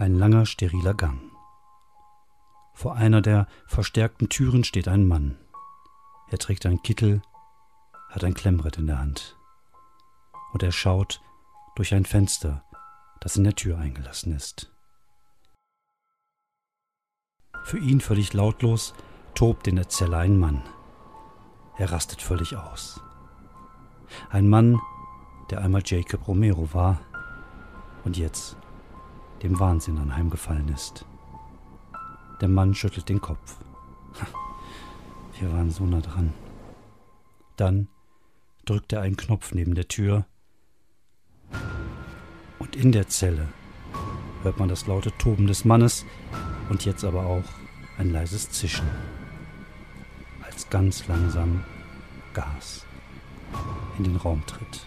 Ein langer, steriler Gang. Vor einer der verstärkten Türen steht ein Mann. Er trägt einen Kittel, hat ein Klemmbrett in der Hand. Und er schaut durch ein Fenster, das in der Tür eingelassen ist. Für ihn völlig lautlos tobt in der Zelle ein Mann. Er rastet völlig aus. Ein Mann, der einmal Jacob Romero war und jetzt dem Wahnsinn anheimgefallen ist. Der Mann schüttelt den Kopf. Wir waren so nah dran. Dann drückt er einen Knopf neben der Tür und in der Zelle hört man das laute Toben des Mannes und jetzt aber auch ein leises Zischen, als ganz langsam Gas in den Raum tritt.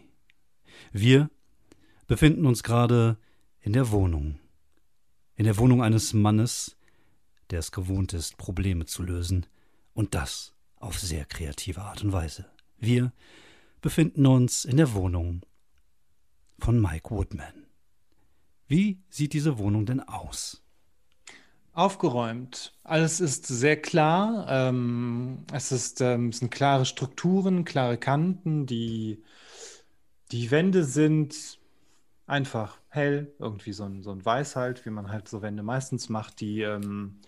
Wir befinden uns gerade in der Wohnung. In der Wohnung eines Mannes, der es gewohnt ist, Probleme zu lösen. Und das auf sehr kreative Art und Weise. Wir befinden uns in der Wohnung von Mike Woodman. Wie sieht diese Wohnung denn aus? Aufgeräumt. Alles ist sehr klar. Ähm, es, ist, ähm, es sind klare Strukturen, klare Kanten. Die, die Wände sind einfach hell, irgendwie so ein, so ein Weiß halt, wie man halt so Wände meistens macht. Die, ähm,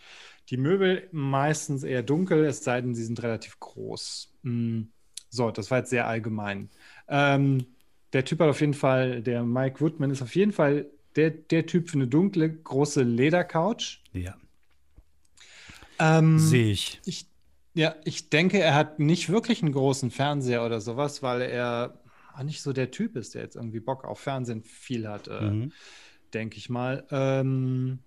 die Möbel meistens eher dunkel, es sei denn, sie sind relativ groß. Mm. So, das war jetzt sehr allgemein. Ähm, der Typ hat auf jeden Fall, der Mike Woodman ist auf jeden Fall der, der Typ für eine dunkle, große Ledercouch. Ja. Ähm, Sehe ich. ich. Ja, ich denke, er hat nicht wirklich einen großen Fernseher oder sowas, weil er nicht so der Typ ist, der jetzt irgendwie Bock auf Fernsehen viel hat, äh, mhm. denke ich mal. Ähm,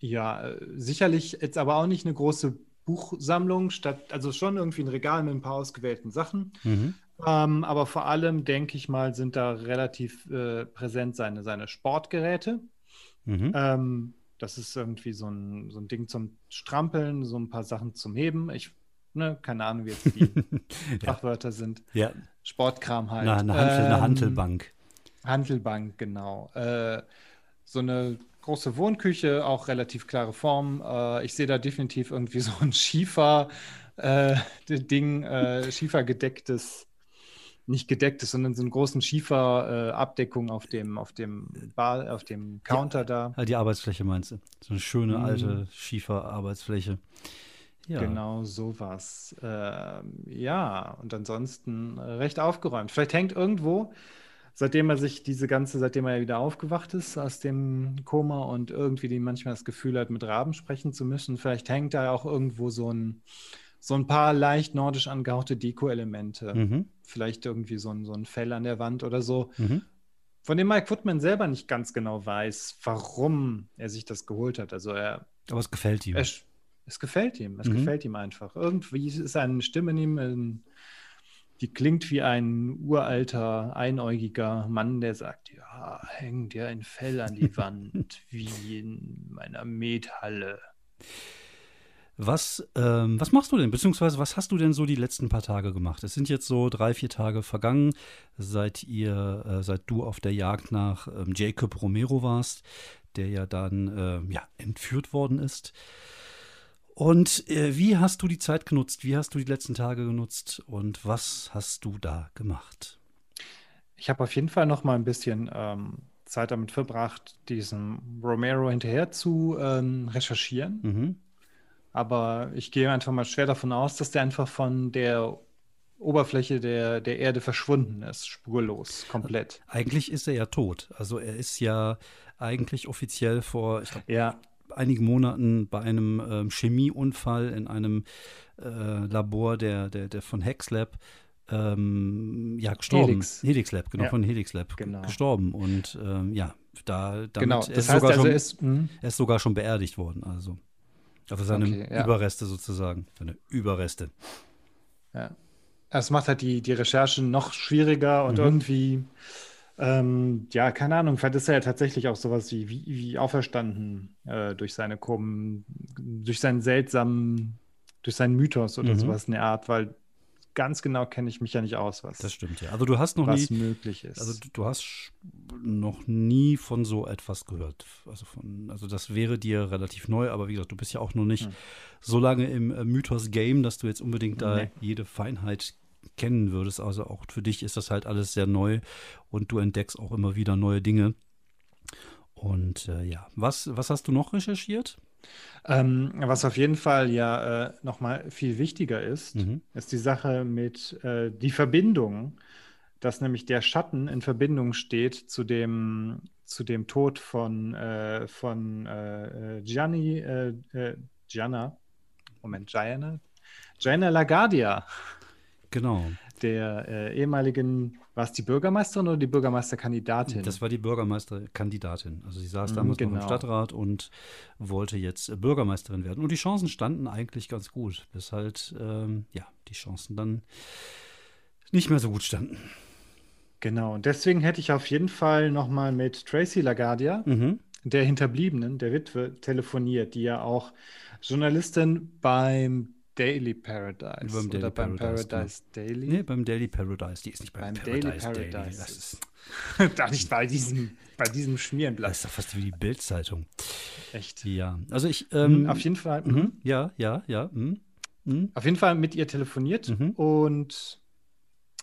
ja, sicherlich jetzt aber auch nicht eine große Buchsammlung, statt, also schon irgendwie ein Regal mit ein paar ausgewählten Sachen. Mhm. Ähm, aber vor allem, denke ich mal, sind da relativ äh, präsent seine, seine Sportgeräte. Mhm. Ähm, das ist irgendwie so ein, so ein Ding zum Strampeln, so ein paar Sachen zum Heben. Ich, ne, keine Ahnung, wie jetzt die ja. Fachwörter sind. Ja. Sportkram halt. Na, eine, Hantel, ähm, eine Hantelbank. Hantelbank, genau. Äh, so eine große Wohnküche, auch relativ klare Form. Äh, ich sehe da definitiv irgendwie so ein Schiefer-Ding, äh, äh, schiefergedecktes, nicht gedecktes, sondern so einen großen Schieferabdeckung auf dem, auf dem Bar, auf dem Counter ja, da. Die Arbeitsfläche meinst du? So eine schöne mhm. alte Schieferarbeitsfläche. Ja. Genau sowas. Äh, ja, und ansonsten recht aufgeräumt. Vielleicht hängt irgendwo seitdem er sich diese ganze, seitdem er wieder aufgewacht ist aus dem Koma und irgendwie die manchmal das Gefühl hat, mit Raben sprechen zu müssen, vielleicht hängt da auch irgendwo so ein, so ein paar leicht nordisch angehauchte Deko-Elemente. Mhm. Vielleicht irgendwie so ein, so ein Fell an der Wand oder so. Mhm. Von dem Mike Woodman selber nicht ganz genau weiß, warum er sich das geholt hat. Also er. Aber es gefällt ihm. Er, es gefällt ihm. Es mhm. gefällt ihm einfach. Irgendwie ist eine Stimme in ihm, ein, die klingt wie ein uralter, einäugiger Mann, der sagt, ja, häng dir ein Fell an die Wand, wie in meiner Methalle. Was, ähm, was machst du denn, beziehungsweise was hast du denn so die letzten paar Tage gemacht? Es sind jetzt so drei, vier Tage vergangen, seit ihr, äh, seit du auf der Jagd nach ähm, Jacob Romero warst, der ja dann äh, ja, entführt worden ist. Und äh, wie hast du die Zeit genutzt? Wie hast du die letzten Tage genutzt? Und was hast du da gemacht? Ich habe auf jeden Fall noch mal ein bisschen ähm, Zeit damit verbracht, diesen Romero hinterher zu ähm, recherchieren. Mhm. Aber ich gehe einfach mal schwer davon aus, dass der einfach von der Oberfläche der, der Erde verschwunden ist, spurlos, komplett. Eigentlich ist er ja tot. Also er ist ja eigentlich offiziell vor, ich glaub, ja einigen Monaten bei einem ähm, Chemieunfall in einem äh, Labor der, der, der von Hexlab ähm, ja, gestorben. Helix. Helix Lab, genau, Ja. von Helix Lab Genau. gestorben. Und ähm, ja, da damit, Genau, er das ist heißt sogar also, schon, ist, mh, er ist sogar schon beerdigt worden, also. Also seine Okay, ja. Überreste sozusagen. Seine Überreste. ja. Es macht halt die, die Recherche noch schwieriger und Mhm. irgendwie, ähm, ja, keine Ahnung, vielleicht ist er ja tatsächlich auch sowas wie, wie, wie auferstanden äh, durch seine Kom durch seinen seltsamen, durch seinen Mythos oder Mhm. sowas in der Art, weil ganz genau kenne ich mich ja nicht aus, was, Das stimmt, ja. Also du hast noch was nie, möglich ist. also du, hast noch nie von so etwas gehört. Also von, also das wäre dir relativ neu, aber wie gesagt, du bist ja auch noch nicht Hm. so lange im äh, Mythos-Game, dass du jetzt unbedingt da Nee. jede Feinheit kennen würdest. Also auch für dich ist das halt alles sehr neu und du entdeckst auch immer wieder neue Dinge. Und äh, ja, was, was hast du noch recherchiert? Ähm, was auf jeden Fall ja äh, nochmal viel wichtiger ist, Mhm. ist die Sache mit äh, die Verbindung, dass nämlich der Schatten in Verbindung steht zu dem, zu dem Tod von, äh, von äh, äh, Gianni, äh, Gianna, Moment, Gianna? Gianna LaGuardia, Genau. der äh, ehemaligen, war es die Bürgermeisterin oder die Bürgermeisterkandidatin? Das war die Bürgermeisterkandidatin. Also sie saß Mhm, damals noch im genau. Stadtrat und wollte jetzt äh, Bürgermeisterin werden. Und die Chancen standen eigentlich ganz gut, bis halt, ähm, ja, die Chancen dann nicht mehr so gut standen. Genau, und deswegen hätte ich auf jeden Fall nochmal mit Tracy LaGuardia, Mhm. der Hinterbliebenen, der Witwe, telefoniert, die ja auch Journalistin beim Daily Paradise Beim Daily oder beim Paradise, Paradise, Daily. Nee, beim Daily Paradise. Die ist nicht beim, Beim Daily Paradise Daily. Paradise. Das ist, da nicht bei diesem, bei diesem das Schmierenblatt. ist doch fast wie die Bildzeitung. Echt. Ja, also ich. Ähm, Mhm, auf jeden Fall. mhm. Mhm. Ja, ja, ja. Mhm. Mhm. Auf jeden Fall mit ihr telefoniert Mhm. und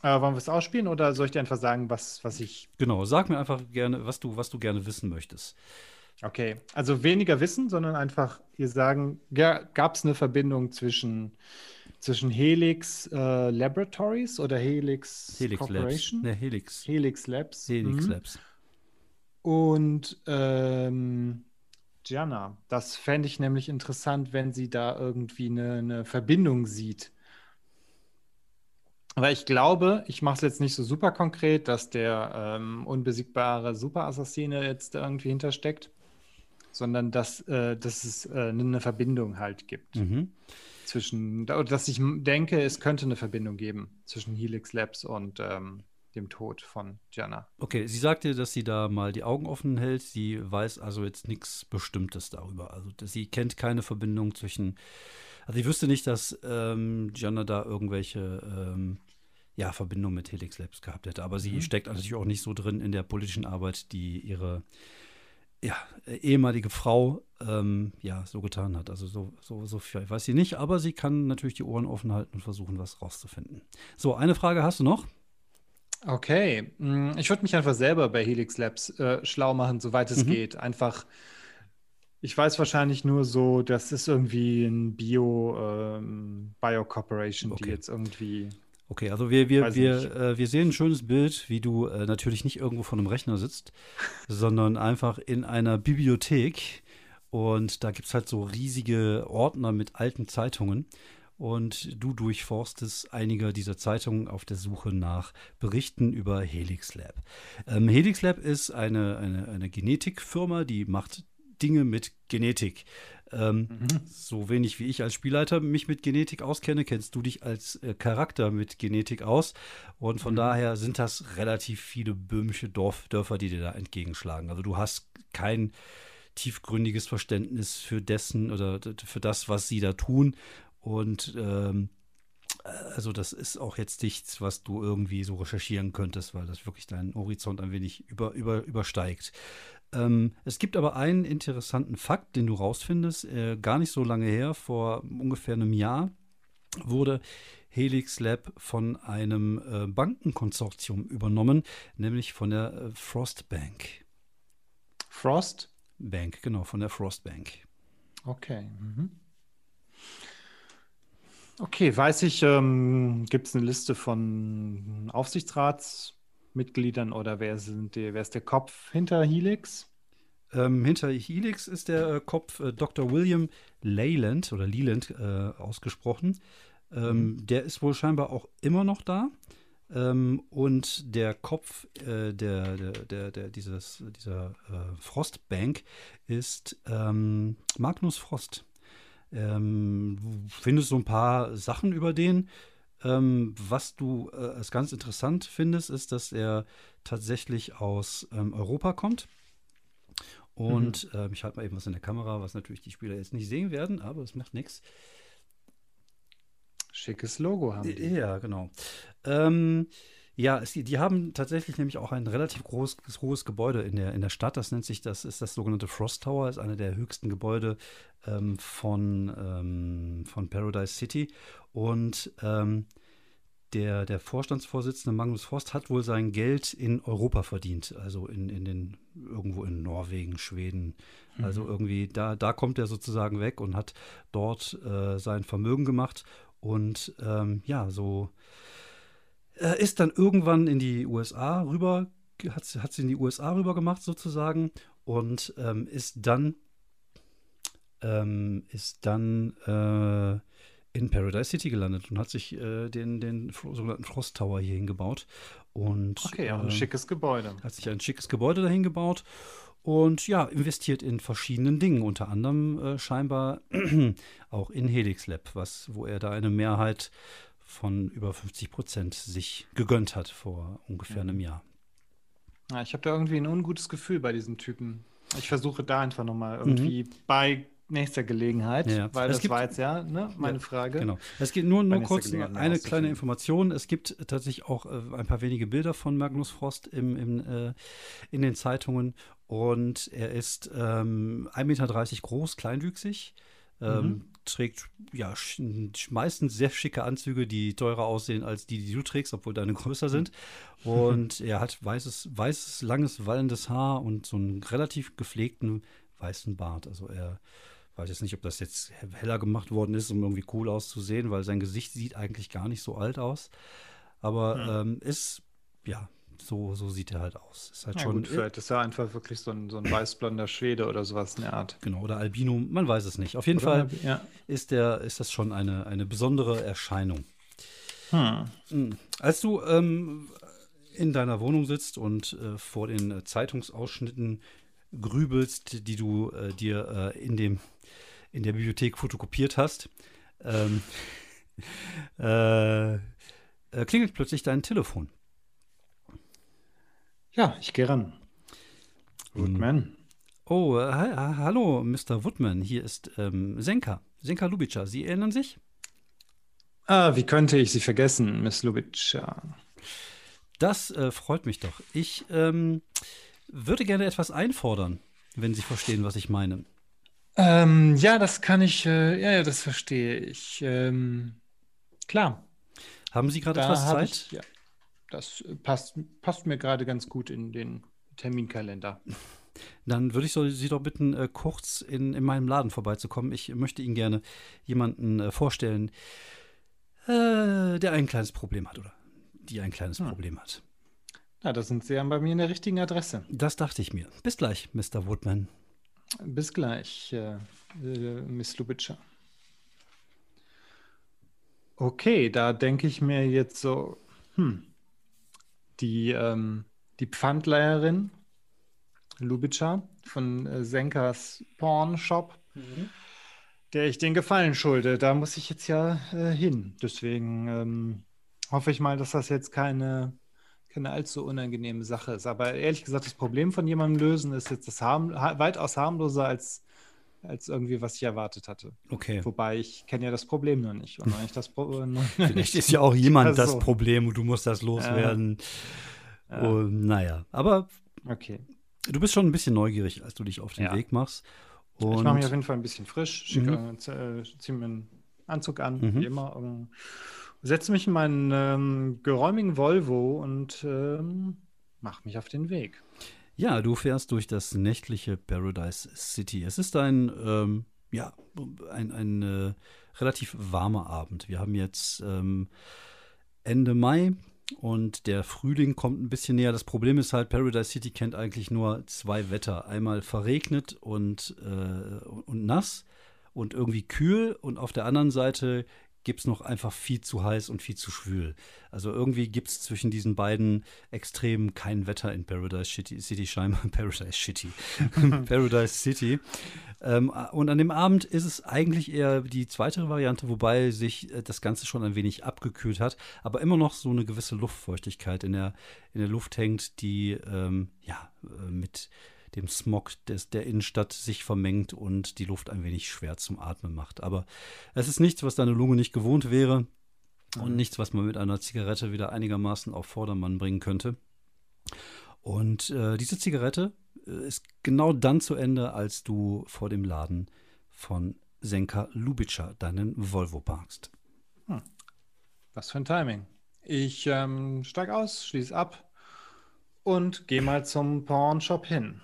äh, wollen wir es ausspielen oder soll ich dir einfach sagen, was, was ich. Genau, sag mir einfach gerne, was du, was du gerne wissen möchtest. Okay, also weniger wissen, sondern einfach ihr sagen, gab es eine Verbindung zwischen, zwischen Helix äh, Laboratories oder Helix, Helix Labs. Corporation? Ne, Helix. Helix Labs. Helix mhm. Labs. Und ähm, Gianna, das fände ich nämlich interessant, wenn sie da irgendwie eine, eine Verbindung sieht. Weil ich glaube, ich mache es jetzt nicht so super konkret, dass der ähm, unbesiegbare Superassassine jetzt irgendwie hintersteckt, sondern dass, äh, dass es äh, eine Verbindung halt gibt Mhm. zwischen, oder dass ich denke, es könnte eine Verbindung geben zwischen Helix Labs und ähm, dem Tod von Gianna. Okay, sie sagte, dass sie da mal die Augen offen hält. Sie weiß also jetzt nichts Bestimmtes darüber. Also sie kennt keine Verbindung zwischen. Also ich wüsste nicht, dass ähm, Gianna da irgendwelche ähm, ja, Verbindungen mit Helix Labs gehabt hätte. Aber sie Mhm. steckt natürlich auch nicht so drin in der politischen Arbeit, die ihre ja, ehemalige Frau ähm, ja so getan hat. Also so, so, so viel weiß sie nicht, aber sie kann natürlich die Ohren offen halten und versuchen, was rauszufinden. So, eine Frage hast du noch? Okay, mm, ich würde mich einfach selber bei Helix Labs äh, schlau machen, soweit es Mhm. geht. Einfach, ich weiß wahrscheinlich nur so, das ist irgendwie ein Bio, ähm, Bio Corporation, die Okay. jetzt irgendwie. Okay, also wir, wir, Weiß wir, äh, wir sehen ein schönes Bild, wie du äh, natürlich nicht irgendwo vor einem Rechner sitzt, sondern einfach in einer Bibliothek. Und da gibt es halt so riesige Ordner mit alten Zeitungen. Und du durchforstest einige dieser Zeitungen auf der Suche nach Berichten über Helix Lab. Ähm, Helix Lab ist eine, eine, eine Genetikfirma, die macht Dinge mit Genetik. Ähm, so wenig wie ich als Spielleiter mich mit Genetik auskenne, kennst du dich als äh, Charakter mit Genetik aus. Und von Mhm. daher sind das relativ viele böhmische Dorf, Dörfer, die dir da entgegenschlagen. Also du hast kein tiefgründiges Verständnis für dessen oder für das, was sie da tun. Und ähm, also das ist auch jetzt nichts, was du irgendwie so recherchieren könntest, weil das wirklich deinen Horizont ein wenig über, über, übersteigt. Ähm, es gibt aber einen interessanten Fakt, den du rausfindest. Äh, gar nicht so lange her, vor ungefähr einem Jahr, wurde Helix Lab von einem äh, Bankenkonsortium übernommen, nämlich von der äh, Frost Bank. Frost? Bank, genau, von der Frost Bank. Okay. Mhm. Okay, weiß ich, ähm, gibt es eine Liste von Aufsichtsratsmitgliedern oder wer sind die, wer ist der Kopf hinter Helix? Ähm, hinter Helix ist der äh, Kopf äh, Dr. William Leyland oder Leland äh, ausgesprochen. Ähm, mhm. Der ist wohl scheinbar auch immer noch da. Ähm, und der Kopf äh, der, der, der, der, dieses, dieser äh, Frostbank ist ähm, Magnus Frost. Ähm, du findest so ein paar Sachen über den. Ähm, was du äh, als ganz interessant findest, ist, dass er tatsächlich aus ähm, Europa kommt. Und mhm. äh, ich halte mal eben was in der Kamera, was natürlich die Spieler jetzt nicht sehen werden, aber es macht nichts. Schickes Logo haben die. Ja, genau. Ähm, ja, es, die haben tatsächlich nämlich auch ein relativ groß, hohes Gebäude in der, in der Stadt. Das nennt sich, das ist das sogenannte Frost Tower, ist eine der höchsten Gebäude ähm, von, ähm, von Paradise City. Und ähm, der, der Vorstandsvorsitzende Magnus Frost hat wohl sein Geld in Europa verdient, also in, in den, irgendwo in Norwegen, Schweden. Also mhm. irgendwie, da, da kommt er sozusagen weg und hat dort äh, sein Vermögen gemacht und ähm, ja, so äh, ist dann irgendwann in die USA rüber, hat, hat sie in die USA rüber gemacht sozusagen und ähm, ist dann ähm, ist dann äh, in Paradise City gelandet und hat sich äh, den, den sogenannten Frost Tower hier hingebaut. Und, okay, auch ein äh, schickes Gebäude. Hat sich ein schickes Gebäude dahin gebaut und ja, investiert in verschiedenen Dingen, unter anderem äh, scheinbar auch in Helix Lab, was, wo er da eine Mehrheit von über 50 Prozent sich gegönnt hat vor ungefähr einem Jahr. Ja, ich habe da irgendwie ein ungutes Gefühl bei diesen Typen. Ich versuche da einfach nochmal irgendwie mhm. bei nächster Gelegenheit, ja. weil es das gibt, war jetzt ja ne, meine ja, Frage. Genau. Es geht nur, nur kurz eine kleine Information. Es gibt tatsächlich auch äh, ein paar wenige Bilder von Magnus Frost im, im, äh, in den Zeitungen und er ist ähm, 1,30 Meter groß, kleinwüchsig. Ähm, mhm. Trägt ja meistens sehr schicke Anzüge, die teurer aussehen als die, die du trägst, obwohl deine größer sind. Und er hat weißes, weißes, langes, wallendes Haar und so einen relativ gepflegten weißen Bart. Also er weiß jetzt nicht, ob das jetzt heller gemacht worden ist, um irgendwie cool auszusehen, weil sein Gesicht sieht eigentlich gar nicht so alt aus. Aber ja. ähm, ist, ja, so, so sieht er halt aus. Ist halt ja, schon. Gut, vielleicht ist er einfach wirklich so ein, so ein weißblonder Schwede oder sowas in der Art. Genau, oder Albino, man weiß es nicht. Auf jeden oder Fall ja. ist, der, ist das schon eine, eine besondere Erscheinung. Hm. hm. Als du ähm, in deiner Wohnung sitzt und äh, vor den äh, Zeitungsausschnitten grübelst, die du äh, dir äh, in, dem, in der Bibliothek fotokopiert hast, ähm, äh, äh, klingelt plötzlich dein Telefon. Ja, ich gehe ran. Woodman. Oh, äh, ha hallo, Mr. Woodman. Hier ist ähm, Senka. Senka Lubitscher. Sie erinnern sich? Ah, wie könnte ich Sie vergessen, Miss Lubitscher? Das äh, freut mich doch. Ich ähm, würde gerne etwas einfordern, wenn Sie verstehen, was ich meine. Ähm, ja, das kann ich, äh, ja, ja, das verstehe ich. Ähm, klar. Haben Sie gerade etwas Zeit? Ich, ja, das passt, passt mir gerade ganz gut in den Terminkalender. Dann würde ich Sie doch bitten, äh, kurz in, in meinem Laden vorbeizukommen. Ich möchte Ihnen gerne jemanden äh, vorstellen, äh, der ein kleines Problem hat oder die ein kleines hm. Problem hat. Ja, da sind Sie ja bei mir in der richtigen Adresse. Das dachte ich mir. Bis gleich, Mr. Woodman. Bis gleich, Miss Lubitscher. Okay, da denke ich mir jetzt so, hm, die, ähm, die Pfandleiherin Lubitscher von äh, Senkers Porn Shop, mhm. der ich den Gefallen schulde. Da muss ich jetzt ja äh, hin. Deswegen ähm, hoffe ich mal, dass das jetzt keine keine allzu unangenehme Sache ist. Aber ehrlich gesagt, das Problem von jemandem lösen ist jetzt das harm, weitaus harmloser als, als irgendwie, was ich erwartet hatte. Okay. Wobei ich kenne ja das Problem noch nicht. Und nicht das Pro Vielleicht ist ja auch jemand das Problem und du musst das loswerden. Ja. Ja. Und, naja, aber okay. du bist schon ein bisschen neugierig, als du dich auf den ja. Weg machst. Und ich mache mich auf jeden Fall ein bisschen frisch, schicke, mhm. äh, ziehe mir einen Anzug an, mhm. wie immer. Um, setze mich in meinen ähm, geräumigen Volvo und ähm, mache mich auf den Weg. Ja, du fährst durch das nächtliche Paradise City. Es ist ein, ähm, ja, ein, ein äh, relativ warmer Abend. Wir haben jetzt ähm, Ende Mai und der Frühling kommt ein bisschen näher. Das Problem ist halt, Paradise City kennt eigentlich nur zwei Wetter. Einmal verregnet und, äh, und nass und irgendwie kühl und auf der anderen Seite gibt es noch einfach viel zu heiß und viel zu schwül. Also irgendwie gibt es zwischen diesen beiden Extremen kein Wetter in Paradise City, City scheinbar. Paradise City. Paradise City. Ähm, und an dem Abend ist es eigentlich eher die zweite Variante, wobei sich äh, das Ganze schon ein wenig abgekühlt hat, aber immer noch so eine gewisse Luftfeuchtigkeit in der, in der Luft hängt, die ähm, ja äh, mit dem Smog des, der Innenstadt sich vermengt und die Luft ein wenig schwer zum Atmen macht. Aber es ist nichts, was deine Lunge nicht gewohnt wäre und mhm. nichts, was man mit einer Zigarette wieder einigermaßen auf Vordermann bringen könnte. Und äh, diese Zigarette äh, ist genau dann zu Ende, als du vor dem Laden von Senka Lubitscher deinen Volvo parkst. Hm. Was für ein Timing. Ich ähm, steig aus, schließe ab und gehe mal zum Pornshop hin.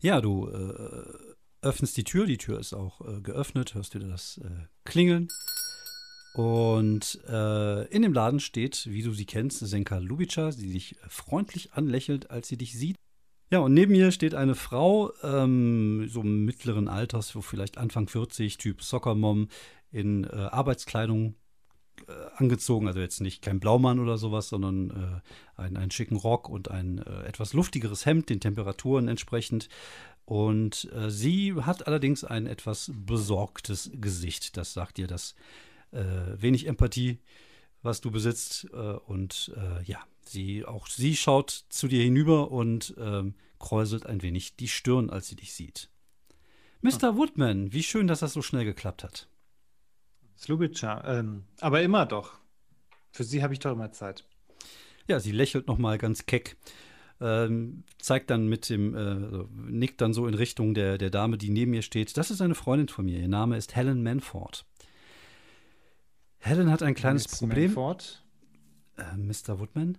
Ja, du äh, öffnest die Tür, die Tür ist auch äh, geöffnet, hörst du das äh, klingeln. Und äh, in dem Laden steht, wie du sie kennst, Senka Lubitscher, die dich freundlich anlächelt, als sie dich sieht. Ja, und neben ihr steht eine Frau, ähm, so mittleren Alters, so vielleicht Anfang 40, Typ Soccer-Mom, in äh, Arbeitskleidung angezogen, also jetzt nicht kein Blaumann oder sowas, sondern äh, einen, einen schicken Rock und ein äh, etwas luftigeres Hemd, den Temperaturen entsprechend. Und äh, sie hat allerdings ein etwas besorgtes Gesicht. Das sagt dir das äh, wenig Empathie, was du besitzt. Äh, und ja, sie auch sie schaut zu dir hinüber und ähm, kräuselt ein wenig die Stirn, als sie dich sieht. Mr. Woodman, wie schön, dass das so schnell geklappt hat. Slubica, ähm, aber immer doch. Für sie habe ich doch immer Zeit. Ja, sie lächelt nochmal ganz keck. Ähm, zeigt dann mit dem, äh, nickt dann so in Richtung der, der Dame, die neben mir steht. Das ist eine Freundin von mir. Ihr Name ist Helen Manford. Helen hat ein kleines Jetzt Problem. Manford? Äh, Mr. Woodman?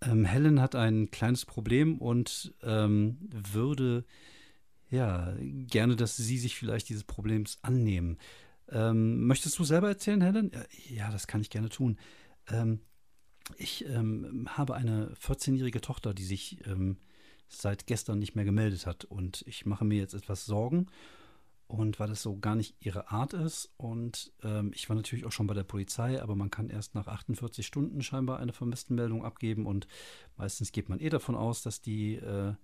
Ähm, Helen hat ein kleines Problem und ähm, würde ja gerne, dass Sie sich vielleicht dieses Problems annehmen. Ähm, möchtest du selber erzählen, Helen? Ja, das kann ich gerne tun. Ähm, ich ähm, habe eine 14-jährige Tochter, die sich ähm, seit gestern nicht mehr gemeldet hat. Und ich mache mir jetzt etwas Sorgen. Und weil das so gar nicht ihre Art ist. Und ähm, ich war natürlich auch schon bei der Polizei, aber man kann erst nach 48 Stunden scheinbar eine Vermisstenmeldung abgeben. Und meistens geht man eh davon aus, dass die äh,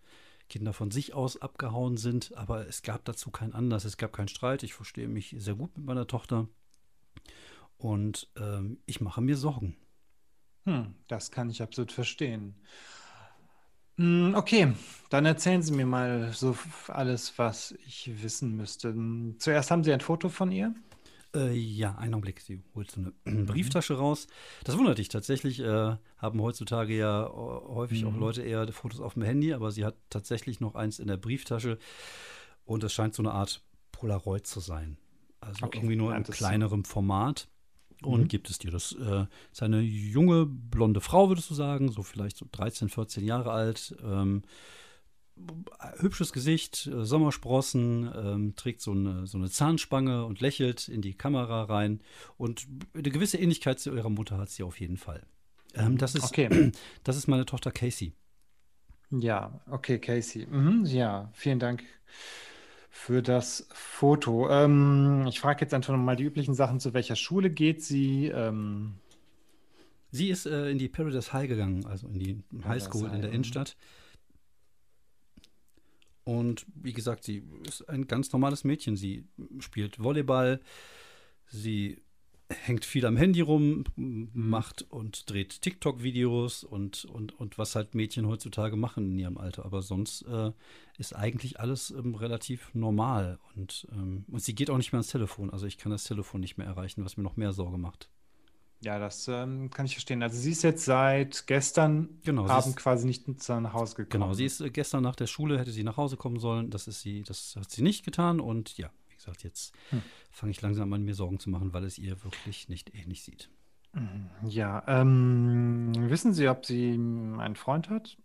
Kinder von sich aus abgehauen sind, aber es gab dazu keinen Anlass, es gab keinen Streit. Ich verstehe mich sehr gut mit meiner Tochter und ähm, ich mache mir Sorgen. Hm, das kann ich absolut verstehen. Hm, okay, dann erzählen Sie mir mal so alles, was ich wissen müsste. Zuerst haben Sie ein Foto von ihr? Äh, ja, einen Augenblick. Sie holt so eine mhm. Brieftasche raus. Das wundert dich tatsächlich. Äh, haben heutzutage ja häufig mhm. auch Leute eher Fotos auf dem Handy, aber sie hat tatsächlich noch eins in der Brieftasche. Und es scheint so eine Art Polaroid zu sein. Also okay. irgendwie nur in kleinerem Format. Und mhm. gibt es dir. Das äh, ist eine junge, blonde Frau, würdest du sagen, so vielleicht so 13, 14 Jahre alt. Ähm, hübsches Gesicht, äh, Sommersprossen, ähm, trägt so eine, so eine Zahnspange und lächelt in die Kamera rein. Und eine gewisse Ähnlichkeit zu ihrer Mutter hat sie auf jeden Fall. Ähm, das, ist, okay. das ist meine Tochter Casey. Ja, okay, Casey. Mhm, ja, vielen Dank für das Foto. Ähm, ich frage jetzt einfach nochmal die üblichen Sachen. Zu welcher Schule geht sie? Ähm, sie ist äh, in die Paradise High gegangen, also in die High School in der Innenstadt. Und wie gesagt, sie ist ein ganz normales Mädchen. Sie spielt Volleyball, sie hängt viel am Handy rum, macht und dreht TikTok-Videos und, und, und was halt Mädchen heutzutage machen in ihrem Alter. Aber sonst äh, ist eigentlich alles ähm, relativ normal. Und, ähm, und sie geht auch nicht mehr ans Telefon. Also ich kann das Telefon nicht mehr erreichen, was mir noch mehr Sorge macht. Ja, das ähm, kann ich verstehen. Also sie ist jetzt seit gestern genau, Abend ist, quasi nicht nach Hause gekommen. Genau, sie ist äh, gestern nach der Schule, hätte sie nach Hause kommen sollen. Das ist sie, das hat sie nicht getan. Und ja, wie gesagt, jetzt hm. fange ich langsam an, mir Sorgen zu machen, weil es ihr wirklich nicht ähnlich sieht. Mhm, ja, ähm, wissen Sie, ob sie einen Freund hat?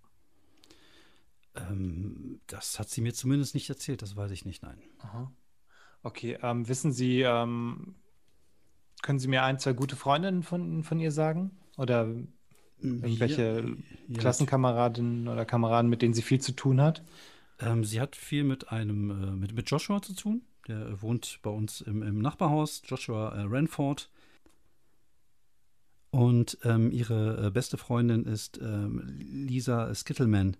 Ähm, das hat sie mir zumindest nicht erzählt, das weiß ich nicht, nein. Aha. Okay, ähm, wissen Sie, ähm, können Sie mir ein, zwei gute Freundinnen von, von ihr sagen? Oder Irgendwelche ja, Klassenkameradinnen oder Kameraden, mit denen sie viel zu tun hat? Ähm, sie hat viel mit einem, äh, mit, mit Joshua zu tun. Der wohnt bei uns im, im Nachbarhaus, Joshua äh, Ranford. Und ähm, ihre äh, beste Freundin ist ähm, Lisa Skittleman.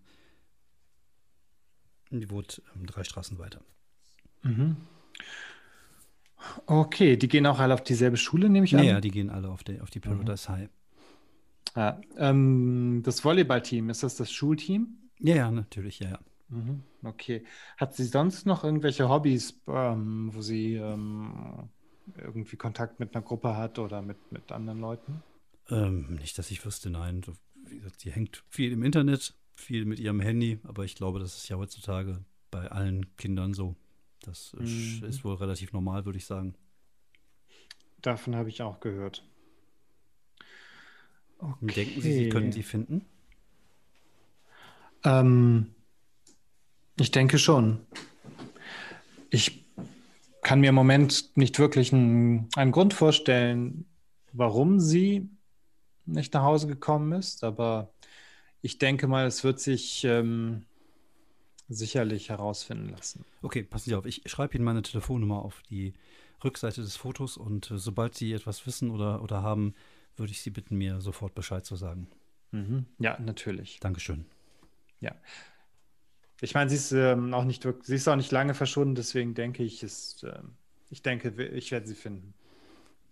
Die wohnt ähm, drei Straßen weiter. Mhm. Okay, die gehen auch alle auf dieselbe Schule, nehme ich an? Ja, die gehen alle auf die, auf die Paradise mhm. High. Ja, ähm, das Volleyballteam, ist das das Schulteam? Ja, ja, natürlich, ja, ja. Mhm, okay. Hat sie sonst noch irgendwelche Hobbys, ähm, wo sie ähm, irgendwie Kontakt mit einer Gruppe hat oder mit, mit anderen Leuten? Ähm, nicht, dass ich wüsste, nein. Wie gesagt, sie hängt viel im Internet, viel mit ihrem Handy, aber ich glaube, das ist ja heutzutage bei allen Kindern so. Das mhm. ist wohl relativ normal, würde ich sagen. Davon habe ich auch gehört. Okay. Denken Sie, Sie können sie finden? Ähm, ich denke schon. Ich kann mir im Moment nicht wirklich einen, einen Grund vorstellen, warum sie nicht nach Hause gekommen ist, aber ich denke mal, es wird sich ähm, sicherlich herausfinden lassen. Okay, passen Sie auf, ich schreibe Ihnen meine Telefonnummer auf die Rückseite des Fotos und äh, sobald Sie etwas wissen oder, oder haben, würde ich Sie bitten, mir sofort Bescheid zu sagen. Mhm. Ja, natürlich. Dankeschön. Ja. Ich meine, sie ist ähm, auch nicht sie ist auch nicht lange verschwunden, deswegen denke ich, ist, äh, ich denke, ich werde sie finden.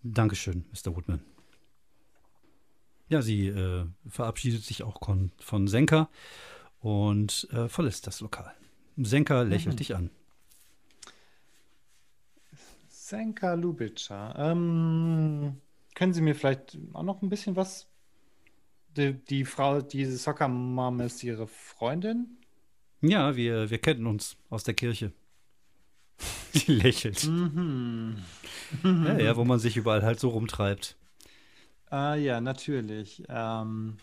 Dankeschön, Mr. Woodman. Ja, sie äh, verabschiedet sich auch von, von Senka und äh, verlässt das Lokal. Senka lächelt mhm. dich an. Senka Lubitscher. Ähm, können Sie mir vielleicht auch noch ein bisschen was? Die, die Frau, diese Soccer-Mom ist Ihre Freundin? Ja, wir, wir kennen uns aus der Kirche. Sie lächelt. Mhm. ja, ja, wo man sich überall halt so rumtreibt. Ah, ja, natürlich. Ähm,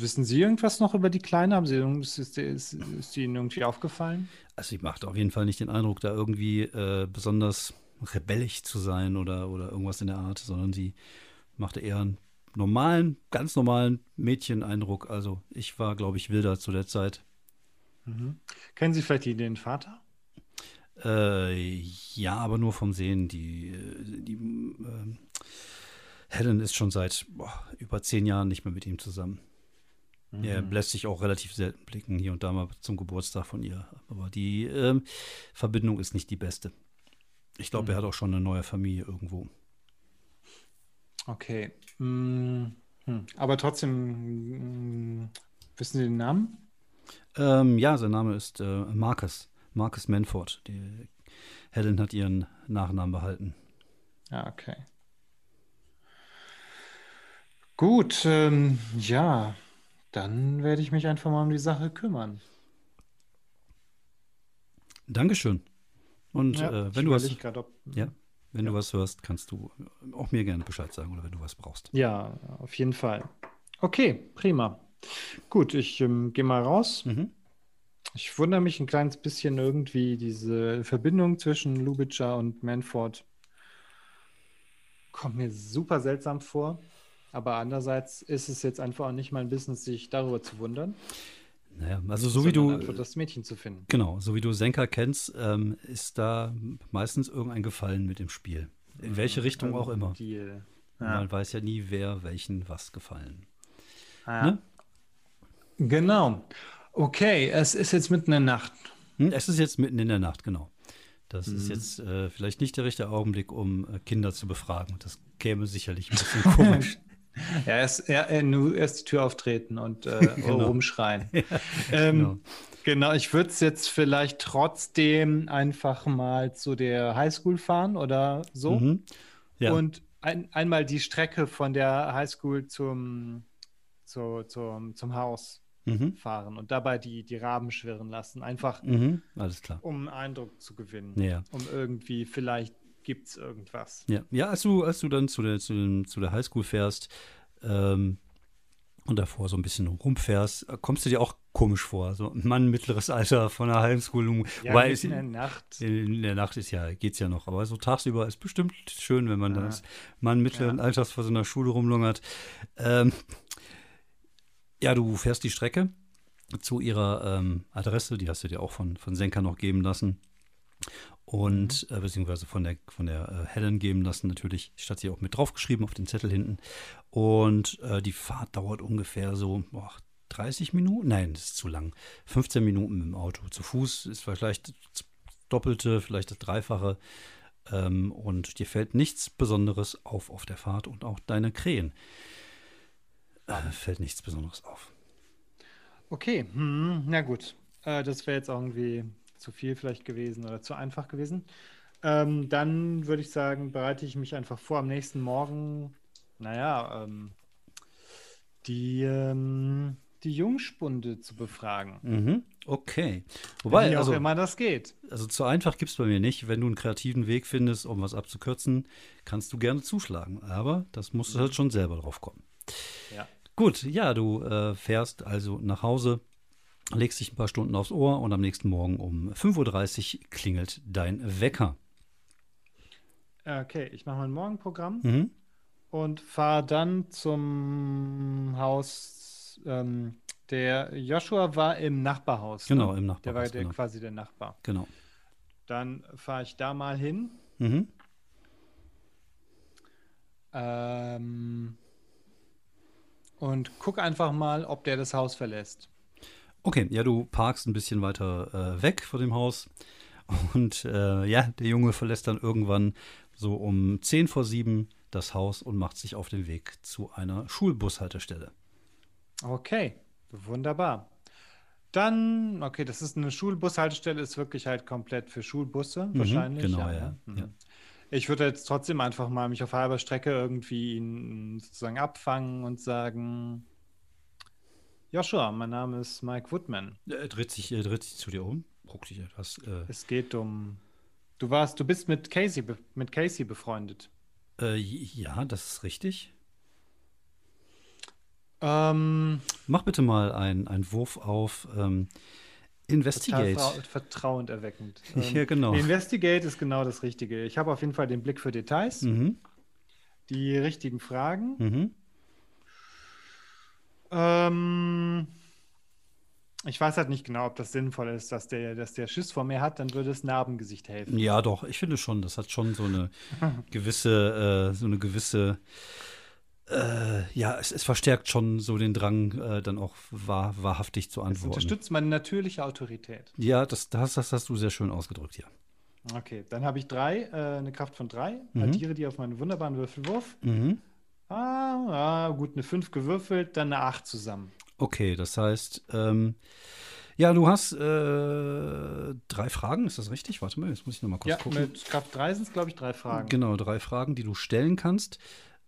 wissen Sie irgendwas noch über die Kleine? Haben Sie, ist, ist, ist, ist die Ihnen irgendwie aufgefallen? Also, sie macht auf jeden Fall nicht den Eindruck, da irgendwie äh, besonders rebellisch zu sein oder, oder irgendwas in der Art, sondern sie machte eher einen normalen, ganz normalen Mädcheneindruck. Also, ich war, glaube ich, wilder zu der Zeit. Mhm. Kennen Sie vielleicht den Vater? Äh, ja, aber nur vom Sehen. Die, die äh, Helen ist schon seit boah, über zehn Jahren nicht mehr mit ihm zusammen. Mhm. Er lässt sich auch relativ selten blicken, hier und da mal zum Geburtstag von ihr. Aber die äh, Verbindung ist nicht die beste. Ich glaube, mhm. er hat auch schon eine neue Familie irgendwo. Okay. Mhm. Aber trotzdem, mm, wissen Sie den Namen? Ähm, ja, sein Name ist äh, Marcus. Marcus Manford. Die Helen hat ihren Nachnamen behalten. Ja, okay. Gut, ähm, ja, dann werde ich mich einfach mal um die Sache kümmern. Dankeschön. Und ja, äh, wenn du was, ob, ja, wenn ja. du was hörst, kannst du auch mir gerne Bescheid sagen oder wenn du was brauchst. Ja, auf jeden Fall. Okay, prima. Gut, ich ähm, gehe mal raus. Mhm. Ich wundere mich ein kleines bisschen irgendwie, diese Verbindung zwischen Lubitscher und Manford kommt mir super seltsam vor. Aber andererseits ist es jetzt einfach auch nicht mein Business, sich darüber zu wundern. Naja, also so wie du. das Mädchen zu finden. Genau, so wie du Senka kennst, ähm, ist da meistens irgendein Gefallen mit dem Spiel. In mhm, welche Richtung auch immer. Ja. Man weiß ja nie, wer welchen was gefallen. Ah, ja. Ne? Genau. Okay, es ist jetzt mitten in der Nacht. Hm, es ist jetzt mitten in der Nacht, genau. Das mhm. ist jetzt äh, vielleicht nicht der richtige Augenblick, um äh, Kinder zu befragen. Das käme sicherlich ein bisschen komisch. Ja, erst, er, erst die Tür auftreten und äh, genau. rumschreien. ja, ähm, genau. genau. ich würde es jetzt vielleicht trotzdem einfach mal zu der Highschool fahren oder so. Mhm. Ja. Und ein, einmal die Strecke von der Highschool zum, zu, zum, zum Haus mhm. fahren und dabei die, die Raben schwirren lassen. Einfach, mhm. Alles klar. um Eindruck zu gewinnen. Ja. Um irgendwie vielleicht gibt es irgendwas. Ja, ja als, du, als du dann zu der, zu, den, zu der Highschool fährst ähm, und davor so ein bisschen rumfährst, kommst du dir auch komisch vor. So ein Mann mittleres Alter von der Highschool. Ja, Wobei in der Nacht. In, der Nacht ist ja, geht's ja noch. Aber so tagsüber ist bestimmt schön, wenn man ja. dann als Mann mittleren ja. Alters vor so einer Schule rumlungert. Ähm, Ja, du fährst die Strecke zu ihrer ähm, Adresse, die hast du dir auch von, von Senka noch geben lassen. Und äh, beziehungsweise von der, von der äh, Helen geben lassen, natürlich. Statt sie auch mit draufgeschrieben auf den Zettel hinten. Und äh, die Fahrt dauert ungefähr so boah, 30 Minuten. Nein, das ist zu lang. 15 Minuten dem Auto. Zu Fuß ist vielleicht das Doppelte, vielleicht das Dreifache. Ähm, und dir fällt nichts Besonderes auf auf der Fahrt und auch deine Krähen äh, fällt nichts Besonderes auf. Okay, hm, na gut. Äh, das wäre jetzt irgendwie zu viel vielleicht gewesen oder zu einfach gewesen. Ähm, dann würde ich sagen, bereite ich mich einfach vor, am nächsten Morgen, naja, ähm, die, ähm, die Jungspunde zu befragen. Mhm, okay. Wobei, Wie auch also, immer das geht. also zu einfach gibt es bei mir nicht. Wenn du einen kreativen Weg findest, um was abzukürzen, kannst du gerne zuschlagen. Aber das musst du halt schon selber drauf kommen. Ja. Gut, ja, du äh, fährst also nach Hause, legst dich ein paar Stunden aufs Ohr und am nächsten Morgen um 5.30 Uhr klingelt dein Wecker. Okay, ich mache mein Morgenprogramm Mhm. und fahre dann zum Haus. Ähm, der Joshua war im Nachbarhaus. Genau, ne? im Der war Nachbarhaus. der, Genau. quasi der Nachbar. genau. Dann fahre ich da mal hin. Mhm. Ähm, und guck einfach mal, ob der das Haus verlässt. Okay, ja, du parkst ein bisschen weiter äh, weg von dem Haus. Und äh, ja, der Junge verlässt dann irgendwann so um 10 vor 7 das Haus und macht sich auf den Weg zu einer Schulbushaltestelle. Okay, wunderbar. Dann, okay, das ist eine Schulbushaltestelle, ist wirklich halt komplett für Schulbusse wahrscheinlich. genau, ja, ne? Mhm. ja. Ich würde jetzt trotzdem einfach mal mich auf halber Strecke irgendwie ihn sozusagen abfangen und sagen, Joshua, mein Name ist Mike Woodman. Er dreht sich, er dreht sich zu dir um, guckt dich etwas. Äh, Es geht um, du warst, du bist mit Casey, mit Casey befreundet. äh, ja, das ist richtig. Ähm, Mach bitte mal einen, Wurf auf ähm, Investigate. vertrau- vertrauend erweckend. Ja, genau. Investigate ist genau das Richtige. Ich habe auf jeden Fall den Blick für Details, Mhm, die richtigen Fragen. mhm. Ähm, ich weiß halt nicht genau, ob das sinnvoll ist, dass der, dass der Schiss vor mir hat, dann würde es Narbengesicht helfen. Ja, doch, ich finde schon, das hat schon so eine gewisse, äh, so eine gewisse, äh, ja, es, es verstärkt schon so den Drang, äh, dann auch wahr, wahrhaftig zu antworten. unterstützt meine natürliche Autorität. Ja, das, das, das hast du sehr schön ausgedrückt, ja. Okay, dann habe ich drei, äh, eine Kraft von drei, Mhm. addiere die auf meinen wunderbaren Würfelwurf. Mhm. Ah, ah, gut, eine 5 gewürfelt, dann eine 8 zusammen. Okay, das heißt, ähm, ja, du hast äh, drei Fragen, ist das richtig? Warte mal, jetzt muss ich noch mal kurz Ja, gucken. mit Kraft 3 sind es, glaube ich, drei Fragen. Genau, drei Fragen, die du stellen kannst.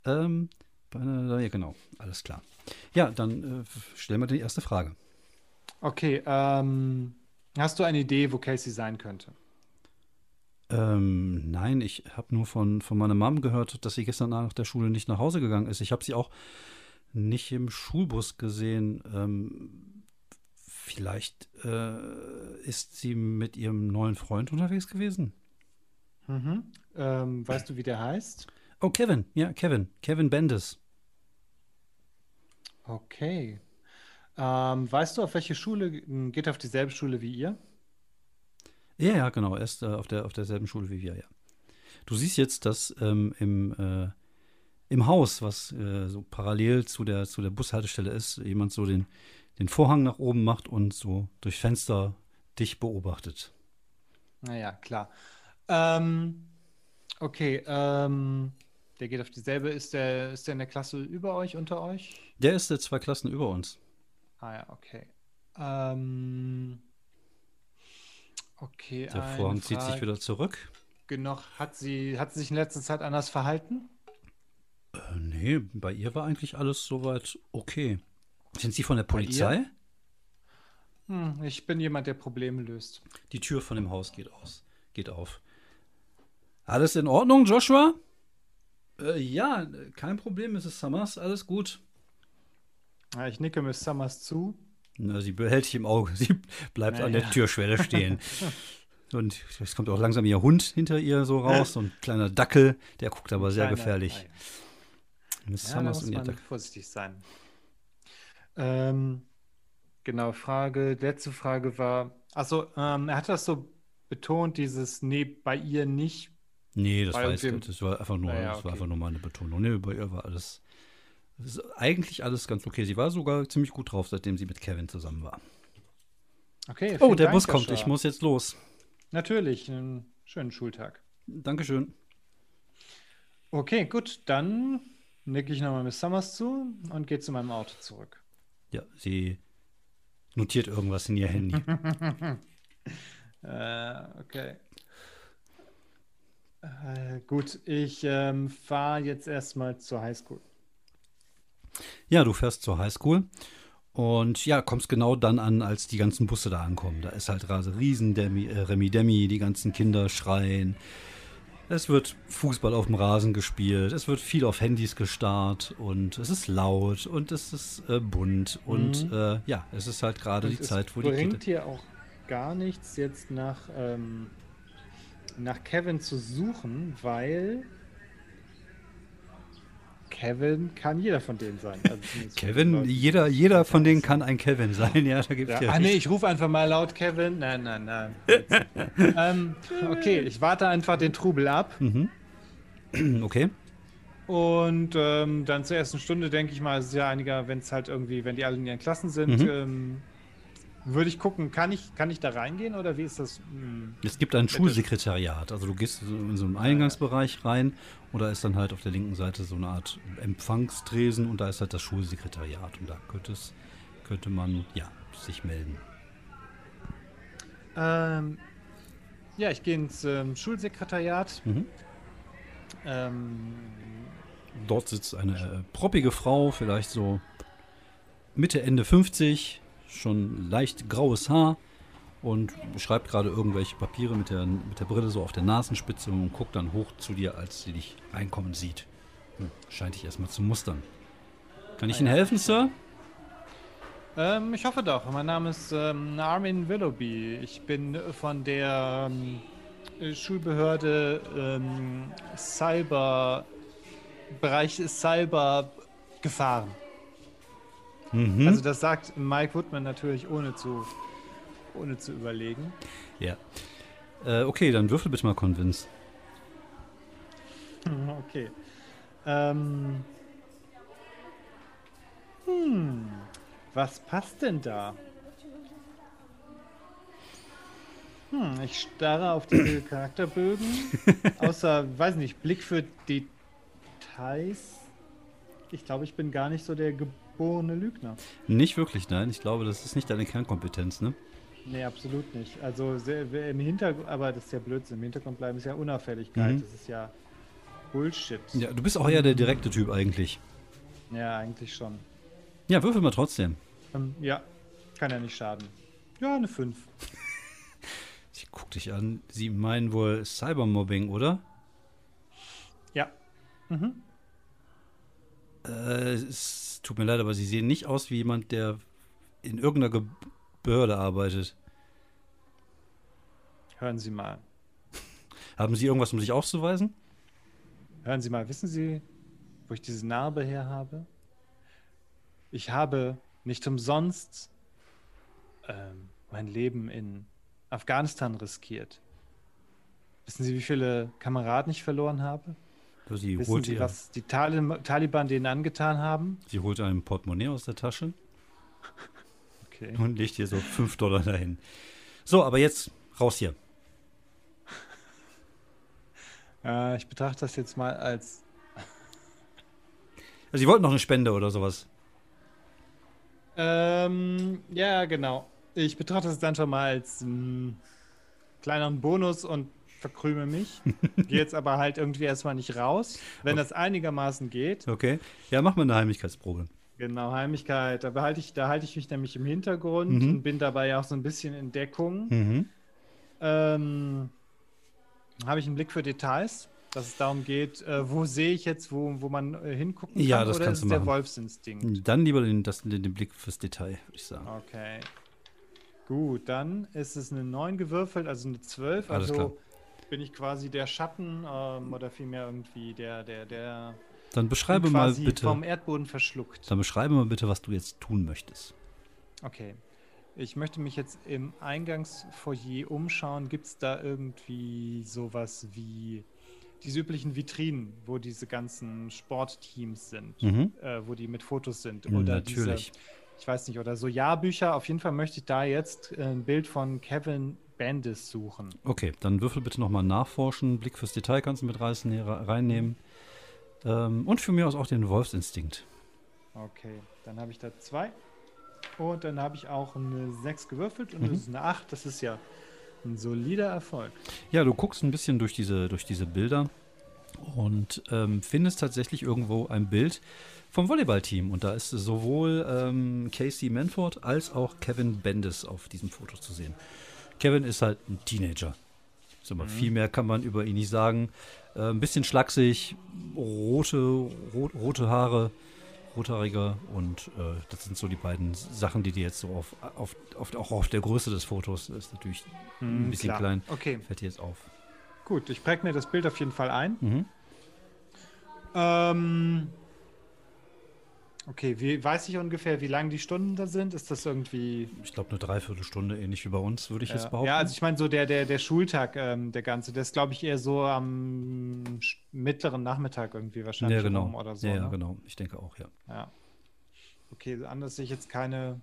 Ähm, ja, genau, alles klar. Ja, dann äh, stell mal die erste Frage. Okay, ähm, hast du eine Idee, wo Casey sein könnte? Ähm, nein, ich habe nur von, von meiner Mom gehört, dass sie gestern nach der Schule nicht nach Hause gegangen ist. Ich habe sie auch nicht im Schulbus gesehen. Ähm, vielleicht äh, ist sie mit ihrem neuen Freund unterwegs gewesen. Mhm. Ähm, weißt du, wie der heißt? Oh, Kevin, ja, Kevin, Kevin Bendis. Okay. Ähm, weißt du, auf welche Schule, geht er auf dieselbe Schule wie ihr? Ja, ja, genau, er ist äh, auf, der, auf derselben Schule wie wir, ja. Du siehst jetzt, dass ähm, im, äh, im Haus, was äh, so parallel zu der, zu der Bushaltestelle ist, jemand so den, den Vorhang nach oben macht und so durch Fenster dich beobachtet. Naja, klar. Ähm, okay, ähm, der geht auf dieselbe, ist der, ist der in der Klasse über euch, unter euch? Der ist äh, zwei Klassen über uns. Ah ja, okay. Ähm, okay, Der Vorhang zieht sich wieder zurück. Noch, hat sie, hat sie sich in letzter Zeit anders verhalten? Äh, nee, bei ihr war eigentlich alles soweit okay. Sind Sie von der? Polizei? Hm, ich bin jemand, der Probleme löst. Die Tür von dem Haus geht aus, geht auf. Alles in Ordnung, Joshua? Äh, ja, kein Problem, Mrs. Summers, alles gut. Ja, ich nicke Miss Summers zu. Na, sie behält dich im Auge, sie bleibt an der. Türschwelle stehen. Und es kommt auch langsam ihr Hund hinter ihr so raus, so ein kleiner Dackel, der guckt aber sehr Kleiner- gefährlich. Ja. Da muss man Dackel. vorsichtig sein. Ähm, genau, Frage, letzte Frage war, also ähm, er hat das so betont, dieses Nee, bei ihr nicht. Nee, das, war, jetzt, das war einfach nur, naja, das war einfach nur meine Betonung. Nee, bei ihr war alles, eigentlich alles ganz okay. Sie war sogar ziemlich gut drauf, seitdem sie mit Kevin zusammen war. Okay. Oh, der Dank, Bus kommt. Ich muss jetzt los. Natürlich. Einen schönen Schultag. Dankeschön. Okay, gut. Dann nicke ich nochmal Miss Summers zu und gehe zu meinem Auto zurück. Ja, sie notiert irgendwas in ihr Handy. äh, okay. Äh, gut, ich ähm, fahre jetzt erstmal zur Highschool. Ja, du fährst zur Highschool und ja, kommst genau dann an, als die ganzen Busse da ankommen. Da ist halt gerade riesen Demi, äh, Remi Demi, die ganzen Kinder schreien. Es wird Fußball auf dem Rasen gespielt, es wird viel auf Handys gestarrt und es ist laut und es ist äh, bunt und mhm. äh, ja, es ist halt gerade die Zeit, wo die Kinder... Es bringt hier auch gar nichts, jetzt nach, ähm, nach Kevin zu suchen, weil Kevin kann jeder von denen sein. Also Kevin, jeder, jeder von denen kann ein Kevin sein, ja, da gibt's ja. ja ah, nee, ich rufe einfach mal laut Kevin. Nein, nein, nein. ähm, okay, ich warte einfach den Trubel ab. Mhm. Okay. Und ähm, dann zur ersten Stunde denke ich mal, es ist ja einiger, wenn es halt irgendwie, wenn die alle in ihren Klassen sind, mhm. ähm, würde ich gucken, kann ich, kann ich da reingehen oder wie ist das? Hm, es gibt ein Schulsekretariat. Also du gehst in so einen Eingangsbereich rein und da ist dann halt auf der linken Seite so eine Art Empfangstresen und da ist halt das Schulsekretariat. Und da könnte, es, könnte man ja sich melden. Ähm, ja, ich gehe ins ähm, Schulsekretariat. Mhm. Ähm, Dort sitzt eine äh, proppige Frau, vielleicht so Mitte, Ende 50, schon leicht graues Haar und schreibt gerade irgendwelche Papiere mit der, mit der Brille so auf der Nasenspitze und guckt dann hoch zu dir, als sie dich reinkommen sieht. Hm, scheint dich erstmal zu mustern. Kann ich Ihnen helfen, Sir? Ähm, ich hoffe doch. Mein Name ist ähm, Armin Willoughby. Ich bin von der ähm, Schulbehörde ähm, Cyber, Bereich Cyber gefahren. Mhm. Also das sagt Mike Woodman natürlich ohne zu, ohne zu überlegen. Ja. Äh, okay, dann würfel bitte mal Convince. Okay. Ähm. Hm. Was passt denn da? Hm, ich starre auf diese Charakterbögen. Außer, weiß nicht, Blick für Details. Ich glaube, ich bin gar nicht so der Ge geborene Lügner. Nicht wirklich, nein. Ich glaube, das ist nicht deine Kernkompetenz, ne? Nee, absolut nicht. Also im Hintergrund, aber das ist ja Blödsinn. Im Hintergrund bleiben ist ja Unauffälligkeit. Mhm. Das ist ja Bullshit. Ja, du bist auch eher der direkte Typ eigentlich. Ja, eigentlich schon. Ja, würfel mal trotzdem. Ähm, ja, kann ja nicht schaden. Ja, eine 5. ich guck dich an. Sie meinen wohl Cybermobbing, oder? Ja. Mhm. Äh, es tut mir leid, aber Sie sehen nicht aus wie jemand, der in irgendeiner Ge Behörde arbeitet. Hören Sie mal. Haben Sie irgendwas, um sich auszuweisen? Hören Sie mal, wissen Sie, wo ich diese Narbe her habe? Ich habe nicht umsonst ähm, mein Leben in Afghanistan riskiert. Wissen Sie, wie viele Kameraden ich verloren habe? Sie Wissen Sie, was die Taliban denen angetan haben? Sie holt ein Portemonnaie aus der Tasche okay. und legt hier so 5 Dollar dahin. So, aber jetzt raus hier. Äh, ich betrachte das jetzt mal als. Also Sie wollten noch eine Spende oder sowas? Ähm, ja, genau. Ich betrachte das dann schon mal als mh, kleineren Bonus und verkrüme mich. Gehe jetzt aber halt irgendwie erstmal nicht raus, wenn okay. das einigermaßen geht. Okay. Ja, mach mal eine Heimlichkeitsprobe. Genau, Heimlichkeit. Da behalte ich, da halte ich mich nämlich im Hintergrund mhm. und bin dabei auch so ein bisschen in Deckung. Mhm. Ähm, Habe ich einen Blick für Details, dass es darum geht, äh, wo sehe ich jetzt, wo, wo man äh, hingucken kann? Ja, das oder kannst ist du machen. der Wolfsinstinkt? Dann lieber den, das, den Blick fürs Detail, würde ich sagen. Okay. Gut, dann ist es eine 9 gewürfelt, also eine 12. Alles also klar bin ich quasi der Schatten ähm, oder vielmehr irgendwie der, der, der Dann beschreibe mal bitte. Vom Erdboden verschluckt. Dann beschreibe mal bitte, was du jetzt tun möchtest. Okay. Ich möchte mich jetzt im Eingangsfoyer umschauen. Gibt es da irgendwie sowas wie diese üblichen Vitrinen, wo diese ganzen Sportteams sind, mhm. äh, wo die mit Fotos sind? Oder Natürlich. Diese, ich weiß nicht, oder so Jahrbücher. Auf jeden Fall möchte ich da jetzt ein Bild von Kevin Bandis suchen. Okay, dann würfel bitte nochmal nachforschen. Blick fürs Detail kannst du mit reißen, reinnehmen. Ähm, und für mich aus auch den Wolfsinstinkt. Okay, dann habe ich da zwei. Und dann habe ich auch eine 6 gewürfelt und mhm. das ist eine 8. Das ist ja ein solider Erfolg. Ja, du guckst ein bisschen durch diese, durch diese Bilder und ähm, findest tatsächlich irgendwo ein Bild vom Volleyballteam. Und da ist sowohl ähm, Casey Manford als auch Kevin Bendis auf diesem Foto zu sehen. Kevin ist halt ein Teenager. Sag mal, mhm. Viel mehr kann man über ihn nicht sagen. Äh, ein bisschen schlaksig, rote, rot, rote Haare, rothaariger und äh, das sind so die beiden Sachen, die dir jetzt so auf, auf, auf, auch auf der Größe des Fotos ist natürlich mhm, ein bisschen klar. klein. Okay. Fällt dir jetzt auf. Gut, ich präge mir das Bild auf jeden Fall ein. Mhm. Ähm, Okay, wie, weiß ich ungefähr, wie lang die Stunden da sind? Ist das irgendwie. Ich glaube, eine Dreiviertelstunde, ähnlich wie bei uns, würde ich ja. jetzt behaupten. Ja, also ich meine, so der, der, der Schultag, ähm, der ganze, der ist, glaube ich, eher so am mittleren Nachmittag irgendwie wahrscheinlich. Ja, genau. Oder so, ja, ne? genau. Ich denke auch, ja. Ja. Okay, anders sehe ich jetzt keine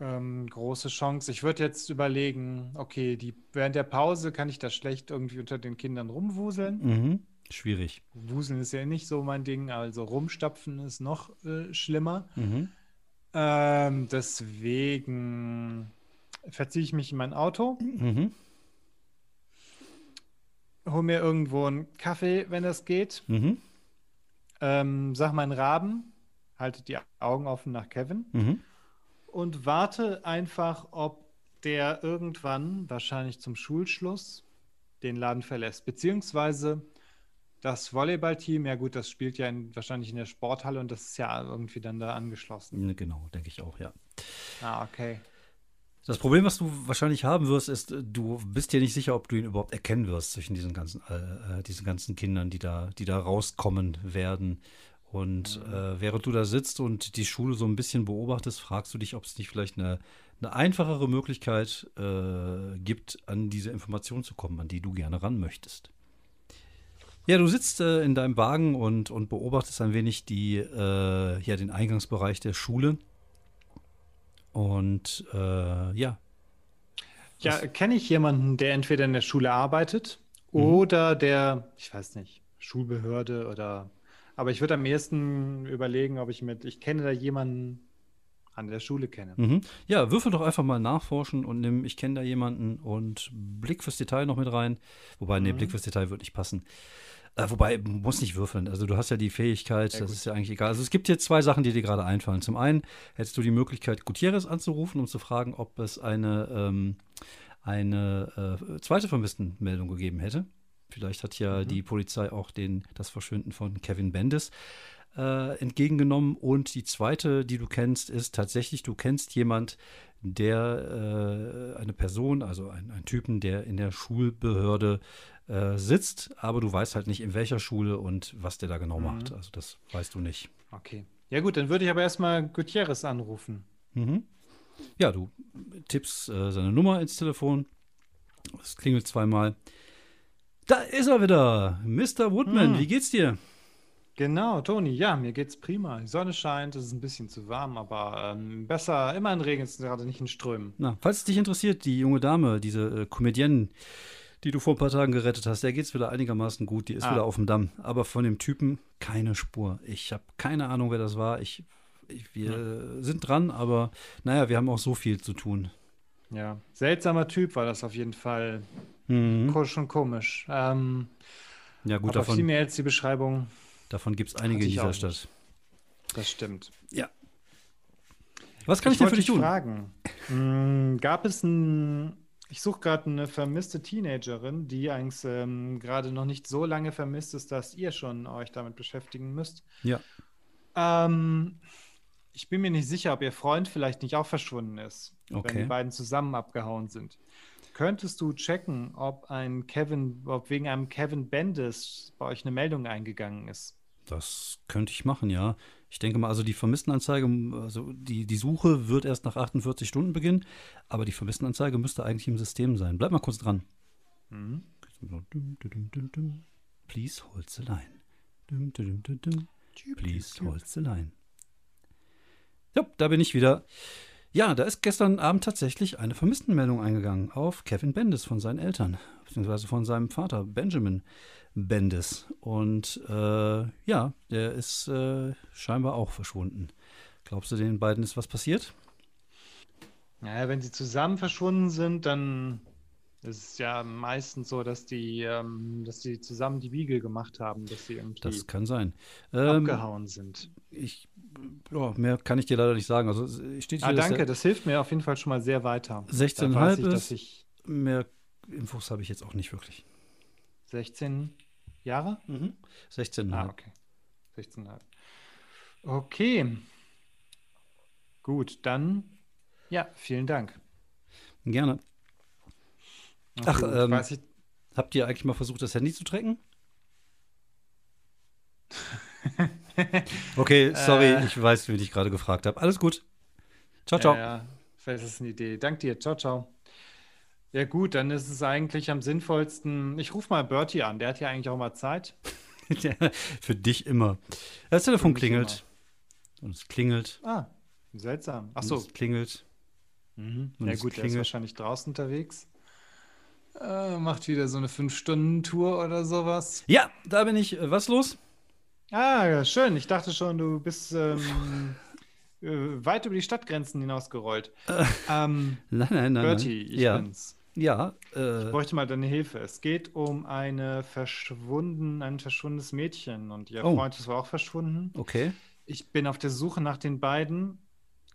ähm, große Chance. Ich würde jetzt überlegen, okay, die, während der Pause kann ich da schlecht irgendwie unter den Kindern rumwuseln. Mhm. Schwierig. Wuseln ist ja nicht so mein Ding, also rumstapfen ist noch äh, schlimmer. Mhm. Ähm, deswegen verziehe ich mich in mein Auto, mhm. hole mir irgendwo einen Kaffee, wenn das geht. Mhm. Ähm, sag meinen Raben, halte die Augen offen nach Kevin mhm. und warte einfach, ob der irgendwann, wahrscheinlich zum Schulschluss, den Laden verlässt. Beziehungsweise das Volleyballteam, ja gut, das spielt ja in, wahrscheinlich in der Sporthalle und das ist ja irgendwie dann da angeschlossen. Ne, genau, denke ich auch, ja. Ah, okay. Das Problem, was du wahrscheinlich haben wirst, ist, du bist dir nicht sicher, ob du ihn überhaupt erkennen wirst zwischen diesen ganzen, äh, äh diesen ganzen Kindern, die da, die da rauskommen werden. Und mhm. äh, während du da sitzt und die Schule so ein bisschen beobachtest, fragst du dich, ob es nicht vielleicht eine, eine einfachere Möglichkeit äh, gibt, an diese Information zu kommen, an die du gerne ran möchtest. Ja, du sitzt äh, in deinem Wagen und, und beobachtest ein wenig die, äh, ja, den Eingangsbereich der Schule. Und äh, ja. Ja, kenne ich jemanden, der entweder in der Schule arbeitet mhm. oder der, ich weiß nicht, Schulbehörde oder. Aber ich würde am ehesten überlegen, ob ich mit, ich kenne da jemanden an der Schule kenne. Mhm. Ja, würfel doch einfach mal nachforschen und nimm, ich kenne da jemanden und Blick fürs Detail noch mit rein. Wobei, mhm. nee, Blick fürs Detail würde nicht passen. Äh, wobei, muss nicht würfeln. Also du hast ja die Fähigkeit, ja, das ist ja eigentlich egal. Also es gibt hier zwei Sachen, die dir gerade einfallen. Zum einen hättest du die Möglichkeit, Gutierrez anzurufen, um zu fragen, ob es eine, ähm, eine äh, zweite Vermisstenmeldung gegeben hätte. Vielleicht hat ja mhm. die Polizei auch den, das Verschwinden von Kevin Bendis äh, entgegengenommen. Und die zweite, die du kennst, ist tatsächlich, du kennst jemand, der äh, eine Person, also ein, ein Typen, der in der Schulbehörde äh, sitzt, aber du weißt halt nicht, in welcher Schule und was der da genau mhm. macht. Also das weißt du nicht. Okay. Ja gut, dann würde ich aber erstmal Gutierrez anrufen. Mhm. Ja, du tippst äh, seine Nummer ins Telefon. Es klingelt zweimal. Da ist er wieder, Mr. Woodman. Mhm. Wie geht's dir? Genau, Toni. Ja, mir geht's prima. Die Sonne scheint, es ist ein bisschen zu warm, aber ähm, besser immer in Regen, gerade nicht in Strömen. Na, falls es dich interessiert, die junge Dame, diese äh, Comedienne, die du vor ein paar Tagen gerettet hast, der geht's wieder einigermaßen gut, die ist ah. wieder auf dem Damm. Aber von dem Typen keine Spur. Ich habe keine Ahnung, wer das war. Ich, ich wir ja. sind dran, aber naja, wir haben auch so viel zu tun. Ja, seltsamer Typ war das auf jeden Fall. Mhm. Schon komisch. Ähm, ja, gut, aber davon. mehr als die Beschreibung. Davon gibt es einige in dieser Stadt. Das stimmt. Ja. Was kann ich, ich denn für dich tun? fragen. Hm, gab es ein ich suche gerade eine vermisste Teenagerin, die eigentlich ähm, gerade noch nicht so lange vermisst ist, dass ihr schon euch damit beschäftigen müsst. Ja. Ähm, ich bin mir nicht sicher, ob ihr Freund vielleicht nicht auch verschwunden ist, okay. wenn die beiden zusammen abgehauen sind. Könntest du checken, ob ein Kevin, ob wegen einem Kevin Bendis bei euch eine Meldung eingegangen ist? Das könnte ich machen, ja. Ich denke mal, also die Vermisstenanzeige, also die, die Suche wird erst nach 48 Stunden beginnen, aber die Vermisstenanzeige müsste eigentlich im System sein. Bleib mal kurz dran. Mhm. Please hold the line. Please hold the line. Ja, da bin ich wieder. Ja, da ist gestern Abend tatsächlich eine Vermisstenmeldung eingegangen auf Kevin Bendis von seinen Eltern, beziehungsweise von seinem Vater Benjamin Bendis. Und äh, ja, der ist äh, scheinbar auch verschwunden. Glaubst du, den beiden ist was passiert? Naja, wenn sie zusammen verschwunden sind, dann ist es ja meistens so, dass die, ähm, dass die zusammen die Wiegel gemacht haben, dass sie irgendwie das kann sein. Ähm, abgehauen sind. Ich, ja, mehr kann ich dir leider nicht sagen. Also steht hier, ah, danke, das hilft mir auf jeden Fall schon mal sehr weiter. 16,5 ist, ich, mehr Infos habe ich jetzt auch nicht wirklich. 16 Jahre? Mhm. 16,5. Ah, okay. 16,5. Okay. Gut, dann ja, vielen Dank. Gerne. Ach, Ach ähm, ich... habt ihr eigentlich mal versucht, das Handy zu tracken? okay, sorry, äh, ich weiß, wie ich gerade gefragt habe. Alles gut. Ciao, ciao. Ja, ja, vielleicht ist es eine Idee. Dank dir. Ciao, ciao. Ja, gut, dann ist es eigentlich am sinnvollsten. Ich rufe mal Bertie an, der hat ja eigentlich auch mal Zeit. Für dich immer. Das Telefon klingelt. Und es klingelt. Ah, seltsam. Ach so. es klingelt. Mhm. Ja, gut, klingelt. der ist wahrscheinlich draußen unterwegs. Äh, macht wieder so eine 5-Stunden-Tour oder sowas. Ja, da bin ich. Was los? Ah, schön. Ich dachte schon, du bist ähm, äh, weit über die Stadtgrenzen hinausgerollt. Äh, ähm, nein, nein, nein. Bertie, ich ja. bin's. Ja. Äh, ich bräuchte mal deine Hilfe. Es geht um eine verschwunden, ein verschwundenes Mädchen und ihr oh. Freund ist auch verschwunden. Okay. Ich bin auf der Suche nach den beiden.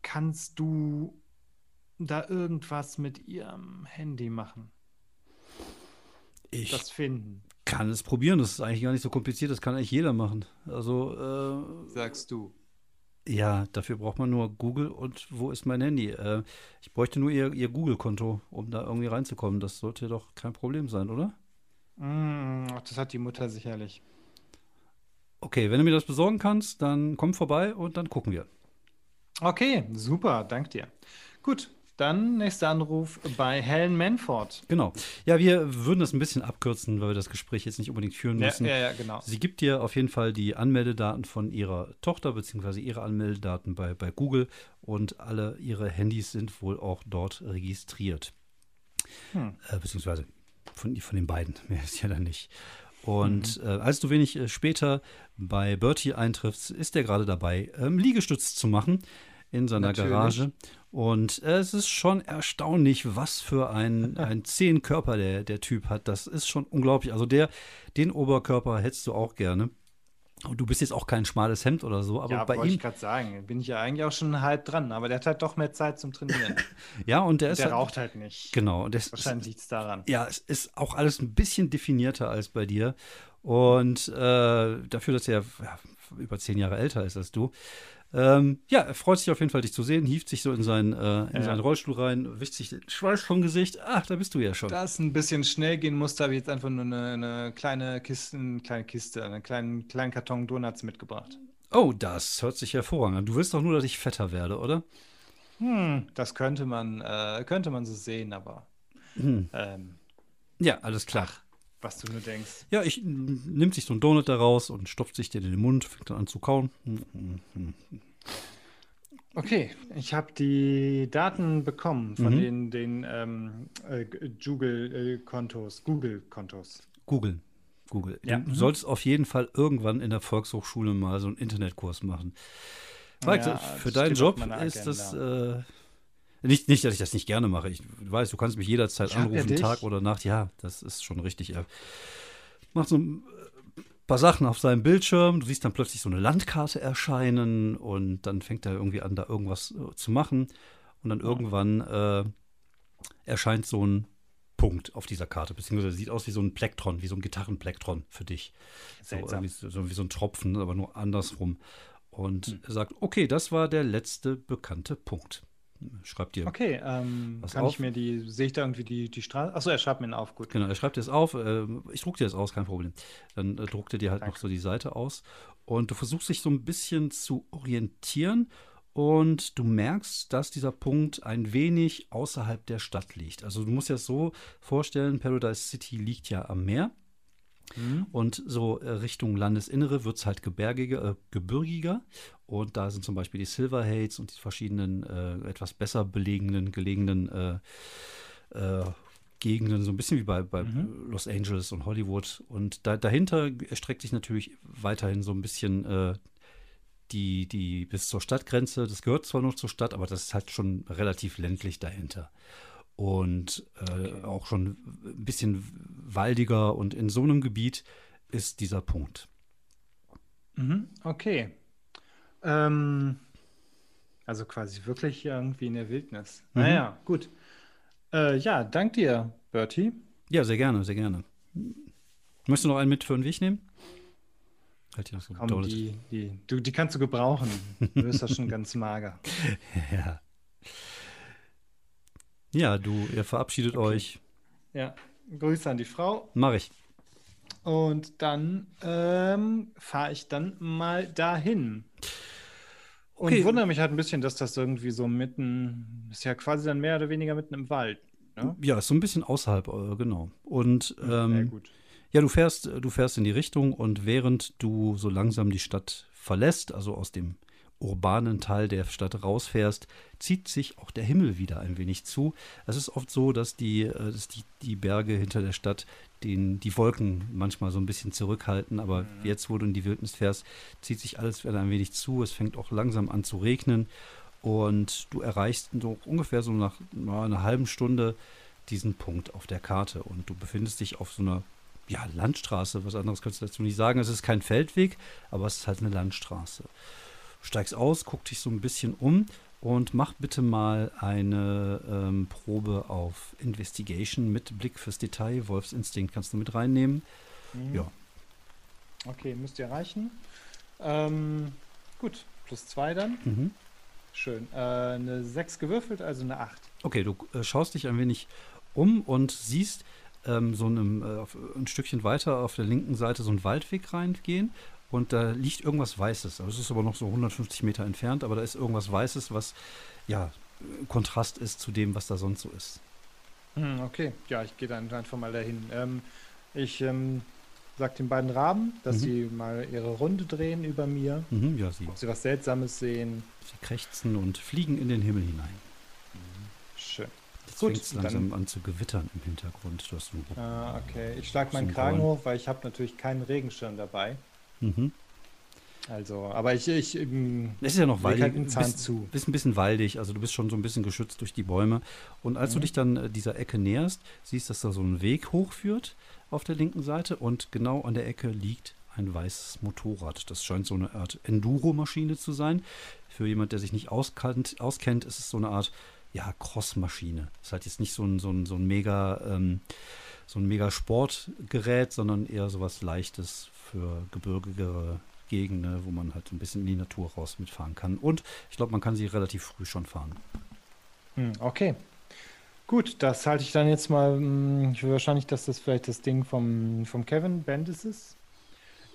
Kannst du da irgendwas mit ihrem Handy machen? Ich das finden. Kann es probieren. Das ist eigentlich gar nicht so kompliziert. Das kann eigentlich jeder machen. Also. Äh, Sagst du. Ja, dafür braucht man nur Google und wo ist mein Handy? Äh, ich bräuchte nur ihr, ihr Google-Konto, um da irgendwie reinzukommen. Das sollte doch kein Problem sein, oder? Mm, das hat die Mutter sicherlich. Okay, wenn du mir das besorgen kannst, dann komm vorbei und dann gucken wir. Okay, super, dank dir. Gut, dann nächster Anruf bei Helen Manford. Genau. Ja, wir würden das ein bisschen abkürzen, weil wir das Gespräch jetzt nicht unbedingt führen müssen. Ja, ja, ja genau. Sie gibt dir auf jeden Fall die Anmeldedaten von ihrer Tochter beziehungsweise ihre Anmeldedaten bei, bei Google und alle ihre Handys sind wohl auch dort registriert. Hm. Äh, beziehungsweise von, von den beiden. Mehr ist ja dann nicht. Und mhm. äh, als du wenig äh, später bei Bertie eintriffst, ist er gerade dabei, ähm, Liegestütz zu machen in seiner Natürlich. Garage. Und es ist schon erstaunlich, was für ein, ein zähen Körper der, der Typ hat. Das ist schon unglaublich. Also der, den Oberkörper hättest du auch gerne. Und du bist jetzt auch kein schmales Hemd oder so, aber ja, bei ihm. ich gerade sagen, bin ich ja eigentlich auch schon halb dran, aber der hat halt doch mehr Zeit zum Trainieren. ja, und der ist. Der halt, raucht halt nicht. Genau. Und Wahrscheinlich liegt es daran. Ja, es ist auch alles ein bisschen definierter als bei dir. Und äh, dafür, dass er ja, über zehn Jahre älter ist als du, ähm, ja, er freut sich auf jeden Fall, dich zu sehen, hieft sich so in seinen, äh, in ja. seinen Rollstuhl rein, wischt sich den Schweiß vom Gesicht. Ach, da bist du ja schon. Da es ein bisschen schnell gehen musste, habe ich jetzt einfach nur eine, eine kleine Kiste, eine kleine Kiste, einen kleinen, kleinen Karton Donuts mitgebracht. Oh, das hört sich hervorragend an. Du willst doch nur, dass ich fetter werde, oder? Hm, das könnte man, äh, könnte man so sehen, aber. Hm. Ähm, ja, alles klar. Ach, was du nur denkst. Ja, ich nimmt sich so ein Donut daraus und stopft sich den in den Mund, fängt dann an zu kauen. Okay, ich habe die Daten bekommen von mhm. den, den ähm, äh, Google-Kontos. Google-Kontos. Google. Google. Ja. Du mhm. solltest auf jeden Fall irgendwann in der Volkshochschule mal so einen Internetkurs machen. Mike, ja, für deinen Job ist das. Äh, nicht, nicht, dass ich das nicht gerne mache. Ich weiß, du kannst mich jederzeit ich anrufen, ja Tag oder Nacht. Ja, das ist schon richtig. Er macht so ein paar Sachen auf seinem Bildschirm. Du siehst dann plötzlich so eine Landkarte erscheinen und dann fängt er irgendwie an, da irgendwas äh, zu machen. Und dann irgendwann äh, erscheint so ein Punkt auf dieser Karte, beziehungsweise sieht aus wie so ein Plektron, wie so ein Gitarrenplektron für dich. So, so, wie so ein Tropfen, aber nur andersrum. Und hm. er sagt, okay, das war der letzte bekannte Punkt. Schreibt dir. Okay, ähm, kann auf. ich mir die, sehe ich da irgendwie die, die Straße? Achso, er schreibt mir auf, gut. Genau, er schreibt dir es auf. Äh, ich druck dir das aus, kein Problem. Dann äh, druckt er dir halt Danke. noch so die Seite aus. Und du versuchst dich so ein bisschen zu orientieren und du merkst, dass dieser Punkt ein wenig außerhalb der Stadt liegt. Also du musst dir das so vorstellen, Paradise City liegt ja am Meer. Mhm. Und so äh, Richtung Landesinnere wird es halt gebirgiger, äh, gebirgiger. Und da sind zum Beispiel die Silver Hates und die verschiedenen äh, etwas besser belegenen, gelegenen äh, äh, Gegenden, so ein bisschen wie bei, bei mhm. Los Angeles und Hollywood. Und da, dahinter erstreckt sich natürlich weiterhin so ein bisschen äh, die, die bis zur Stadtgrenze. Das gehört zwar noch zur Stadt, aber das ist halt schon relativ ländlich dahinter und äh, okay. auch schon ein bisschen waldiger und in so einem Gebiet ist dieser Punkt. Mhm, okay. Ähm, also quasi wirklich irgendwie in der Wildnis. Mhm. Naja, gut. Äh, ja, dank dir, Bertie. Ja, sehr gerne, sehr gerne. Möchtest du noch einen mit für den Weg nehmen? Halt die noch so Komm, die, die, du, die kannst du gebrauchen. Du bist ja schon ganz mager. ja. Ja, du, ihr verabschiedet okay. euch. Ja, Grüße an die Frau. Mach ich. Und dann ähm, fahre ich dann mal dahin. Und okay. wundere mich halt ein bisschen, dass das irgendwie so mitten, ist ja quasi dann mehr oder weniger mitten im Wald. Ne? Ja, ist so ein bisschen außerhalb, äh, genau. Und ähm, ja, du fährst, du fährst in die Richtung und während du so langsam die Stadt verlässt, also aus dem urbanen Teil der Stadt rausfährst, zieht sich auch der Himmel wieder ein wenig zu. Es ist oft so, dass die, äh, dass die, die Berge hinter der Stadt den, die Wolken manchmal so ein bisschen zurückhalten, aber mhm. jetzt, wo du in die Wildnis fährst, zieht sich alles wieder ein wenig zu. Es fängt auch langsam an zu regnen und du erreichst so ungefähr so nach na, einer halben Stunde diesen Punkt auf der Karte und du befindest dich auf so einer ja, Landstraße, was anderes kannst du dazu nicht sagen. Es ist kein Feldweg, aber es ist halt eine Landstraße steigst aus, guck dich so ein bisschen um und mach bitte mal eine ähm, Probe auf Investigation mit Blick fürs Detail. Wolfsinstinkt kannst du mit reinnehmen. Mhm. Ja. Okay, müsst ihr reichen. Ähm, gut, plus zwei dann. Mhm. Schön. Äh, eine 6 gewürfelt, also eine 8. Okay, du äh, schaust dich ein wenig um und siehst ähm, so einem, äh, ein Stückchen weiter auf der linken Seite so einen Waldweg reingehen und da liegt irgendwas Weißes. Also es ist aber noch so 150 Meter entfernt, aber da ist irgendwas Weißes, was ja Kontrast ist zu dem, was da sonst so ist. Hm, okay, ja, ich gehe dann einfach mal dahin. Ähm, ich ähm, sage den beiden Raben, dass mhm. sie mal ihre Runde drehen über mir. Mhm, ja, sie. Ob sie was Seltsames sehen. Sie krächzen und fliegen in den Himmel hinein. Schön. Jetzt fängt es langsam dann, an zu gewittern im Hintergrund. Du hast ah, okay. Ich schlage meinen Kragen hoch, weil ich habe natürlich keinen Regenschirm dabei. Mhm. Also, aber ich, ich ähm, es ist ja noch waldig, halt Zahn bist, zu. bist ein bisschen waldig, also du bist schon so ein bisschen geschützt durch die Bäume. Und als mhm. du dich dann äh, dieser Ecke näherst, siehst, dass da so ein Weg hochführt auf der linken Seite und genau an der Ecke liegt ein weißes Motorrad. Das scheint so eine Art Enduro-Maschine zu sein. Für jemand, der sich nicht auskannt, auskennt, ist es so eine Art ja, Cross-Maschine. Ist halt jetzt nicht so ein, so ein, so ein mega ähm, so ein mega Sportgerät, sondern eher so was Leichtes für gebirgigere Gegenden, wo man halt ein bisschen in die Natur raus mitfahren kann. Und ich glaube, man kann sie relativ früh schon fahren. Hm, okay. Gut, das halte ich dann jetzt mal. Hm, ich will wahrscheinlich, dass das vielleicht das Ding vom, vom Kevin Bendis ist.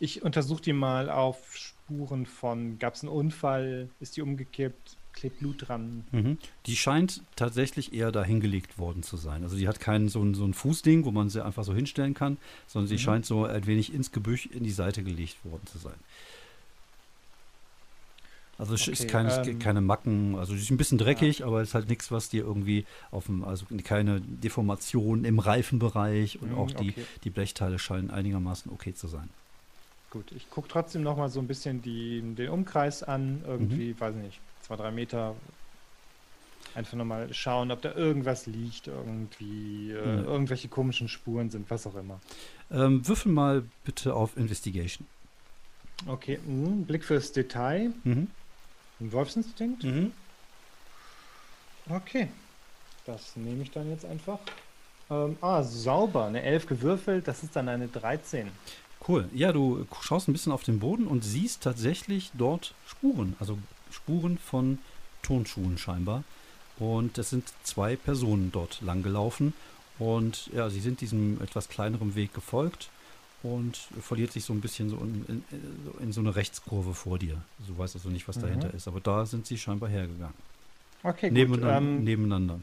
Ich untersuche die mal auf Spuren von, gab es einen Unfall, ist die umgekippt, Blut dran. Mhm. Die scheint tatsächlich eher dahingelegt worden zu sein. Also die hat kein so ein, so ein Fußding, wo man sie einfach so hinstellen kann, sondern sie mhm. scheint so ein wenig ins Gebüsch in die Seite gelegt worden zu sein. Also es okay, ist keine, ähm, keine Macken, also es ist ein bisschen dreckig, ja. aber es ist halt nichts, was dir irgendwie auf dem, also keine Deformation im Reifenbereich und mhm, auch die, okay. die Blechteile scheinen einigermaßen okay zu sein. Gut, ich gucke trotzdem noch mal so ein bisschen die, den Umkreis an, irgendwie, mhm. weiß ich nicht, zwei, drei Meter einfach nochmal schauen, ob da irgendwas liegt, irgendwie, äh, mhm. irgendwelche komischen Spuren sind, was auch immer. Ähm, würfel mal bitte auf Investigation. Okay, mh, Blick fürs Detail. Mhm. Ein Wolfsinstinkt. Mhm. Okay, das nehme ich dann jetzt einfach. Ähm, ah, sauber, eine 11 gewürfelt, das ist dann eine 13. Cool. Ja, du schaust ein bisschen auf den Boden und siehst tatsächlich dort Spuren, also Spuren von Turnschuhen scheinbar. Und es sind zwei Personen dort lang gelaufen. Und ja, sie sind diesem etwas kleineren Weg gefolgt und verliert sich so ein bisschen so in, in, in so eine Rechtskurve vor dir. Du weißt also nicht, was mhm. dahinter ist. Aber da sind sie scheinbar hergegangen. Okay, nebeneinander, gut. Ähm, nebeneinander.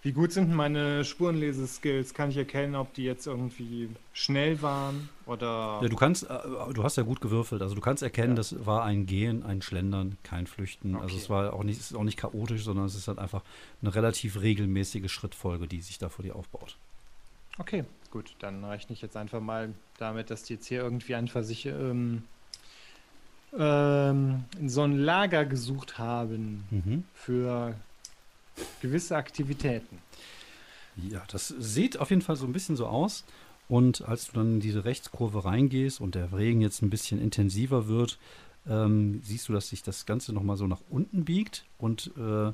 Wie gut sind meine Spurenleseskills? Kann ich erkennen, ob die jetzt irgendwie schnell waren oder. Ja, du kannst, äh, du hast ja gut gewürfelt. Also du kannst erkennen, ja. das war ein Gehen, ein Schlendern, kein Flüchten. Also okay. Also es war auch nicht, es ist auch nicht chaotisch, sondern es ist halt einfach eine relativ regelmäßige Schrittfolge, die sich da vor dir aufbaut. Okay, gut. Dann rechne ich jetzt einfach mal damit, dass die jetzt hier irgendwie einfach sich ähm, ähm, so ein Lager gesucht haben mhm. für gewisse Aktivitäten. Ja, das sieht auf jeden Fall so ein bisschen so aus. Und als du dann in diese Rechtskurve reingehst und der Regen jetzt ein bisschen intensiver wird, ähm, siehst du, dass sich das Ganze nochmal so nach unten biegt. Und äh,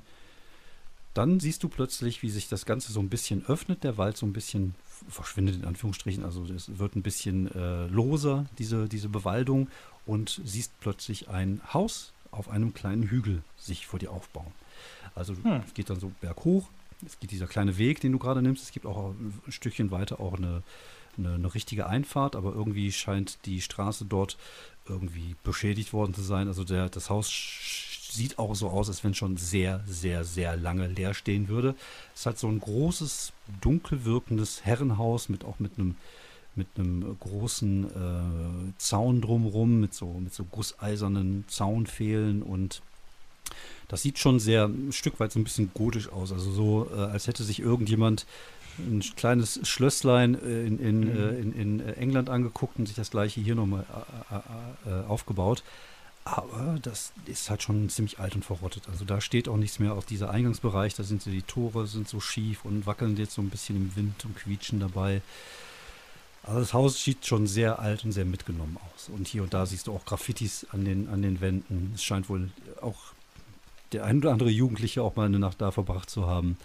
dann siehst du plötzlich, wie sich das Ganze so ein bisschen öffnet, der Wald so ein bisschen verschwindet in Anführungsstrichen. Also es wird ein bisschen äh, loser, diese, diese Bewaldung. Und siehst plötzlich ein Haus auf einem kleinen Hügel sich vor dir aufbauen. Also hm. es geht dann so berghoch. Es geht dieser kleine Weg, den du gerade nimmst. Es gibt auch ein Stückchen weiter auch eine, eine, eine, richtige Einfahrt, aber irgendwie scheint die Straße dort irgendwie beschädigt worden zu sein. Also der, das Haus sieht auch so aus, als wenn schon sehr, sehr, sehr lange leer stehen würde. Es hat so ein großes, dunkel wirkendes Herrenhaus mit auch mit einem mit einem großen äh, Zaun drumrum, mit so, mit so gusseisernen Zaunfehlen und das sieht schon sehr ein Stück weit so ein bisschen gotisch aus. Also so, äh, als hätte sich irgendjemand ein kleines Schlösslein äh, in, in, mhm. äh, in, in, England angeguckt und sich das gleiche hier nochmal äh, äh, aufgebaut. Aber das ist halt schon ziemlich alt und verrottet. Also da steht auch nichts mehr auf dieser Eingangsbereich. Da sind so die Tore sind so schief und wackeln jetzt so ein bisschen im Wind und quietschen dabei. Also das Haus sieht schon sehr alt und sehr mitgenommen aus. Und hier und da siehst du auch Graffitis an den, an den Wänden. Es scheint wohl auch der ein oder andere Jugendliche auch mal eine Nacht da verbracht zu haben.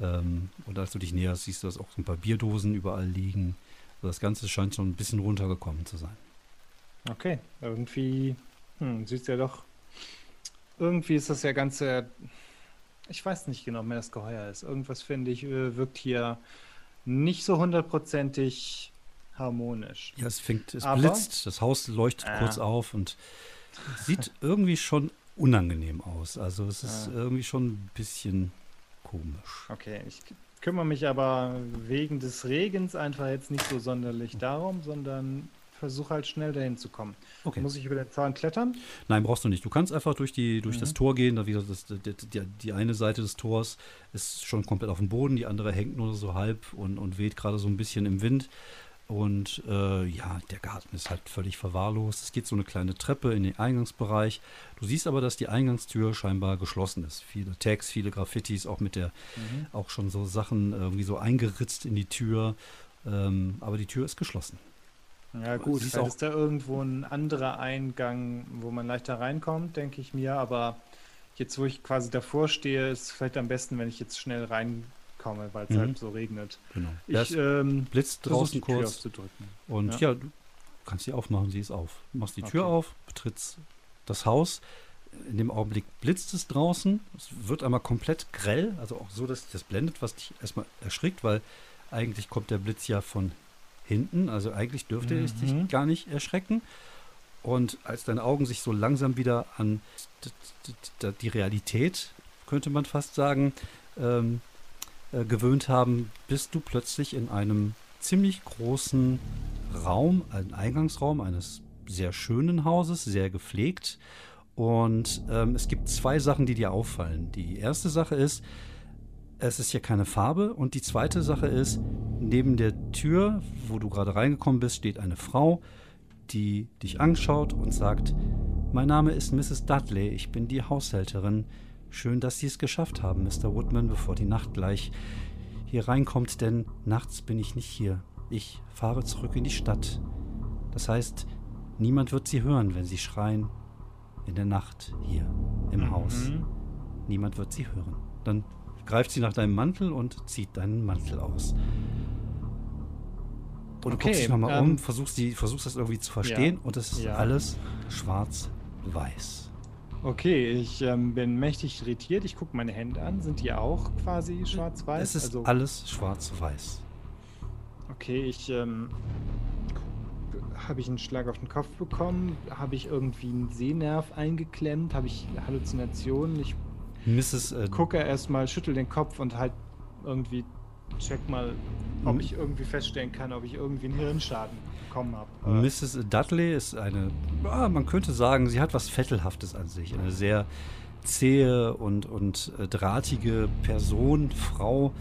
Ähm, und als du dich näherst, siehst du, dass auch so ein paar Bierdosen überall liegen. Also das Ganze scheint schon ein bisschen runtergekommen zu sein. Okay, irgendwie hm, sieht ja doch. Irgendwie ist das ja Ganze. Ich weiß nicht genau, wer das Geheuer ist. Irgendwas finde ich, äh, wirkt hier nicht so hundertprozentig harmonisch. Ja, es fängt, es Aber, blitzt, das Haus leuchtet äh, kurz auf und sieht irgendwie schon unangenehm aus. Also es ist ja. irgendwie schon ein bisschen komisch. Okay, ich kümmere mich aber wegen des Regens einfach jetzt nicht so sonderlich darum, sondern versuche halt schnell dahin zu kommen. Okay. Muss ich über den Zaun klettern? Nein, brauchst du nicht. Du kannst einfach durch, die, durch mhm. das Tor gehen. Da wieder das, die, die, die, eine Seite des Tors ist schon komplett auf dem Boden, die andere hängt nur so halb und, und weht gerade so ein bisschen im Wind. Und äh, ja, der Garten ist halt völlig verwahrlost. Es geht so eine kleine Treppe in den Eingangsbereich. Du siehst aber, dass die Eingangstür scheinbar geschlossen ist. Viele Tags, viele Graffitis, auch mit der, mhm. auch schon so Sachen irgendwie so eingeritzt in die Tür. Ähm, aber die Tür ist geschlossen. Ja gut, ist, ist da irgendwo ein anderer Eingang, wo man leichter reinkommt, denke ich mir. Aber jetzt, wo ich quasi davor stehe, ist es vielleicht am besten, wenn ich jetzt schnell rein komme, weil es mhm. halt so regnet. Genau. Ich ähm, blitzt draußen kurz und ja. ja. du kannst sie aufmachen, sie ist auf. Du machst die Tür okay. auf, betrittst das Haus. In dem Augenblick blitzt es draußen. Es wird einmal komplett grell, also auch so, dass das blendet, was dich erstmal erschrickt, weil eigentlich kommt der Blitz ja von hinten. Also eigentlich dürfte mhm. es dich gar nicht erschrecken. Und als deine Augen sich so langsam wieder an die Realität, könnte man fast sagen, ähm, äh, gewöhnt haben, bist du plötzlich in einem ziemlich großen Raum, ein Eingangsraum eines sehr schönen Hauses, sehr gepflegt. Und ähm, es gibt zwei Sachen, die dir auffallen. Die erste Sache ist, es ist hier keine Farbe. Und die zweite Sache ist, neben der Tür, wo du gerade reingekommen bist, steht eine Frau, die dich anschaut und sagt, mein Name ist Mrs. Dudley, ich bin die Haushälterin. Schön, dass Sie es geschafft haben, Mr. Woodman, bevor die Nacht gleich hier reinkommt, denn nachts bin ich nicht hier. Ich fahre zurück in die Stadt. Das heißt, niemand wird Sie hören, wenn Sie schreien. In der Nacht hier im mhm. Haus. Niemand wird Sie hören. Dann greift sie nach deinem Mantel und zieht deinen Mantel aus. Und du okay, guckst dich nochmal ähm, um, versuchst, die, versuchst das irgendwie zu verstehen ja, und es ist ja. alles schwarz-weiß. Okay, ich ähm, bin mächtig irritiert. Ich gucke meine Hände an. Sind die auch quasi schwarz-weiß? Es ist also, alles schwarz-weiß. Okay, ich ähm, habe ich einen Schlag auf den Kopf bekommen? Habe ich irgendwie einen Sehnerv eingeklemmt? Habe ich Halluzinationen? Ich Mrs. Äh, gucke erstmal, schüttel den Kopf und halt irgendwie check mal, ob hm? ich irgendwie feststellen kann, ob ich irgendwie einen Hirnschaden bekommen habe. Mrs. Dudley ist eine, ja, man könnte sagen, sie hat was Vettelhaftes an sich. Eine sehr zähe und, und äh, drahtige Person, Frau.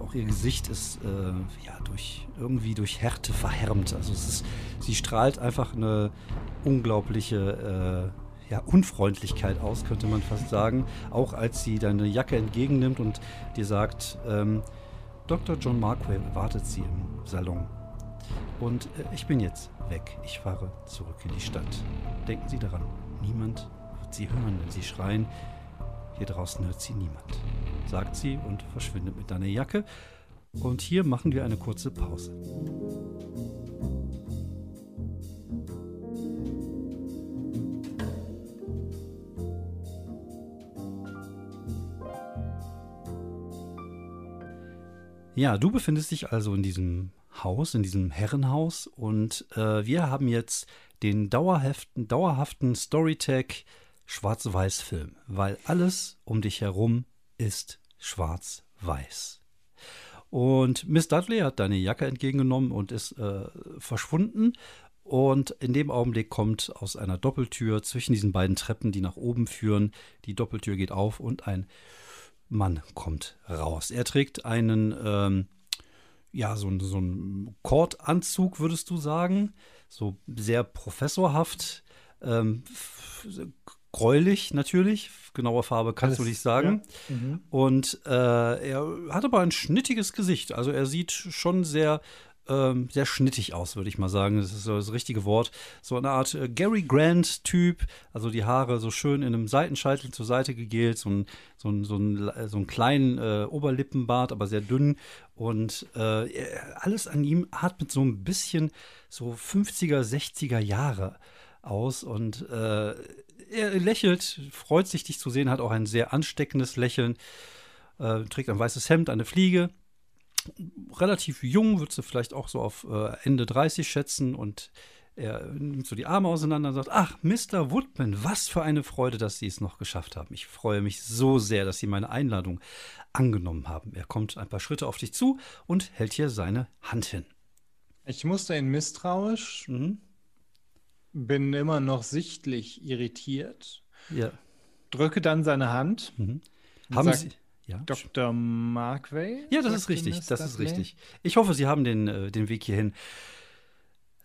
Auch ihr Gesicht ist äh, ja durch irgendwie durch Härte verhärmt. Also es ist, sie strahlt einfach eine unglaubliche äh, ja, Unfreundlichkeit aus, könnte man fast sagen. Auch als sie deine Jacke entgegennimmt und dir sagt, ähm, Dr. John Markway wartet sie im Salon. Und äh, ich bin jetzt weg. Ich fahre zurück in die Stadt. Denken Sie daran, niemand wird Sie hören, wenn Sie schreien. Hier draußen hört Sie niemand, sagt sie und verschwindet mit deiner Jacke. Und hier machen wir eine kurze Pause. Ja, du befindest dich also in diesem Haus, in diesem Herrenhaus und äh, wir haben jetzt den dauerhaften, dauerhaften Storytag Schwarz-Weiß-Film, weil alles um dich herum ist schwarz-weiß. Und Miss Dudley hat deine Jacke entgegengenommen und ist äh, verschwunden. Und in dem Augenblick kommt aus einer Doppeltür zwischen diesen beiden Treppen, die nach oben führen, die Doppeltür geht auf und ein Mann kommt raus. Er trägt einen, ähm, ja, so, so einen Kordanzug, würdest du sagen. So sehr professorhaft. Ähm, gräulich natürlich, genaue Farbe kannst Alles, du nicht sagen. Ja. Mhm. Und äh, er hat aber ein schnittiges Gesicht. Also er sieht schon sehr ähm, sehr schnittig aus, würde ich mal sagen. Das ist so das richtige Wort. So eine Art äh, Gary Grant-Typ. Also die Haare so schön in einem Seitenscheitel zur Seite gegelt. So ein, so ein, so ein, so einen kleinen äh, Oberlippenbart, aber sehr dünn. Und äh, alles an ihm atmet so ein bisschen so 50er, 60er Jahre aus. Und äh, er lächelt, freut sich, dich zu sehen, hat auch ein sehr ansteckendes Lächeln. Äh, trägt ein weißes Hemd, eine Fliege relativ jung, würdest du vielleicht auch so auf äh, Ende 30 schätzen und er nimmt so die Arme auseinander und sagt, ach, Mr. Woodman, was für eine Freude, dass Sie es noch geschafft haben. Ich freue mich so sehr, dass Sie meine Einladung angenommen haben. Er kommt ein paar Schritte auf dich zu und hält hier seine Hand hin. Ich musste ihn misstrauisch, mhm. bin immer noch sichtlich irritiert, ja. drücke dann seine Hand. Mhm. Haben sagt, Sie ja. Dr. Markway? Ja, das ist richtig. Das ist richtig. Ich hoffe, Sie haben den, äh, den Weg hierhin.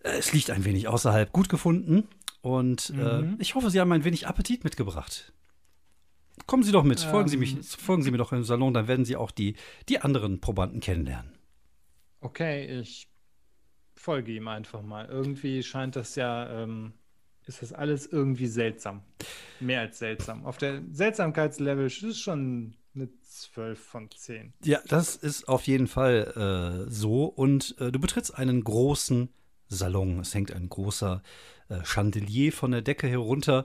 Äh, es liegt ein wenig außerhalb gut gefunden. Und äh, mhm. äh, ich hoffe, Sie haben ein wenig Appetit mitgebracht. Kommen Sie doch mit, folgen, ähm, Sie mich, folgen Sie mir doch im Salon, dann werden Sie auch die, die anderen Probanden kennenlernen. Okay, ich folge ihm einfach mal. Irgendwie scheint das ja, ähm, ist das alles irgendwie seltsam. Mehr als seltsam. Auf der Seltsamkeitslevel ist es schon eine 12 von 10. Ja, das ist auf jeden Fall äh, so. Und äh, du betrittst einen großen Salon. Es hängt ein großer äh, Chandelier von der Decke herunter.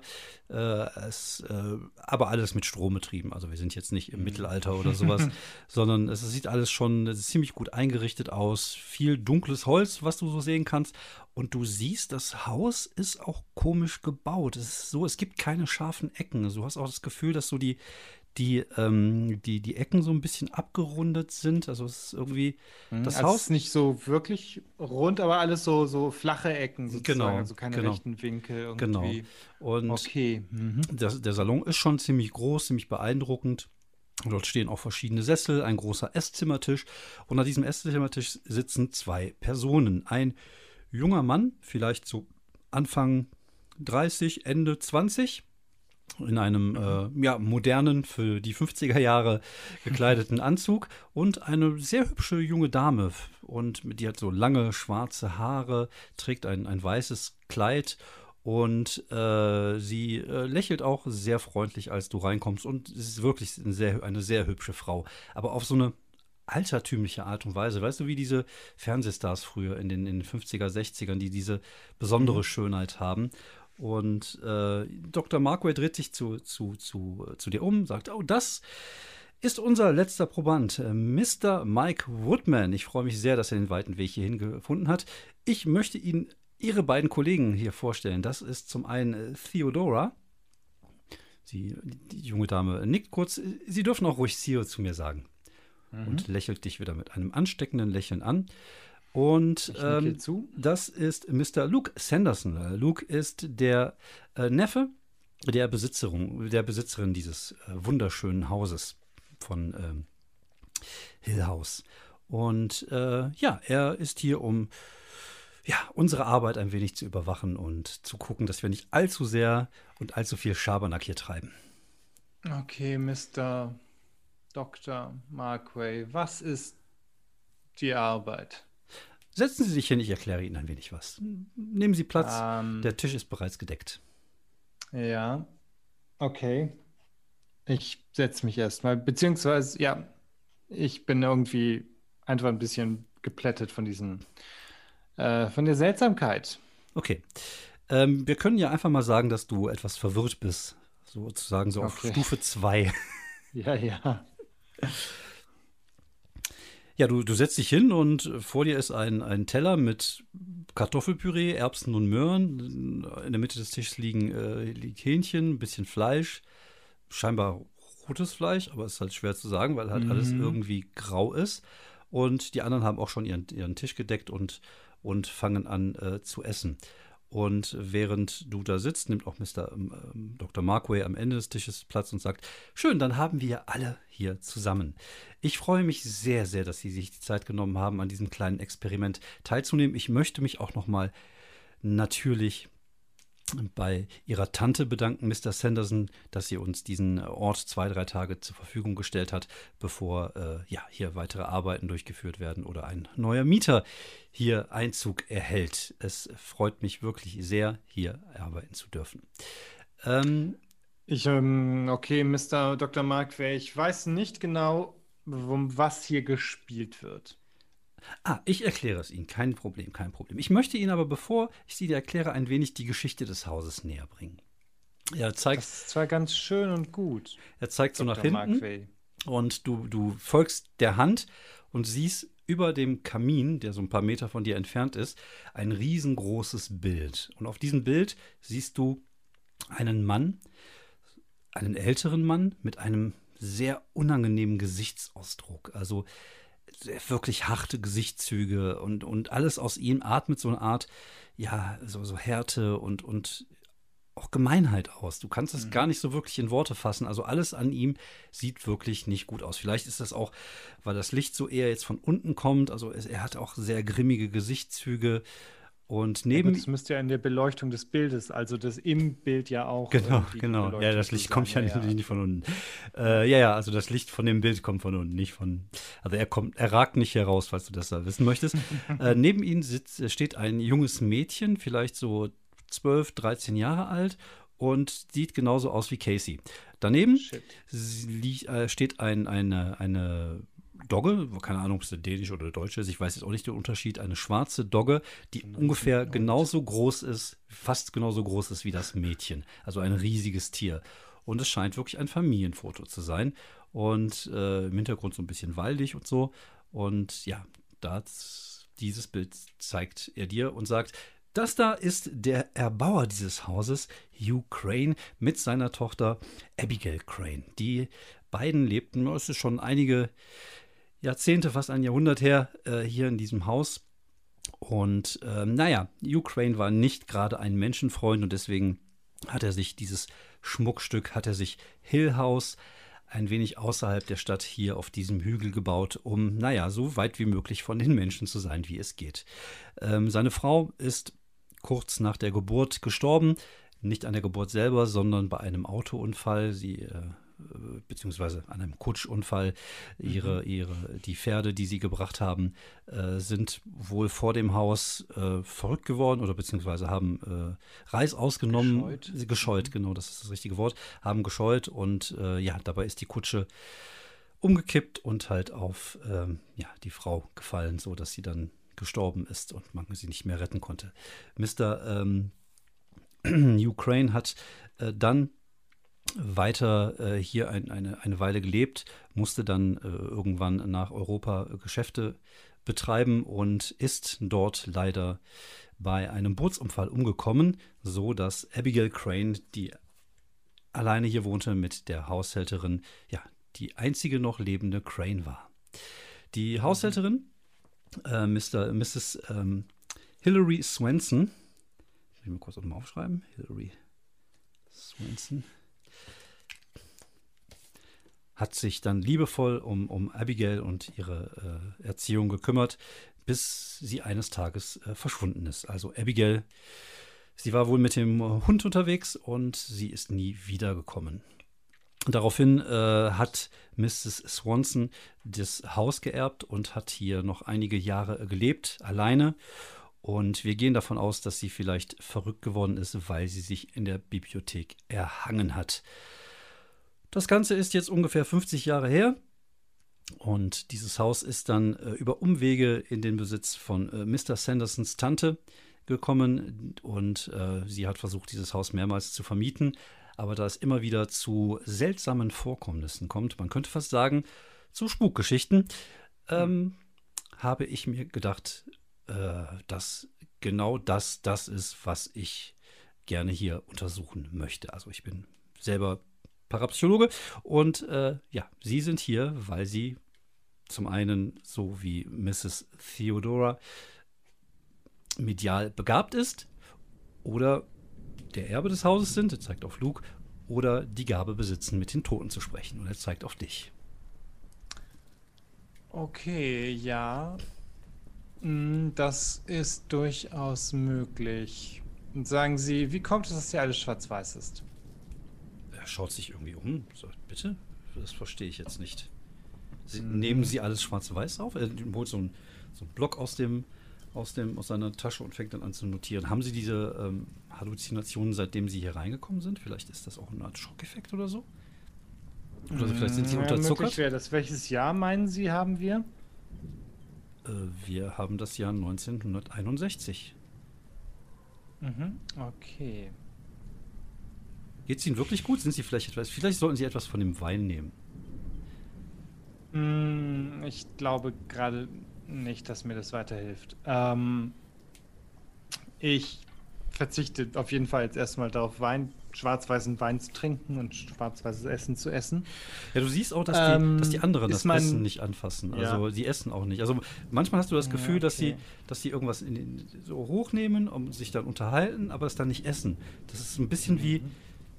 Äh, es, äh, aber alles mit Strom betrieben. Also wir sind jetzt nicht im mhm. Mittelalter oder sowas, sondern es sieht alles schon ziemlich gut eingerichtet aus. Viel dunkles Holz, was du so sehen kannst. Und du siehst, das Haus ist auch komisch gebaut. Es ist so, es gibt keine scharfen Ecken. Also du hast auch das Gefühl, dass so die, die, ähm, die, die Ecken so ein bisschen abgerundet sind. Also es ist irgendwie mhm, das also Haus ist nicht so wirklich rund, aber alles so, so flache Ecken sozusagen, genau, also keine genau. rechten Winkel irgendwie. Genau. Und okay. Mhm. Der, der Salon ist schon ziemlich groß, ziemlich beeindruckend. Dort stehen auch verschiedene Sessel, ein großer Esszimmertisch. Und an diesem Esszimmertisch sitzen zwei Personen. Ein junger Mann, vielleicht so Anfang 30, Ende 20 in einem äh, ja, modernen, für die 50er Jahre gekleideten Anzug und eine sehr hübsche junge Dame. Und die hat so lange schwarze Haare, trägt ein, ein weißes Kleid und äh, sie äh, lächelt auch sehr freundlich, als du reinkommst. Und es ist wirklich eine sehr, eine sehr hübsche Frau. Aber auf so eine altertümliche Art und Weise. Weißt du, wie diese Fernsehstars früher in den, in den 50er, 60ern, die diese besondere mhm. Schönheit haben. Und äh, Dr. Markway dreht sich zu, zu, zu, zu dir um, sagt, oh, das ist unser letzter Proband, äh, Mr. Mike Woodman. Ich freue mich sehr, dass er den weiten Weg hierhin gefunden hat. Ich möchte Ihnen Ihre beiden Kollegen hier vorstellen. Das ist zum einen äh, Theodora. Sie, die junge Dame nickt kurz. Sie dürfen auch ruhig Theo zu mir sagen. Mhm. Und lächelt dich wieder mit einem ansteckenden Lächeln an. Und ähm, das ist Mr. Luke Sanderson. Äh, Luke ist der äh, Neffe der Besitzerin, der Besitzerin dieses äh, wunderschönen Hauses von ähm, Hill House. Und äh, ja, er ist hier, um ja, unsere Arbeit ein wenig zu überwachen und zu gucken, dass wir nicht allzu sehr und allzu viel Schabernack hier treiben. Okay, Mr. Dr. Markway, was ist die Arbeit? Setzen Sie sich hin, ich erkläre Ihnen ein wenig was. Nehmen Sie Platz, ähm, der Tisch ist bereits gedeckt. Ja, okay. Ich setze mich erstmal, beziehungsweise, ja, ich bin irgendwie einfach ein bisschen geplättet von diesen, äh, von der Seltsamkeit. Okay. Ähm, wir können ja einfach mal sagen, dass du etwas verwirrt bist. Sozusagen so auf Stufe 2. Ja, ja. Ja, du, du setzt dich hin und vor dir ist ein, ein Teller mit Kartoffelpüree, Erbsen und Möhren. In der Mitte des Tisches liegen, äh, liegen Hähnchen, ein bisschen Fleisch, scheinbar rotes Fleisch, aber es ist halt schwer zu sagen, weil halt mhm. alles irgendwie grau ist. Und die anderen haben auch schon ihren, ihren Tisch gedeckt und, und fangen an äh, zu essen. Und während du da sitzt, nimmt auch Mr. Ähm, Dr. Markway am Ende des Tisches Platz und sagt, schön, dann haben wir alle hier zusammen. Ich freue mich sehr, sehr, dass Sie sich die Zeit genommen haben, an diesem kleinen Experiment teilzunehmen. Ich möchte mich auch nochmal natürlich bei ihrer Tante bedanken, Mr. Sanderson, dass sie uns diesen Ort zwei, drei Tage zur Verfügung gestellt hat, bevor äh, ja, hier weitere Arbeiten durchgeführt werden oder ein neuer Mieter hier Einzug erhält. Es freut mich wirklich sehr, hier arbeiten zu dürfen. Ähm, ich, ähm, okay, Mr. Dr. Markway, ich weiß nicht genau, um was hier gespielt wird. Ah, ich erkläre es Ihnen. Kein Problem, kein Problem. Ich möchte Ihnen aber, bevor ich Sie dir erkläre, ein wenig die Geschichte des Hauses näher bringen. Er zeigt, das ist zwar ganz schön und gut. Er zeigt so nach hinten Markway. und du, du folgst der Hand und siehst über dem Kamin, der so ein paar Meter von dir entfernt ist, ein riesengroßes Bild. Und auf diesem Bild siehst du einen Mann, einen älteren Mann mit einem sehr unangenehmen Gesichtsausdruck. Also wirklich harte Gesichtszüge und, und alles aus ihm atmet so eine Art, ja, so, so Härte und, und auch Gemeinheit aus. Du kannst es mhm. gar nicht so wirklich in Worte fassen. Also alles an ihm sieht wirklich nicht gut aus. Vielleicht ist das auch, weil das Licht so eher jetzt von unten kommt. Also es, er hat auch sehr grimmige Gesichtszüge und neben. Ja, das müsste ja in der Beleuchtung des Bildes, also das im Bild ja auch. Genau, genau. Ja, das Licht kommt ja, ja natürlich nicht von unten. Äh, ja, ja, also das Licht von dem Bild kommt von unten, nicht von. Also er kommt, er ragt nicht heraus, falls du das da wissen möchtest. äh, neben ihm sitzt, steht ein junges Mädchen, vielleicht so 12, 13 Jahre alt und sieht genauso aus wie Casey. Daneben liegt, äh, steht ein, eine, eine Dogge, keine Ahnung, ob es der dänische oder der deutsche ist, ich weiß jetzt auch nicht den Unterschied, eine schwarze Dogge, die ungefähr genauso groß ist, fast genauso groß ist wie das Mädchen. Also ein riesiges Tier. Und es scheint wirklich ein Familienfoto zu sein. Und äh, im Hintergrund so ein bisschen waldig und so. Und ja, das, dieses Bild zeigt er dir und sagt, das da ist der Erbauer dieses Hauses, Hugh Crane, mit seiner Tochter Abigail Crane. Die beiden lebten, es ist schon einige Jahrzehnte, fast ein Jahrhundert her, äh, hier in diesem Haus. Und ähm, naja, Ukraine war nicht gerade ein Menschenfreund und deswegen hat er sich dieses Schmuckstück, hat er sich Hill House ein wenig außerhalb der Stadt hier auf diesem Hügel gebaut, um, naja, so weit wie möglich von den Menschen zu sein, wie es geht. Ähm, seine Frau ist kurz nach der Geburt gestorben, nicht an der Geburt selber, sondern bei einem Autounfall. Sie äh, beziehungsweise an einem Kutschunfall. Ihre, mhm. ihre, die Pferde, die sie gebracht haben, äh, sind wohl vor dem Haus äh, verrückt geworden oder beziehungsweise haben äh, Reis ausgenommen. Gescheut. Gescheut, mhm. genau, das ist das richtige Wort. Haben gescheut und äh, ja, dabei ist die Kutsche umgekippt und halt auf ähm, ja, die Frau gefallen, so dass sie dann gestorben ist und man sie nicht mehr retten konnte. Mr. Ähm, Ukraine hat äh, dann weiter äh, hier ein, eine, eine Weile gelebt, musste dann äh, irgendwann nach Europa Geschäfte betreiben und ist dort leider bei einem Bootsunfall umgekommen, so dass Abigail Crane, die alleine hier wohnte mit der Haushälterin, ja, die einzige noch lebende Crane war. Die Haushälterin, äh, Mr., Mrs. Ähm, Hillary Swenson, ich mal kurz nochmal aufschreiben, Hillary Swenson, hat sich dann liebevoll um, um Abigail und ihre äh, Erziehung gekümmert, bis sie eines Tages äh, verschwunden ist. Also Abigail, sie war wohl mit dem Hund unterwegs und sie ist nie wiedergekommen. Daraufhin äh, hat Mrs. Swanson das Haus geerbt und hat hier noch einige Jahre gelebt, alleine. Und wir gehen davon aus, dass sie vielleicht verrückt geworden ist, weil sie sich in der Bibliothek erhangen hat. Das Ganze ist jetzt ungefähr 50 Jahre her. Und dieses Haus ist dann äh, über Umwege in den Besitz von äh, Mr. Sandersons Tante gekommen. Und äh, sie hat versucht, dieses Haus mehrmals zu vermieten. Aber da es immer wieder zu seltsamen Vorkommnissen kommt, man könnte fast sagen, zu Spukgeschichten, ähm, habe ich mir gedacht, äh, dass genau das das ist, was ich gerne hier untersuchen möchte. Also ich bin selber Parapsychologe. Und äh, ja, Sie sind hier, weil Sie zum einen, so wie Mrs. Theodora, medial begabt ist oder der Erbe des Hauses sind, er zeigt auf Luke, oder die Gabe besitzen, mit den Toten zu sprechen. Und er zeigt auf dich. Okay, ja. Hm, das ist durchaus möglich. Und sagen Sie, wie kommt es, dass hier alles schwarz-weiß ist? Schaut sich irgendwie um. Sagt, bitte? Das verstehe ich jetzt nicht. Sie, mhm. Nehmen Sie alles schwarz-weiß auf? Er holt so einen, so einen Block aus dem, aus, dem, aus seiner Tasche und fängt dann an zu notieren. Haben Sie diese ähm, Halluzinationen, seitdem Sie hier reingekommen sind? Vielleicht ist das auch eine Art Schockeffekt oder so? Oder so, vielleicht sind Sie ja, unterzuckert? wäre das. Welches Jahr meinen Sie, haben wir? Äh, wir haben das Jahr 1961. Mhm, okay. Geht es Ihnen wirklich gut? Sind Sie vielleicht etwas, vielleicht sollten Sie etwas von dem Wein nehmen. Mm, ich glaube gerade nicht, dass mir das weiterhilft. Ähm, ich verzichte auf jeden Fall jetzt erstmal darauf, Wein, schwarz-weißen Wein zu trinken und schwarz-weißes Essen zu essen. Ja, du siehst auch, dass die, ähm, dass die anderen das mein, Essen nicht anfassen. Also ja. die essen auch nicht. Also manchmal hast du das Gefühl, ja, okay. dass sie, dass sie irgendwas in, so hochnehmen und sich dann unterhalten, aber es dann nicht essen. Das ist ein bisschen mhm. wie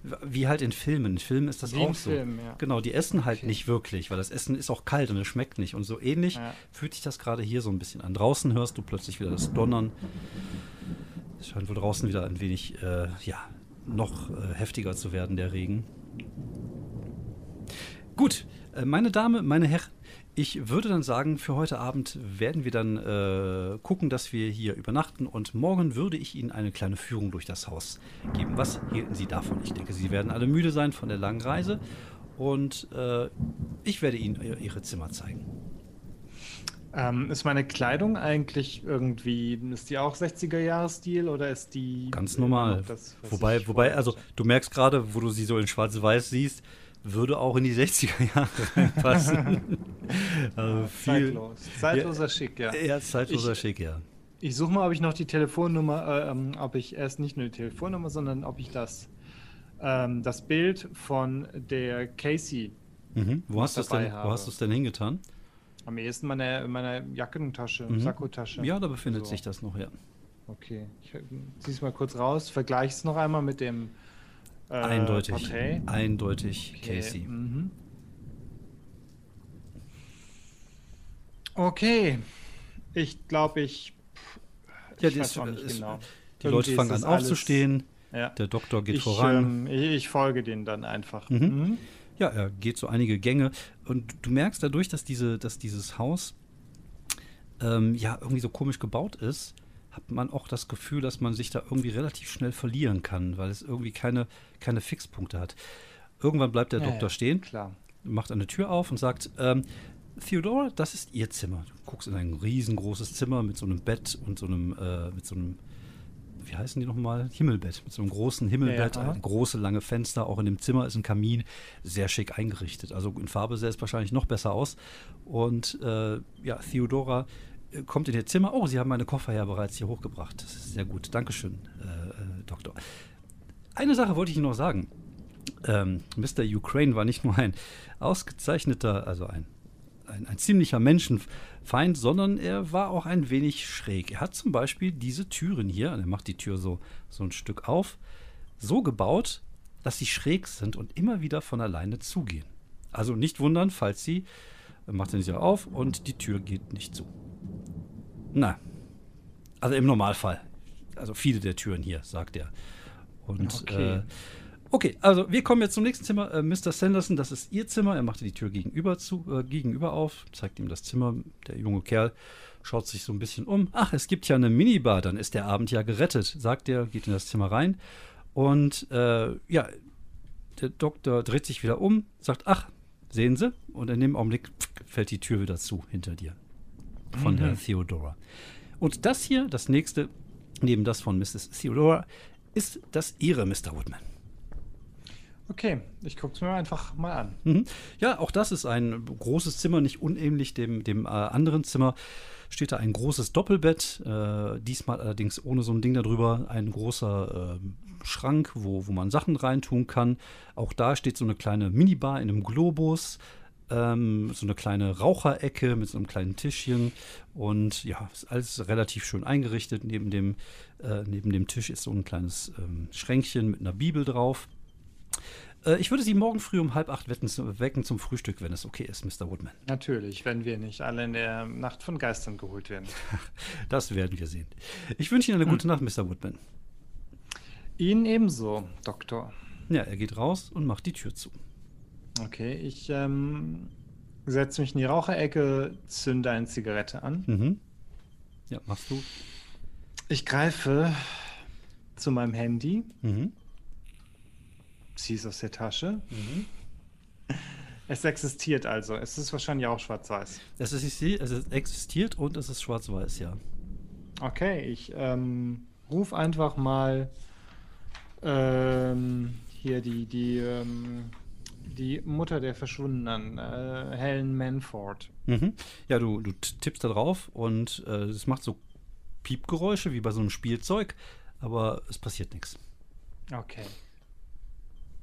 wie halt in Filmen. In Filmen ist das Wie auch so. Film, ja. Genau, die essen halt okay. nicht wirklich, weil das Essen ist auch kalt und es schmeckt nicht. Und so ähnlich ja. fühlt sich das gerade hier so ein bisschen an. Draußen hörst du plötzlich wieder das Donnern. Es scheint wohl draußen wieder ein wenig, äh, ja, noch äh, heftiger zu werden, der Regen. Gut, äh, meine Dame, meine Herren, ich würde dann sagen, für heute Abend werden wir dann äh, gucken, dass wir hier übernachten und morgen würde ich Ihnen eine kleine Führung durch das Haus geben. Was hielten Sie davon? Ich denke, Sie werden alle müde sein von der langen Reise und äh, ich werde Ihnen Ihre Zimmer zeigen. Ähm, ist meine Kleidung eigentlich irgendwie, ist die auch 60er-Jahres-Stil oder ist die. Ganz normal. Das, wobei, wobei, also du merkst gerade, wo du sie so in schwarz-weiß siehst, würde auch in die 60er Jahre reinpassen. also viel, Zeitlos. Zeitloser ja, Schick, ja. Ja, zeitloser ich, Schick, ja. Ich suche mal, ob ich noch die Telefonnummer, äh, ähm, ob ich erst nicht nur die Telefonnummer, sondern ob ich das, ähm, das Bild von der Casey. Mhm. Wo, hast denn, wo hast du es denn hingetan? Am ehesten meiner meiner Jackentasche, mhm. Sakkotasche. Ja, da befindet so. sich das noch, ja. Okay, ich ziehe es mal kurz raus, vergleiche es noch einmal mit dem äh, eindeutig. Porträt. Eindeutig okay. Casey. Mhm. Okay. Ich glaube, ich. Ja, ich weiß ist, ist, genau. Die Irgendwie Leute fangen an aufzustehen. Ja. Der Doktor geht ich, voran. Ähm, ich folge denen dann einfach. Mhm. Mhm. Ja, er geht so einige Gänge. Und du merkst dadurch, dass, diese, dass dieses Haus ähm, ja irgendwie so komisch gebaut ist, hat man auch das Gefühl, dass man sich da irgendwie relativ schnell verlieren kann, weil es irgendwie keine, keine Fixpunkte hat. Irgendwann bleibt der ja, Doktor ja, stehen, klar. macht eine Tür auf und sagt, ähm, Theodora, das ist ihr Zimmer. Du guckst in ein riesengroßes Zimmer mit so einem Bett und so einem, äh, mit so einem wie heißen die nochmal? Himmelbett. Mit so einem großen Himmelbett, ja, ja. große lange Fenster. Auch in dem Zimmer ist ein Kamin, sehr schick eingerichtet. Also in Farbe sähe es wahrscheinlich noch besser aus. Und äh, ja, Theodora kommt in ihr Zimmer. Oh, Sie haben meine Koffer ja bereits hier hochgebracht. Das ist sehr gut. Dankeschön, äh, äh Doktor. Eine Sache wollte ich Ihnen noch sagen. Ähm, Mr. Ukraine war nicht nur ein ausgezeichneter, also ein ein, ein ziemlicher Menschenfeind, sondern er war auch ein wenig schräg. Er hat zum Beispiel diese Türen hier, er macht die Tür so, so ein Stück auf, so gebaut, dass sie schräg sind und immer wieder von alleine zugehen. Also nicht wundern, falls sie, macht er nicht auf und die Tür geht nicht zu. Na, also im Normalfall. Also viele der Türen hier, sagt er. Und okay. äh, Okay, also wir kommen jetzt zum nächsten Zimmer. Äh, Mr. Sanderson, das ist Ihr Zimmer. Er machte die Tür gegenüber, zu, äh, gegenüber auf, zeigt ihm das Zimmer. Der junge Kerl schaut sich so ein bisschen um. Ach, es gibt ja eine Minibar, dann ist der Abend ja gerettet, sagt er, geht in das Zimmer rein. Und äh, ja, der Doktor dreht sich wieder um, sagt, ach, sehen Sie? Und in dem Augenblick fällt die Tür wieder zu hinter dir. Von mhm. der Theodora. Und das hier, das nächste, neben das von Mrs. Theodora, ist das Ihre, Mr. Woodman. Okay, ich gucke es mir einfach mal an. Mhm. Ja, auch das ist ein großes Zimmer, nicht unähnlich dem, dem äh, anderen Zimmer. Steht da ein großes Doppelbett, äh, diesmal allerdings ohne so ein Ding darüber. Ein großer äh, Schrank, wo, wo man Sachen reintun kann. Auch da steht so eine kleine Minibar in einem Globus. Ähm, so eine kleine Raucherecke mit so einem kleinen Tischchen. Und ja, ist alles relativ schön eingerichtet. Neben dem, äh, neben dem Tisch ist so ein kleines ähm, Schränkchen mit einer Bibel drauf. Äh, ich würde Sie morgen früh um halb acht wecken zum Frühstück, wenn es okay ist, Mr. Woodman. Natürlich, wenn wir nicht alle in der Nacht von Geistern geholt werden. das werden wir sehen. Ich wünsche Ihnen eine gute hm. Nacht, Mr. Woodman. Ihnen ebenso, Doktor. Ja, er geht raus und macht die Tür zu. Okay, ich ähm, setze mich in die Raucherecke, zünde eine Zigarette an. Mhm. Ja, machst du. Ich greife zu meinem Handy. Mhm ziehe es aus der Tasche. Mhm. Es existiert also. Es ist wahrscheinlich auch schwarz-weiß. Es, es existiert und es ist schwarz-weiß, ja. Okay, ich ähm, rufe einfach mal ähm, hier die, die, ähm, die Mutter der Verschwundenen, äh, Helen Manford. Mhm. Ja, du, du tippst da drauf und äh, es macht so Piepgeräusche wie bei so einem Spielzeug, aber es passiert nichts. Okay.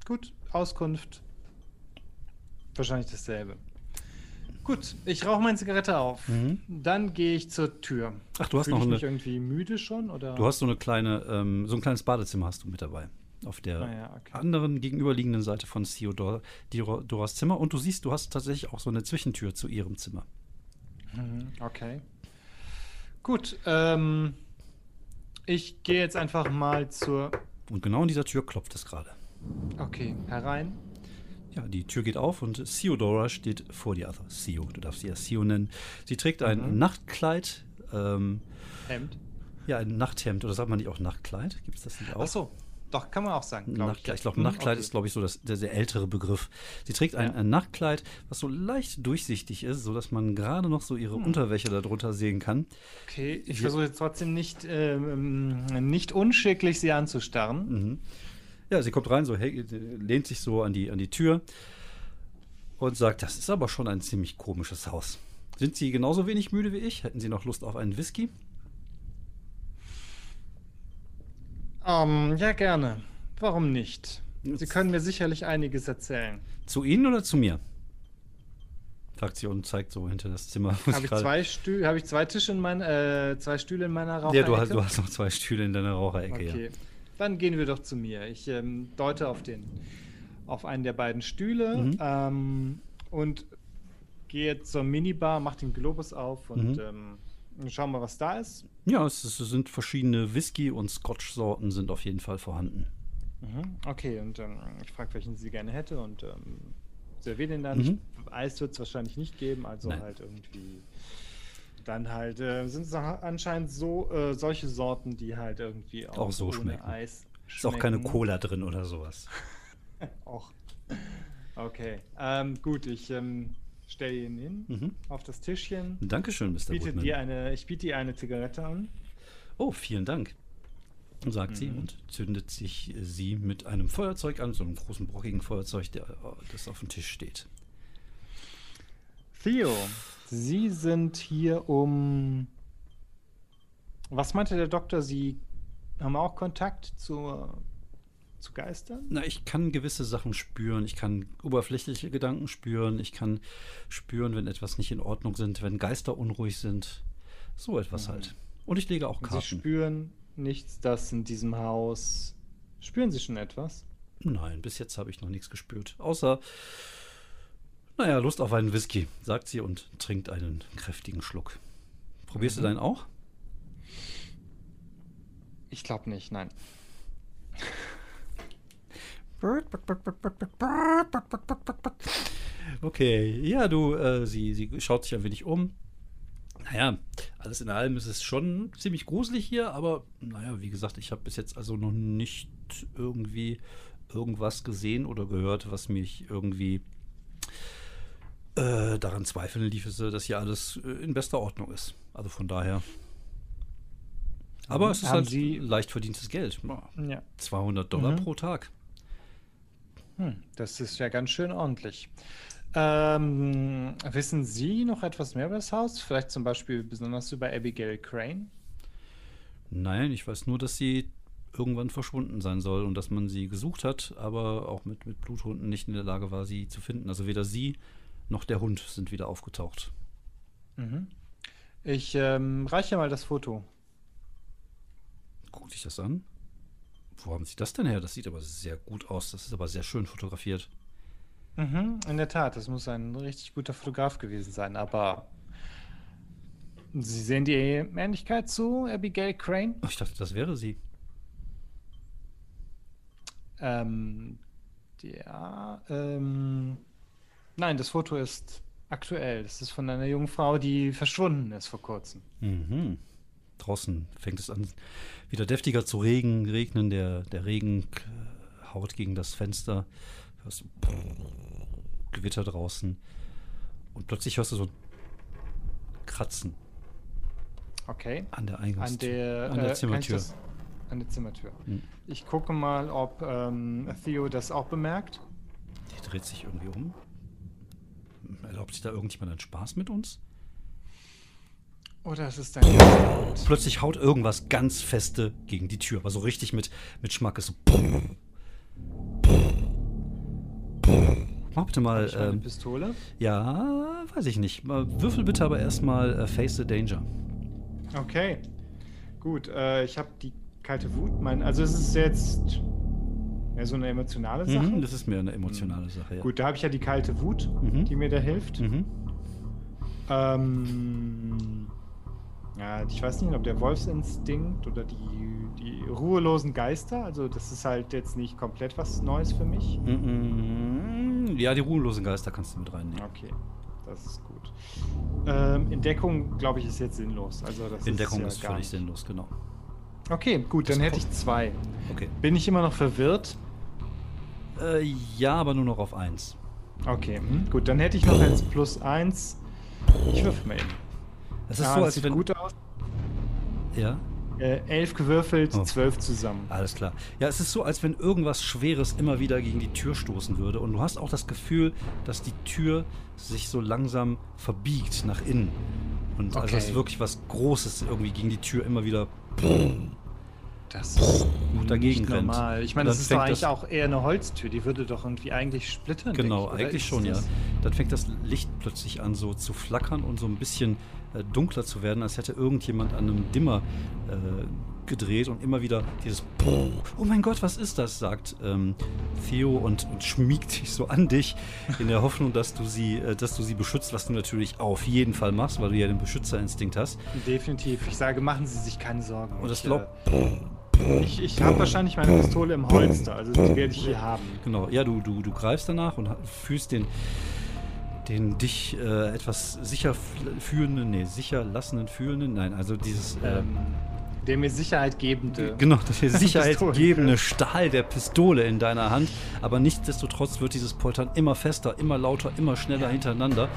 Gut, Auskunft. Wahrscheinlich dasselbe. Gut, ich rauche meine Zigarette auf. Mhm. Dann gehe ich zur Tür. Ach, du hast Fühl noch ich eine. Mich irgendwie müde schon oder? Du hast so eine kleine, ähm, so ein kleines Badezimmer hast du mit dabei. Auf der ah, ja, okay. anderen gegenüberliegenden Seite von Theodoras Zimmer. Und du siehst, du hast tatsächlich auch so eine Zwischentür zu ihrem Zimmer. Mhm, okay. Gut, ähm, ich gehe jetzt einfach mal zur. Und genau in dieser Tür klopft es gerade. Okay, herein. Ja, die Tür geht auf und Theodora steht vor dir. Also Theo, du darfst sie ja Theo nennen. Sie trägt ein mhm. Nachtkleid. Ähm, Hemd? Ja, ein Nachthemd. Oder sagt man nicht auch Nachtkleid? Gibt es das nicht auch? Ach so. Doch, kann man auch sagen. Glaub Nachtkleid. Ich, ich glaube, Nachtkleid okay. ist, glaube ich, so das, der, der, ältere Begriff. Sie trägt ein, ja. ein, Nachtkleid, was so leicht durchsichtig ist, sodass man gerade noch so ihre hm. Unterwäsche darunter sehen kann. Okay, ich versuche jetzt trotzdem nicht, ähm, nicht unschicklich sie anzustarren. Mhm. Ja, sie kommt rein, so lehnt sich so an die, an die Tür und sagt, das ist aber schon ein ziemlich komisches Haus. Sind Sie genauso wenig müde wie ich? Hätten Sie noch Lust auf einen Whisky? Um, ähm, ja, gerne. Warum nicht? Sie können mir sicherlich einiges erzählen. Zu Ihnen oder zu mir? und zeigt so hinter das Zimmer. Habe ich, zwei Stühle, habe ich zwei Tische in mein, äh, zwei Stühle in meiner Raucherecke? Ja, du hast, du hast noch zwei Stühle in deiner Raucherecke, okay. ja. Dann gehen wir doch zu mir. Ich ähm, deute auf den, auf einen der beiden Stühle mhm. ähm, und gehe zur Minibar, mache den Globus auf und mhm. ähm, schauen mal, was da ist. Ja, es, es sind verschiedene Whisky- und Scotch-Sorten sind auf jeden Fall vorhanden. Mhm. Okay, und ähm, ich frage, welchen sie gerne hätte und ähm, serviere den dann. Mhm. Eis wird es wahrscheinlich nicht geben, also Nein. halt irgendwie dann halt äh, sind es anscheinend so äh, solche Sorten, die halt irgendwie auch, auch so schmecken. Eis schmecken. Ist auch keine Cola drin oder sowas. auch. Okay. Ähm, gut, ich ähm, stelle ihn hin mhm. auf das Tischchen. Dankeschön, Mr. Biete dir eine, ich biete dir eine Zigarette an. Oh, vielen Dank. sagt mhm. sie und zündet sich sie mit einem Feuerzeug an, so einem großen brockigen Feuerzeug, der, das auf dem Tisch steht. Theo, Sie sind hier um. Was meinte der Doktor? Sie haben auch Kontakt zur, zu Geistern? Na, ich kann gewisse Sachen spüren. Ich kann oberflächliche Gedanken spüren. Ich kann spüren, wenn etwas nicht in Ordnung sind, wenn Geister unruhig sind. So etwas mhm. halt. Und ich lege auch Karten. Sie spüren nichts, das in diesem Haus. Spüren Sie schon etwas? Nein, bis jetzt habe ich noch nichts gespürt. Außer, naja, Lust auf einen Whisky, sagt sie und trinkt einen kräftigen Schluck. Probierst mhm. du deinen auch? Ich glaube nicht, nein. Okay, ja, du, äh, sie, sie schaut sich ein wenig um, naja, alles in allem ist es schon ziemlich gruselig hier, aber naja, wie gesagt, ich habe bis jetzt also noch nicht irgendwie irgendwas gesehen oder gehört, was mich irgendwie äh, daran zweifeln ließe, dass hier alles äh, in bester Ordnung ist. Also von daher. Aber es ist Haben halt Sie leicht verdientes Geld. Ja. 200 Dollar mhm. pro Tag. Hm, das ist ja ganz schön ordentlich. Ähm, wissen Sie noch etwas mehr über das Haus? Vielleicht zum Beispiel besonders über Abigail Crane? Nein, ich weiß nur, dass sie irgendwann verschwunden sein soll und dass man sie gesucht hat, aber auch mit, mit Bluthunden nicht in der Lage war, sie zu finden. Also weder sie noch der Hund sind wieder aufgetaucht. Mhm. Ich ähm, reiche mal das Foto. Guck dich das an. Wo haben Sie das denn her? Das sieht aber sehr gut aus. Das ist aber sehr schön fotografiert. Mhm, in der Tat, das muss ein richtig guter Fotograf gewesen sein, aber Sie sehen die Ähnlichkeit zu Abigail Crane? Oh, ich dachte, das wäre sie. Ähm, ja, ähm, nein, das Foto ist aktuell. Das ist von einer jungen Frau, die verschwunden ist vor kurzem. Mhm. Draußen fängt es an, wieder deftiger zu regen, regnen. Der, der Regen haut gegen das Fenster. Hörst du Gewitter draußen. Und plötzlich hörst du so Kratzen. Okay. An der Eingangstür. An der, an der äh, Zimmertür. An der Zimmertür. Hm. Ich gucke mal, ob ähm, Theo das auch bemerkt. Die dreht sich irgendwie um. Erlaubt sich da irgendjemand einen Spaß mit uns? Oder ist es dann. Plötzlich haut irgendwas ganz feste gegen die Tür. Aber so richtig mit, mit Schmack ist so. Mach bitte mal. Ähm, eine Pistole? Ja, weiß ich nicht. Würfel bitte aber erstmal äh, Face the Danger. Okay. Gut, äh, ich habe die kalte Wut. Mein, also es ist jetzt mehr so eine emotionale mhm, Sache. Mhm, das ist mehr eine emotionale mhm. Sache, ja. Gut, da habe ich ja die kalte Wut, mhm. die mir da hilft. Mhm. Ähm, ja, ich weiß nicht, ob der Wolfsinstinkt oder die, die ruhelosen Geister, also das ist halt jetzt nicht komplett was Neues für mich. Ja, die ruhelosen Geister kannst du mit reinnehmen. Okay, das ist gut. Ähm, Entdeckung, glaube ich, ist jetzt sinnlos. Also das Entdeckung ist, ja ist völlig sinnlos, genau. Okay, gut, das dann hätte ich zwei. Okay. Bin ich immer noch verwirrt? Äh, ja, aber nur noch auf eins. Okay, hm, gut, dann hätte ich noch eins plus eins. Ich würfel mal eben. Das ist ja, so, als sieht wenn... gut aus. Ja. Äh, elf gewürfelt, oh. zwölf zusammen. Alles klar. Ja, es ist so, als wenn irgendwas Schweres immer wieder gegen die Tür stoßen würde. Und du hast auch das Gefühl, dass die Tür sich so langsam verbiegt nach innen. Und okay. also es ist wirklich was Großes irgendwie gegen die Tür immer wieder. Das ist dagegen nicht rennt. normal. Ich meine, das ist doch eigentlich auch eher eine Holztür. Die würde doch irgendwie eigentlich splittern. Genau, ich, eigentlich schon, ja. Dann fängt das Licht plötzlich an so zu flackern und so ein bisschen dunkler zu werden, als hätte irgendjemand an einem Dimmer äh, gedreht und immer wieder dieses Oh mein Gott, was ist das? sagt ähm, Theo und, und, schmiegt sich so an dich in der Hoffnung, dass du sie, äh, dass du sie beschützt, was du natürlich auf jeden Fall machst, weil du ja den Beschützerinstinkt hast. Definitiv. Ich sage, machen Sie sich keine Sorgen. Und das glaubt. Äh, ich, ich habe wahrscheinlich meine Pistole im Holster, also die werde ich hier haben. Genau, ja, du, du, du greifst danach und fühlst den, den dich äh, etwas sicher fühlenden, nee, sicher lassenden fühlenden, nein, also dieses. Äh, ähm, der mir Sicherheit gebende. Genau, der Sicherheit gebende Stahl der Pistole in deiner Hand. Aber nichtsdestotrotz wird dieses Poltern immer fester, immer lauter, immer schneller ja. hintereinander.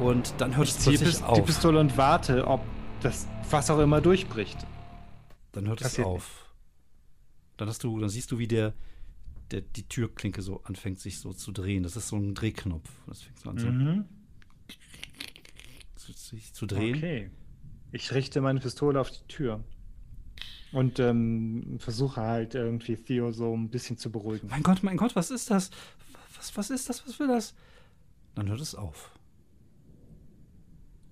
Und dann hört ich es plötzlich auf. die Pistole und warte, ob das was auch immer durchbricht. Dann hört Passiert es auf. Dann hast du, dann siehst du, wie der, der die Türklinke so anfängt, sich so zu drehen. Das ist so ein Drehknopf. Das fängt so an so Mhm. zu, sich zu drehen. Okay. Ich richte meine Pistole auf die Tür und ähm, versuche halt irgendwie Theo so ein bisschen zu beruhigen. Mein Gott, mein Gott, was ist das? Was, was ist das? Was will das? Dann hört es auf.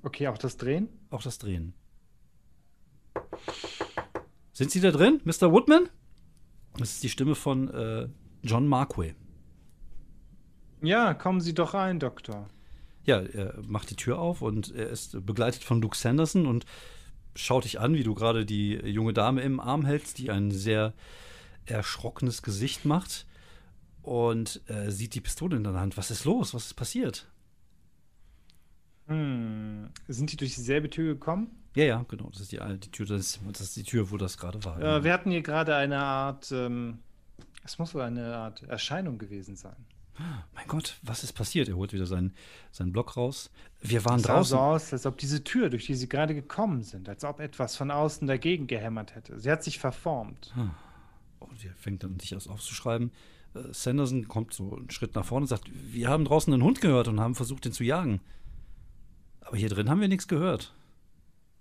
Okay, auch das Drehen? Auch das Drehen. Sind Sie da drin, Mr. Woodman? Das ist die Stimme von äh, John Marquay. Ja, kommen Sie doch rein, Doktor. Ja, er macht die Tür auf und er ist begleitet von Luke Sanderson und schaut dich an, wie du gerade die junge Dame im Arm hältst, die ein sehr erschrockenes Gesicht macht und äh, sieht die Pistole in deiner Hand. Was ist los? Was ist passiert? Hm. Sind die durch dieselbe Tür gekommen? Ja, ja, genau. Das ist die, die Tür, das ist, das ist die Tür, wo das gerade war. Äh, wir hatten hier gerade eine Art, ähm, es muss wohl eine Art Erscheinung gewesen sein. Mein Gott, was ist passiert? Er holt wieder seinen, seinen Block raus. Wir waren Es sah draußen. so aus, als ob diese Tür, durch die sie gerade gekommen sind, als ob etwas von außen dagegen gehämmert hätte. Sie hat sich verformt. Und er fängt dann dich aus aufzuschreiben. Äh, Sanderson kommt so einen Schritt nach vorne und sagt: Wir haben draußen einen Hund gehört und haben versucht, ihn zu jagen. Aber hier drin haben wir nichts gehört.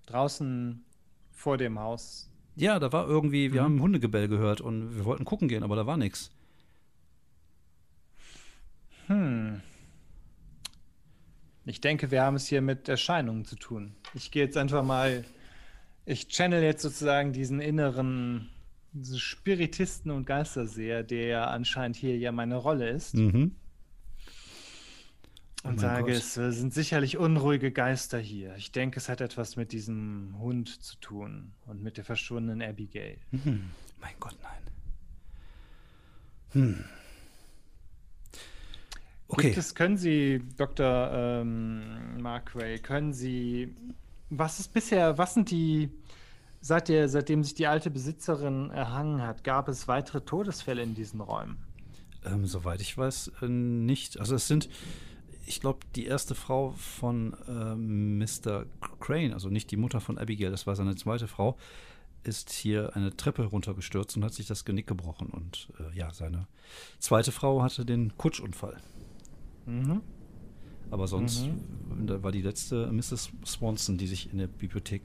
Draußen vor dem Haus. Ja, da war irgendwie, wir Mhm. haben Hundegebell gehört und wir wollten gucken gehen, aber da war nichts. Hm. Ich denke, wir haben es hier mit Erscheinungen zu tun. Ich gehe jetzt einfach mal, ich channel jetzt sozusagen diesen inneren diesen Spiritisten und Geisterseher, der ja anscheinend hier ja meine Rolle ist. Mhm. Oh Und sage, Gott. es äh, sind sicherlich unruhige Geister hier. Ich denke, es hat etwas mit diesem Hund zu tun und mit der verschwundenen Abigail. Mhm. Mein Gott, nein. Hm. Okay. Gibt es, können Sie, Dr. Ähm, Mark Ray, können Sie, was ist bisher, was sind die, seit der, seitdem sich die alte Besitzerin erhangen hat, gab es weitere Todesfälle in diesen Räumen? Ähm, soweit ich weiß, äh, nicht. Also es sind, ich glaube, die erste Frau von ähm, Mr. Crane, also nicht die Mutter von Abigail, das war seine zweite Frau, ist hier eine Treppe runtergestürzt und hat sich das Genick gebrochen. Und äh, ja, seine zweite Frau hatte den Kutschunfall. Mhm. Aber sonst da war die letzte Mrs. Swanson, die sich in der Bibliothek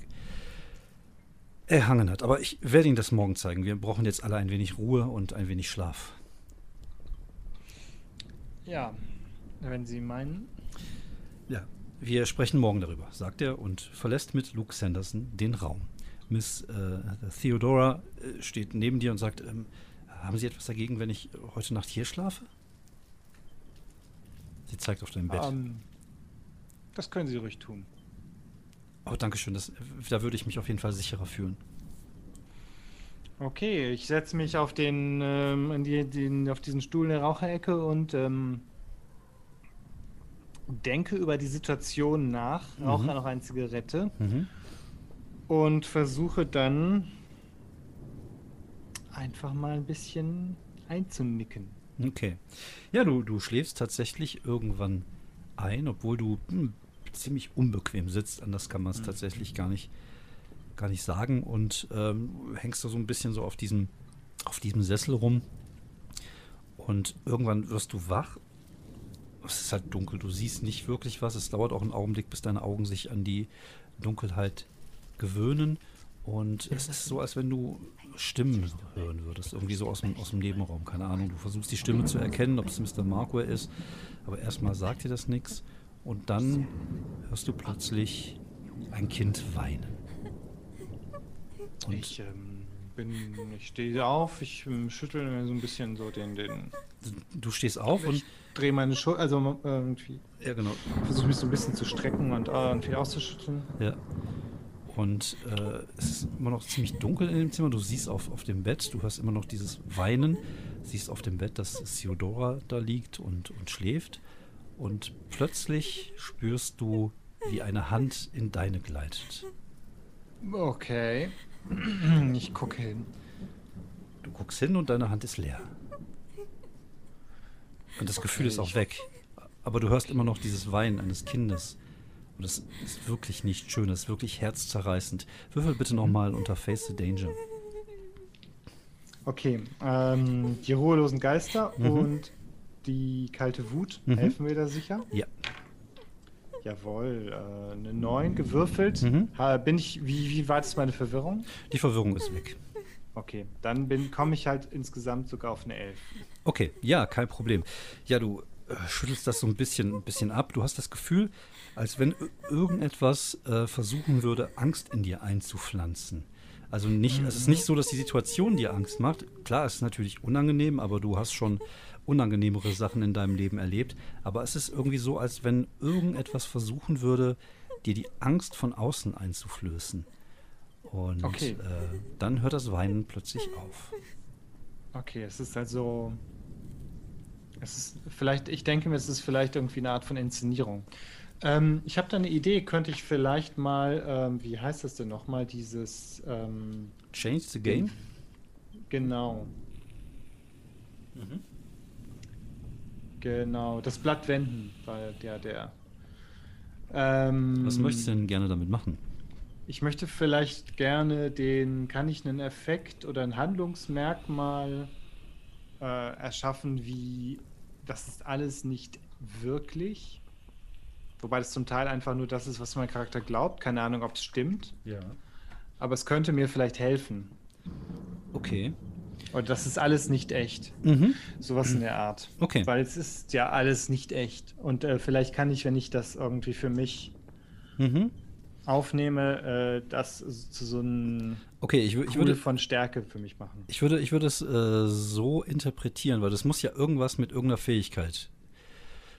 erhangen hat. Aber ich werde Ihnen das morgen zeigen. Wir brauchen jetzt alle ein wenig Ruhe und ein wenig Schlaf. Ja, wenn Sie meinen. Ja, wir sprechen morgen darüber, sagt er und verlässt mit Luke Sanderson den Raum. Miss äh, Theodora äh, steht neben dir und sagt, ähm, haben Sie etwas dagegen, wenn ich heute Nacht hier schlafe? Sie zeigt auf dein Bett. Ähm, das können Sie ruhig tun. oh, danke schön, das, da würde ich mich auf jeden Fall sicherer fühlen. Okay, ich setze mich auf den, ähm, die, den, auf diesen Stuhl in der Raucherecke und ähm, denke über die Situation nach, rauche Mhm. noch eine Zigarette Mhm. und versuche dann einfach mal ein bisschen einzunicken. Okay. Ja, du, du schläfst tatsächlich irgendwann ein, obwohl du hm, ziemlich unbequem sitzt. Anders kann man es tatsächlich gar nicht, gar nicht sagen. Und ähm, hängst da so ein bisschen so auf diesem, auf diesem Sessel rum. Und irgendwann wirst du wach. Es ist halt dunkel, du siehst nicht wirklich was. Es dauert auch einen Augenblick, bis deine Augen sich an die Dunkelheit gewöhnen. Und es ist so, als wenn du Stimmen hören würdest, irgendwie so aus dem, aus dem Nebenraum, keine Ahnung. Du versuchst die Stimme zu erkennen, ob es Mr. Marquare ist, aber erstmal sagt dir das nichts. Und dann hörst du plötzlich ein Kind weinen. Und Ich ähm, bin, ich stehe auf, ich ähm, schüttel mir so ein bisschen so den, den, du stehst auf und ich drehe meine Schulter, also äh, irgendwie ja genau, versuche mich so ein bisschen zu strecken und äh, irgendwie auszuschütteln. Ja. Und äh, es ist immer noch ziemlich dunkel in dem Zimmer. Du siehst auf, auf dem Bett, du hörst immer noch dieses Weinen. Siehst auf dem Bett, dass Theodora da liegt und, und schläft. Und plötzlich spürst du, wie eine Hand in deine gleitet. Okay. Ich gucke hin. Du guckst hin und deine Hand ist leer. Und das Gefühl ist auch weg. Aber du hörst immer noch dieses Weinen eines Kindes. Und das ist wirklich nicht schön, das ist wirklich herzzerreißend. Würfel bitte nochmal unter Face the Danger. Okay, ähm, die ruhelosen Geister mhm. und die kalte Wut mhm. helfen mir da sicher? Ja. Jawohl, äh, eine 9 gewürfelt. Mhm. bin ich, wie, wie weit ist meine Verwirrung? Die Verwirrung ist weg. Okay, dann komme ich halt insgesamt sogar auf eine 11. Okay, ja, kein Problem. Ja, du äh, schüttelst das so ein bisschen, ein bisschen ab. Du hast das Gefühl, als wenn irgendetwas äh, versuchen würde, Angst in dir einzupflanzen. Also nicht, mhm. es ist nicht so, dass die Situation dir Angst macht. Klar, es ist natürlich unangenehm, aber du hast schon unangenehmere Sachen in deinem Leben erlebt. Aber es ist irgendwie so, als wenn irgendetwas versuchen würde, dir die Angst von außen einzuflößen. Und okay. äh, dann hört das Weinen plötzlich auf. Okay, es ist also. Es ist vielleicht, ich denke mir, es ist vielleicht irgendwie eine Art von Inszenierung. Ähm, ich habe da eine Idee, könnte ich vielleicht mal, ähm, wie heißt das denn nochmal, dieses ähm, Change the Game? Genau. Mhm. Genau, das Blatt wenden war der, der. Ähm, Was möchtest du denn gerne damit machen? Ich möchte vielleicht gerne den, kann ich einen Effekt oder ein Handlungsmerkmal äh, erschaffen, wie das ist alles nicht wirklich. Wobei das zum Teil einfach nur das ist, was mein Charakter glaubt. Keine Ahnung, ob es stimmt. Ja. Aber es könnte mir vielleicht helfen. Okay. Und das ist alles nicht echt. Mhm. Sowas in der Art. Okay. Weil es ist ja alles nicht echt. Und äh, vielleicht kann ich, wenn ich das irgendwie für mich mhm. aufnehme, äh, das zu so einem okay, ich, ich würde von Stärke für mich machen. Ich würde, ich würde es äh, so interpretieren, weil das muss ja irgendwas mit irgendeiner Fähigkeit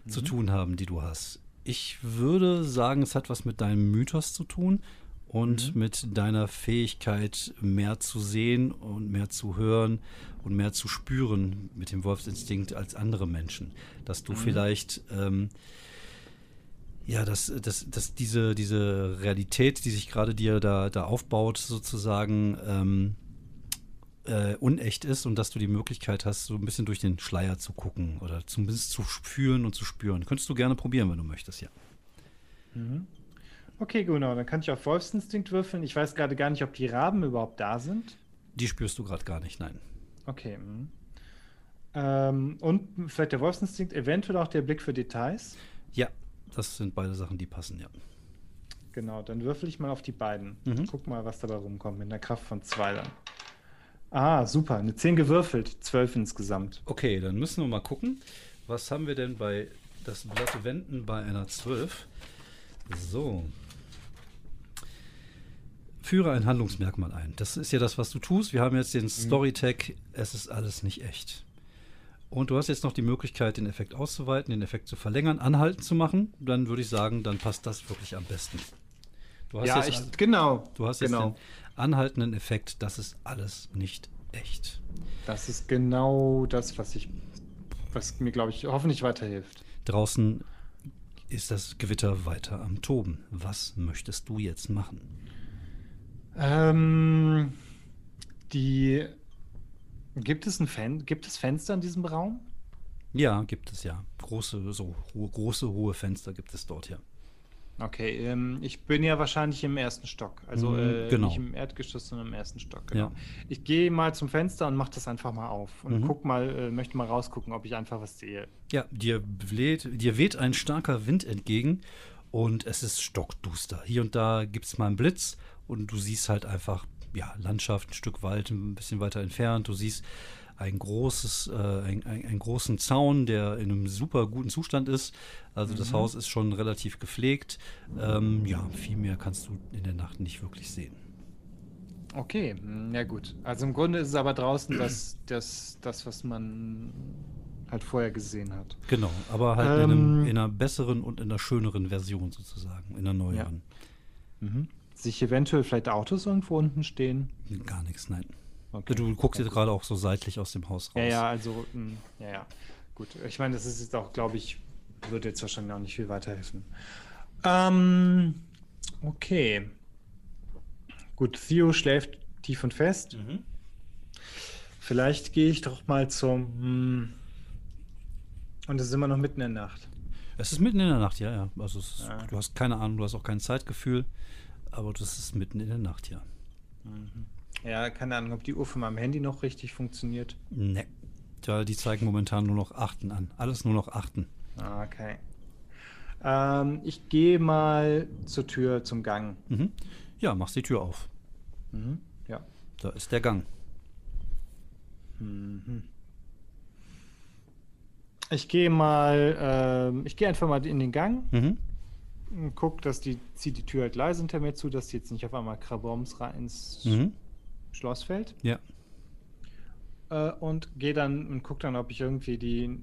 mhm. zu tun haben, die du hast. Ich würde sagen, es hat was mit deinem Mythos zu tun und mhm. mit deiner Fähigkeit, mehr zu sehen und mehr zu hören und mehr zu spüren mit dem Wolfsinstinkt als andere Menschen. Dass du mhm. vielleicht, ähm, ja, dass, dass, dass diese, diese Realität, die sich gerade dir da, da aufbaut, sozusagen, ähm, äh, unecht ist und dass du die Möglichkeit hast, so ein bisschen durch den Schleier zu gucken oder zumindest zu fühlen und zu spüren. Könntest du gerne probieren, wenn du möchtest, ja. Mhm. Okay, genau. Dann kann ich auf Wolfsinstinkt würfeln. Ich weiß gerade gar nicht, ob die Raben überhaupt da sind. Die spürst du gerade gar nicht, nein. Okay. Mhm. Ähm, und vielleicht der Wolfsinstinkt, eventuell auch der Blick für Details. Ja, das sind beide Sachen, die passen, ja. Genau, dann würfel ich mal auf die beiden. Mhm. Guck mal, was dabei rumkommt mit einer Kraft von zwei dann. Ah, super. Eine 10 gewürfelt, 12 insgesamt. Okay, dann müssen wir mal gucken. Was haben wir denn bei das Blatt wenden bei einer 12? So, Führe ein Handlungsmerkmal ein. Das ist ja das, was du tust. Wir haben jetzt den mhm. Storytag, es ist alles nicht echt. Und du hast jetzt noch die Möglichkeit, den Effekt auszuweiten, den Effekt zu verlängern, anhalten zu machen. Dann würde ich sagen, dann passt das wirklich am besten. Du hast ja, jetzt, ich, genau. Du hast jetzt genau. den anhaltenden Effekt, das ist alles nicht echt. Das ist genau das, was ich, was mir, glaube ich, hoffentlich weiterhilft. Draußen ist das Gewitter weiter am Toben. Was möchtest du jetzt machen? Ähm, die gibt es ein Fen gibt es Fenster in diesem Raum? Ja, gibt es ja. Große, so hohe, große, hohe Fenster gibt es dort ja. Okay, ähm, ich bin ja wahrscheinlich im ersten Stock. Also mhm, äh, genau. nicht im Erdgeschoss, sondern im ersten Stock. Genau. Ja. Ich gehe mal zum Fenster und mache das einfach mal auf und mhm. guck mal, äh, möchte mal rausgucken, ob ich einfach was sehe. Ja, dir, weht, dir weht ein starker Wind entgegen und es ist stockduster. Hier und da gibt es mal einen Blitz und du siehst halt einfach, ja, Landschaft, ein Stück Wald, ein bisschen weiter entfernt. Du siehst ein großes, äh, ein, ein, einen großen Zaun, der in einem super guten Zustand ist. Also mhm. das Haus ist schon relativ gepflegt. Ähm, ja, viel mehr kannst du in der Nacht nicht wirklich sehen. Okay, hm, ja gut. Also im Grunde ist es aber draußen das, das, das was man halt vorher gesehen hat. Genau, aber halt ähm, in, einem, in, einer besseren und in einer schöneren Version sozusagen, in einer neueren. Ja. Mhm sich eventuell vielleicht Autos irgendwo unten stehen? Gar nichts, nein. Okay. Du guckst jetzt gerade auch so seitlich aus dem Haus raus. Ja, ja, also, mh, hm, ja, ja. Gut. Ich meine, das ist jetzt auch, glaube ich, würde jetzt wahrscheinlich auch nicht viel weiterhelfen. Ähm, okay. Gut, Theo schläft tief und fest. Mhm. Vielleicht gehe ich doch mal zum. Hm, und es ist immer noch mitten in der Nacht. Es ist mitten in der Nacht, ja, ja. Also ist, ja. du hast keine Ahnung, du hast auch kein Zeitgefühl. Aber das ist mitten in der Nacht, ja. Mhm. Ja, keine Ahnung, ob die Uhr von meinem Handy noch richtig funktioniert. Ne. Ja, die zeigen momentan nur noch Achten an. Alles nur noch Achten. Ah, okay. Ähm, ich gehe mal zur Tür zum Gang. Mhm. Ja, machst die Tür auf. Mhm. Ja. Da ist der Gang. Mhm. Ich gehe mal, ähm, ich gehe einfach mal in den Gang, Mhm. Guck, dass die, zieh die Tür halt leise hinter mir zu, dass die jetzt nicht auf einmal Kraboms rein ins Mhm. Schloss fällt. Ja. Äh, und gehe dann und guck dann, ob ich irgendwie die.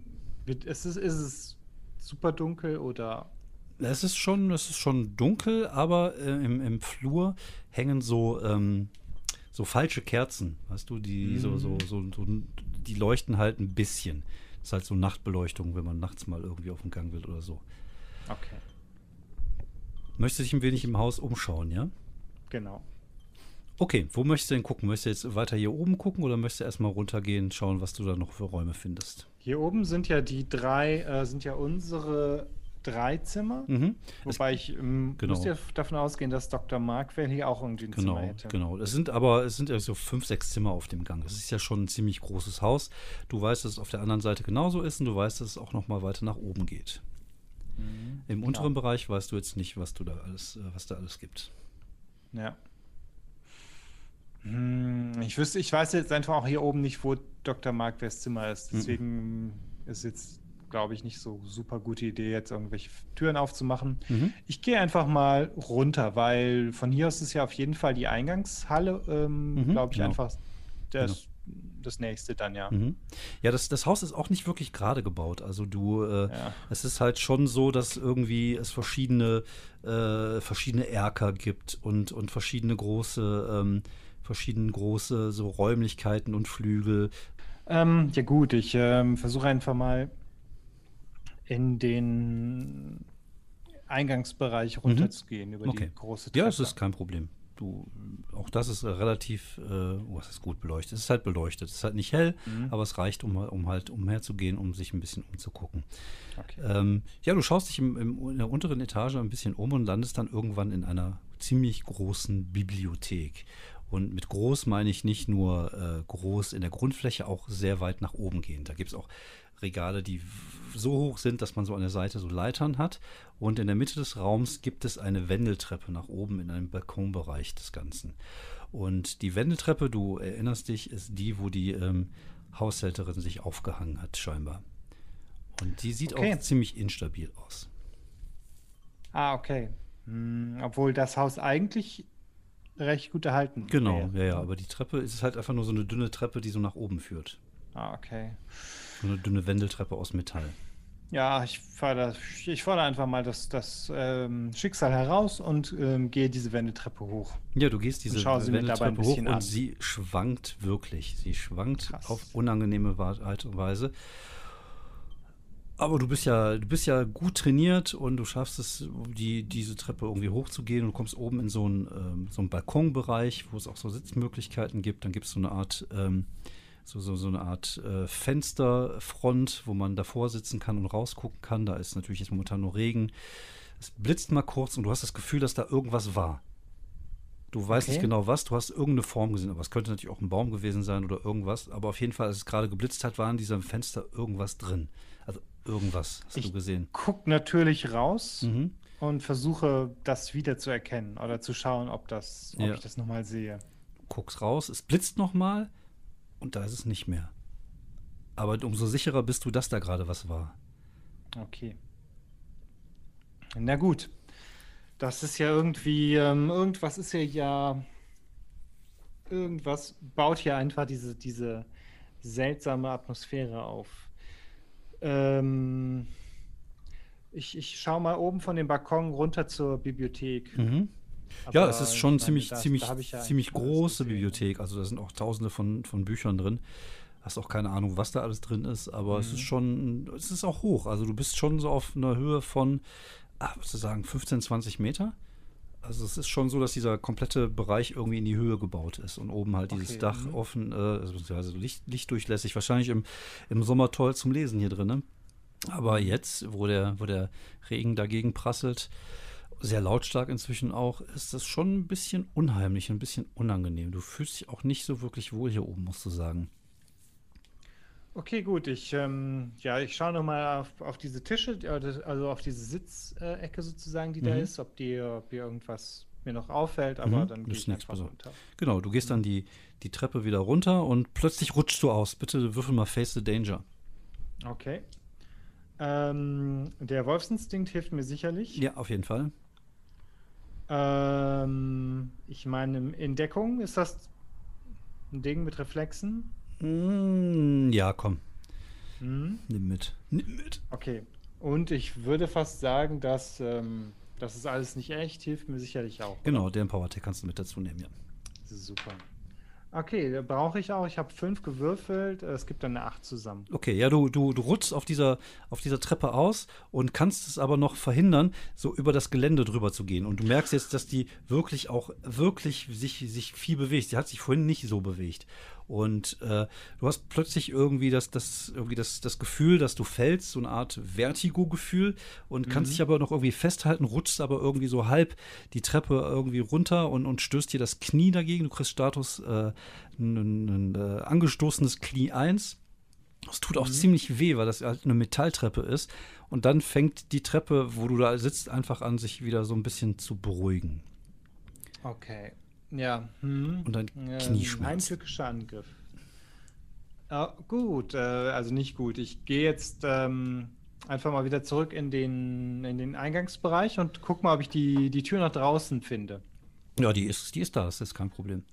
Ist, es, ist es super dunkel oder. Es ist schon, es ist schon dunkel, aber äh, im, im Flur hängen so, ähm, so falsche Kerzen, weißt du, die so, so, so, so, die leuchten halt ein bisschen. Das ist halt so Nachtbeleuchtung, wenn man nachts mal irgendwie auf den Gang will oder so. Okay, Möchtest du dich ein wenig im Haus umschauen, ja? genau. Okay, wo möchtest du denn gucken? Möchtest du jetzt weiter hier oben gucken oder möchtest du erstmal runtergehen, schauen, was du da noch für Räume findest? Hier oben sind ja die drei, äh, sind ja unsere drei Zimmer. Mhm. Es- Wobei ich ähm, Genau. müsste ja davon ausgehen, dass Dr. Markwell hier auch irgendwie ein Genau, Zimmer hätte. genau. Es sind aber, es sind ja so fünf, sechs Zimmer auf dem Gang. Es ist ja schon ein ziemlich großes Haus. Du weißt, dass es auf der anderen Seite genauso ist und du weißt, dass es auch noch mal weiter nach oben geht. Mhm. Im unteren Bereich weißt du jetzt nicht, was du da alles, äh, was da alles gibt. Ja. Hm, Ich wüsste, ich weiß jetzt einfach auch hier oben nicht, wo Dr. Markwells Zimmer ist. Mhm. Deswegen ist jetzt, glaube ich, nicht so super gute Idee, jetzt irgendwelche Türen aufzumachen. Mhm. Ich gehe einfach mal runter, weil von hier aus ist ja auf jeden Fall die Eingangshalle, ähm, Mhm, glaube ich, genau. einfach das, das nächste dann, ja. Mhm. Ja, das, das Haus ist auch nicht wirklich gerade gebaut. Also du, äh, Ja. es ist halt schon so, dass irgendwie es verschiedene, äh, verschiedene Erker gibt und, und verschiedene große, ähm, verschiedene große so Räumlichkeiten und Flügel. Ähm, ja gut, ich ähm, versuche einfach mal in den Eingangsbereich runterzugehen über Mhm. Okay. die große Treppe. Ja, das ist kein Problem. Du, auch das ist relativ, äh, oh, es ist gut beleuchtet. Es ist halt beleuchtet. Es ist halt nicht hell, Mhm. aber es reicht, um, um halt umherzugehen, um sich ein bisschen umzugucken. Okay. Ähm, ja, du schaust dich im, im, in der unteren Etage ein bisschen um und landest dann irgendwann in einer ziemlich großen Bibliothek. Und mit groß meine ich nicht nur äh, groß in der Grundfläche, auch sehr weit nach oben gehend. Da gibt es auch Regale, die so hoch sind, dass man so an der Seite so Leitern hat. Und in der Mitte des Raums gibt es eine Wendeltreppe nach oben in einem Balkonbereich des Ganzen. Und die Wendeltreppe, du erinnerst dich, ist die, wo die ähm, Haushälterin sich aufgehangen hat, scheinbar. Und die sieht Okay. auch ziemlich instabil aus. Ah, okay. Hm, obwohl das Haus eigentlich recht gut erhalten Genau, ja, ja, aber die Treppe ist halt einfach nur so eine dünne Treppe, die so nach oben führt. Ah, okay. So eine dünne Wendeltreppe aus Metall. Ja, ich fordere, ich fordere einfach mal das, das ähm, Schicksal heraus und ähm, gehe diese Wendeltreppe hoch. Ja, du gehst diese Wendeltreppe hoch und an. sie schwankt wirklich. Sie schwankt Krass. auf unangenehme Art und Weise. Aber du bist ja, du bist ja gut trainiert und du schaffst es, die, diese Treppe irgendwie hochzugehen und du kommst oben in so einen, ähm, so einen Balkonbereich, wo es auch so Sitzmöglichkeiten gibt. Dann gibt es so eine Art, ähm, so, so, so eine Art äh, Fensterfront, wo man davor sitzen kann und rausgucken kann. Da ist natürlich jetzt momentan nur Regen. Es blitzt mal kurz und du hast das Gefühl, dass da irgendwas war. Du weißt Okay. nicht genau was, du hast irgendeine Form gesehen, aber es könnte natürlich auch ein Baum gewesen sein oder irgendwas. Aber auf jeden Fall, als es gerade geblitzt hat, war in diesem Fenster irgendwas drin. Irgendwas hast Ich- du gesehen. Guck natürlich raus Mhm. und versuche das wieder zu erkennen oder zu schauen, ob das, ob Ja. ich das nochmal sehe. Guckst raus, es blitzt nochmal und da ist es nicht mehr. Aber umso sicherer bist du, dass da gerade was war. Okay. Na gut. Das ist ja irgendwie, ähm, irgendwas ist ja ja, irgendwas baut hier einfach diese, diese seltsame Atmosphäre auf. Ähm, ich, ich schaue mal oben von dem Balkon runter zur Bibliothek. Mhm. Ja, es ist schon meine, ziemlich, da- ziemlich, da ja ziemlich große. Bibliothek. Also da sind auch tausende von, von Büchern drin. Hast auch keine Ahnung, was da alles drin ist, aber es ist Mhm. schon, es ist auch hoch. Also du bist schon so auf einer Höhe von, ah, was zu sagen, 15, 20 Meter. Also es ist schon so, dass dieser komplette Bereich irgendwie in die Höhe gebaut ist und oben halt dieses Okay, Dach mhm. offen, äh, also beziehungsweise Licht, lichtdurchlässig. Wahrscheinlich im, im Sommer toll zum Lesen hier drin. Ne? Aber jetzt, wo der, wo der Regen dagegen prasselt sehr lautstark inzwischen auch, ist das schon ein bisschen unheimlich, ein bisschen unangenehm. Du fühlst dich auch nicht so wirklich wohl hier oben, musst du sagen. Okay, gut. Ich, ähm, ja, ich schaue nochmal auf, auf diese Tische, also auf diese Sitzecke sozusagen, die mhm. da ist, ob die, ob hier irgendwas mir noch auffällt, aber mhm, dann gehe ich einfach runter. Genau, du gehst dann die, die Treppe wieder runter und plötzlich rutschst du aus. Bitte würfel mal Face the Danger. Okay. Ähm, der Wolfsinstinkt hilft mir sicherlich. Ja, auf jeden Fall. Ähm, ich meine, in Deckung ist das ein Ding mit Reflexen? Mm, ja, komm. Hm? Nimm mit. Nimm mit. Okay. Und ich würde fast sagen, dass ähm, das ist alles nicht echt, hilft mir sicherlich auch. Genau, den Power-Tech kannst du mit dazu nehmen, ja. Super. Okay, brauche ich auch. Ich habe fünf gewürfelt. Es gibt dann eine acht zusammen. Okay, ja, du, du, du rutschst auf dieser, auf dieser Treppe aus und kannst es aber noch verhindern, so über das Gelände drüber zu gehen. Und du merkst jetzt, dass die wirklich auch, wirklich sich, sich viel bewegt. Sie hat sich vorhin nicht so bewegt. Und äh, du hast plötzlich irgendwie das, das, irgendwie das, das Gefühl, dass du fällst, so eine Art Vertigo-Gefühl und kannst mhm. dich aber noch irgendwie festhalten, rutschst aber irgendwie so halb die Treppe irgendwie runter und, und stößt dir das Knie dagegen. Du kriegst Status äh, ein, ein, ein äh, angestoßenes Knie 1. Es tut auch mhm. ziemlich weh, weil das halt eine Metalltreppe ist. Und dann fängt die Treppe, wo du da sitzt, einfach an, sich wieder so ein bisschen zu beruhigen. Okay. Ja. Hm. Und ein ja, Knieschmerz. Heimtückischer Angriff. Ah, gut, äh, also nicht gut. Ich gehe jetzt ähm, einfach mal wieder zurück in den, in den Eingangsbereich und guck mal, ob ich die, die Tür nach draußen finde. Ja, die ist, die ist da, das ist kein Problem.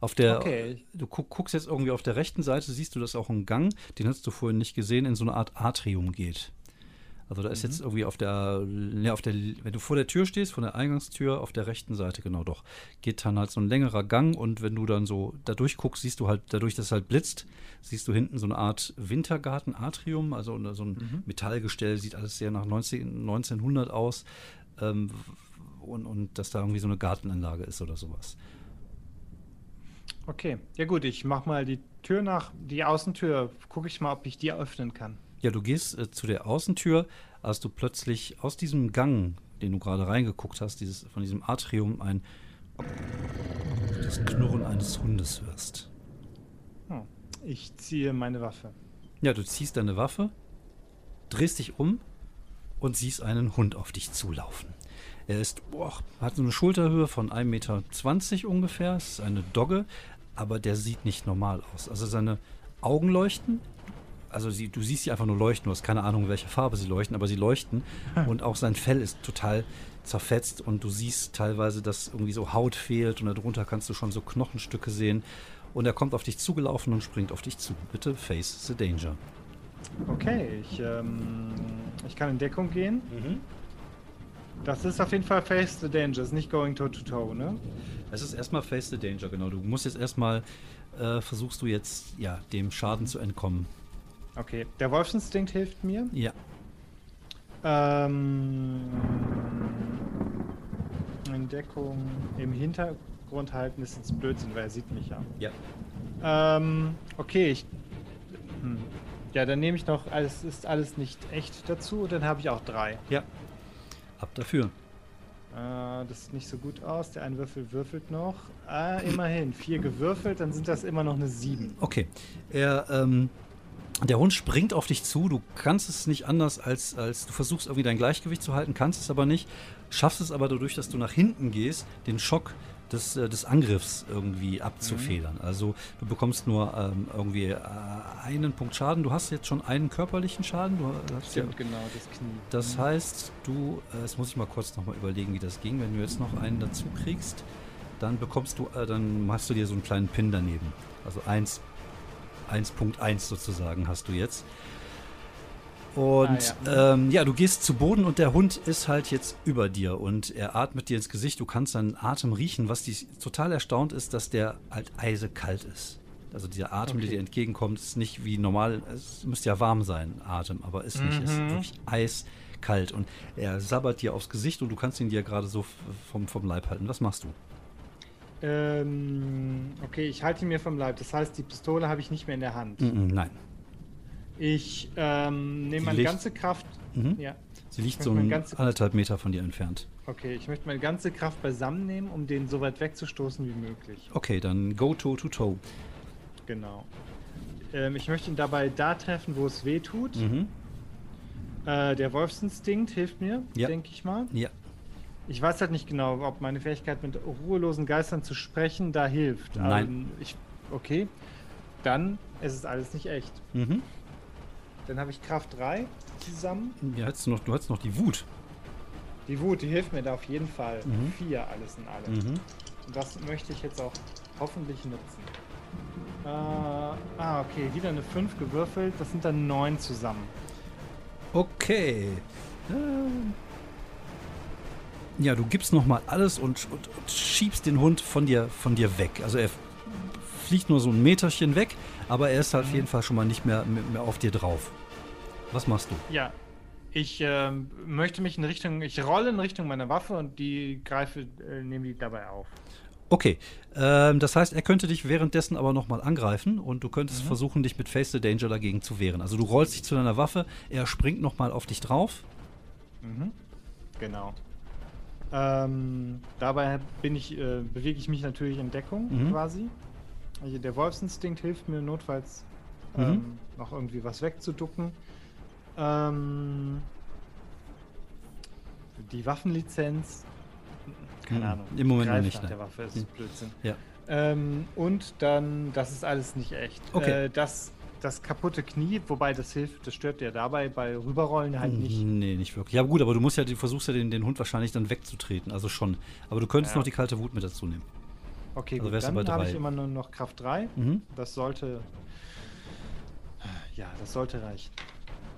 Auf der, okay. Du guck, guckst jetzt irgendwie auf der rechten Seite, siehst du, dass auch ein Gang, den hast du vorhin nicht gesehen, in so eine Art Atrium geht. Also da ist mhm. jetzt irgendwie auf der, ja, auf der, wenn du vor der Tür stehst, von der Eingangstür auf der rechten Seite, genau doch, geht dann halt so ein längerer Gang und wenn du dann so da durchguckst, siehst du halt, dadurch, dass es halt blitzt, siehst du hinten so eine Art Wintergarten-Atrium, also so ein mhm. Metallgestell, sieht alles sehr nach 19, 1900 aus ähm, und, und dass da irgendwie so eine Gartenanlage ist oder sowas. Okay, ja gut, ich mach mal die Tür nach, die Außentür, gucke ich mal, ob ich die öffnen kann. Ja, du gehst äh, zu der Außentür, als du plötzlich aus diesem Gang, den du gerade reingeguckt hast, dieses, von diesem Atrium, ein das Knurren eines Hundes hörst. Hm. Ich ziehe meine Waffe. Ja, du ziehst deine Waffe, drehst dich um und siehst einen Hund auf dich zulaufen. Er ist, boah, hat eine Schulterhöhe von 1,20 Meter ungefähr. Es ist eine Dogge, aber der sieht nicht normal aus. Also seine Augen leuchten, also sie, du siehst sie einfach nur leuchten, du hast keine Ahnung, welche Farbe sie leuchten, aber sie leuchten. Und auch sein Fell ist total zerfetzt und du siehst teilweise, dass irgendwie so Haut fehlt und darunter kannst du schon so Knochenstücke sehen. Und er kommt auf dich zugelaufen und springt auf dich zu. Bitte face the danger. Okay, ich, ähm, ich kann in Deckung gehen. Mhm. Das ist auf jeden Fall Face the Danger, ist nicht going toe to toe, ne? Es ist erstmal Face the Danger, genau. Du musst jetzt erstmal, äh, versuchst du jetzt, ja, dem Schaden zu entkommen. Okay, der Wolfsinstinkt hilft mir. Ja. Ähm, Entdeckung im Hintergrund halten ist jetzt Blödsinn, weil er sieht mich ja. Ja. Ähm, okay, ich. Hm. Ja, dann nehme ich noch, alles ist alles nicht echt dazu und dann habe ich auch drei. Ja. Ab dafür. Äh, das sieht nicht so gut aus. Der eine Würfel würfelt noch. Ah, immerhin. Vier gewürfelt, dann sind das immer noch eine sieben. Okay. Er ähm, der Hund springt auf dich zu, du kannst es nicht anders als, als du versuchst irgendwie dein Gleichgewicht zu halten, kannst es aber nicht, schaffst es aber dadurch, dass du nach hinten gehst, den Schock des, äh, des Angriffs irgendwie abzufedern. Mhm. Also du bekommst nur ähm, irgendwie äh, einen Punkt Schaden. Du hast jetzt schon einen körperlichen Schaden. Du hast Stimmt, ja, genau, das Knie. Das mhm. heißt, du, äh, jetzt muss ich mal kurz nochmal überlegen, wie das ging. Wenn du jetzt noch einen dazu kriegst, dann bekommst du, äh, dann machst du dir so einen kleinen Pin daneben. Also eins 1.1 sozusagen hast du jetzt. Und ah, ja. Ähm, ja, du gehst zu Boden und der Hund ist halt jetzt über dir und er atmet dir ins Gesicht. Du kannst seinen Atem riechen. Was dich total erstaunt ist, dass der halt eisekalt ist. Also dieser Atem, okay. der dir entgegenkommt, ist nicht wie normal. Es müsste ja warm sein, Atem, aber ist nicht. Mhm. Es ist mhm. wirklich eiskalt und er sabbert dir aufs Gesicht und du kannst ihn dir gerade so vom, vom Leib halten. Was machst du? Ähm, okay, ich halte ihn mir vom Leib. Das heißt, die Pistole habe ich nicht mehr in der Hand. Mm -mm, nein. Ich ähm, nehme meine ganze Kraft. Mhm. Ja. Sie liegt so ein anderthalb Meter von dir entfernt. Okay, ich möchte meine ganze Kraft beisammen nehmen, um den so weit wegzustoßen wie möglich. Okay, dann go toe to toe. Genau. Ähm, ich möchte ihn dabei da treffen, wo es weh tut. Mhm. Äh, der Wolfsinstinkt hilft mir, Ja. denke ich mal. Ja. Ich weiß halt nicht genau, ob meine Fähigkeit mit ruhelosen Geistern zu sprechen da hilft. Nein. Ähm, ich, okay. Dann ist es alles nicht echt. Mhm. Dann habe ich Kraft 3 zusammen. Ja, hast du, noch, du hast noch die Wut. Die Wut, die hilft mir da auf jeden Fall. Mhm. Vier alles in allem. Mhm. Und das möchte ich jetzt auch hoffentlich nutzen. Äh, ah, okay, wieder eine 5 gewürfelt. Das sind dann 9 zusammen. Okay. Ähm. Ja, du gibst noch mal alles und, und, und schiebst den Hund von dir, von dir weg. Also er fliegt nur so ein Meterchen weg, aber er ist halt auf jeden Fall schon mal nicht mehr, mehr auf dir drauf. Was machst du? Ja, ich ähm, möchte mich in Richtung, ich rolle in Richtung meiner Waffe und die greife, äh, nehme die dabei auf. Okay, ähm, das heißt, er könnte dich währenddessen aber noch mal angreifen und du könntest versuchen, dich mit Face the Danger dagegen zu wehren. Also du rollst dich zu deiner Waffe, er springt noch mal auf dich drauf. Mhm. Genau. Ähm, dabei bin ich, äh, bewege ich mich natürlich in Deckung Mhm. quasi. Also der Wolfsinstinkt hilft mir notfalls Mhm. ähm, noch irgendwie was wegzuducken. Ähm, die Waffenlizenz, keine Mhm. Ahnung. Im Moment noch nicht, nach nein. der Waffe ist Mhm. Blödsinn. Ja. Ähm, und dann, das ist alles nicht echt. Okay. Äh, das, das kaputte Knie, wobei das hilft, das stört ja dabei bei Rüberrollen halt nicht. Nee, nicht wirklich. Ja, gut, aber du musst ja, du versuchst ja den, den Hund wahrscheinlich dann wegzutreten, also schon. Aber du könntest Ja. noch die kalte Wut mit dazu nehmen. Okay, Also gut, dann habe ich immer nur noch Kraft 3. Mhm. Das sollte. Ja, das sollte reichen.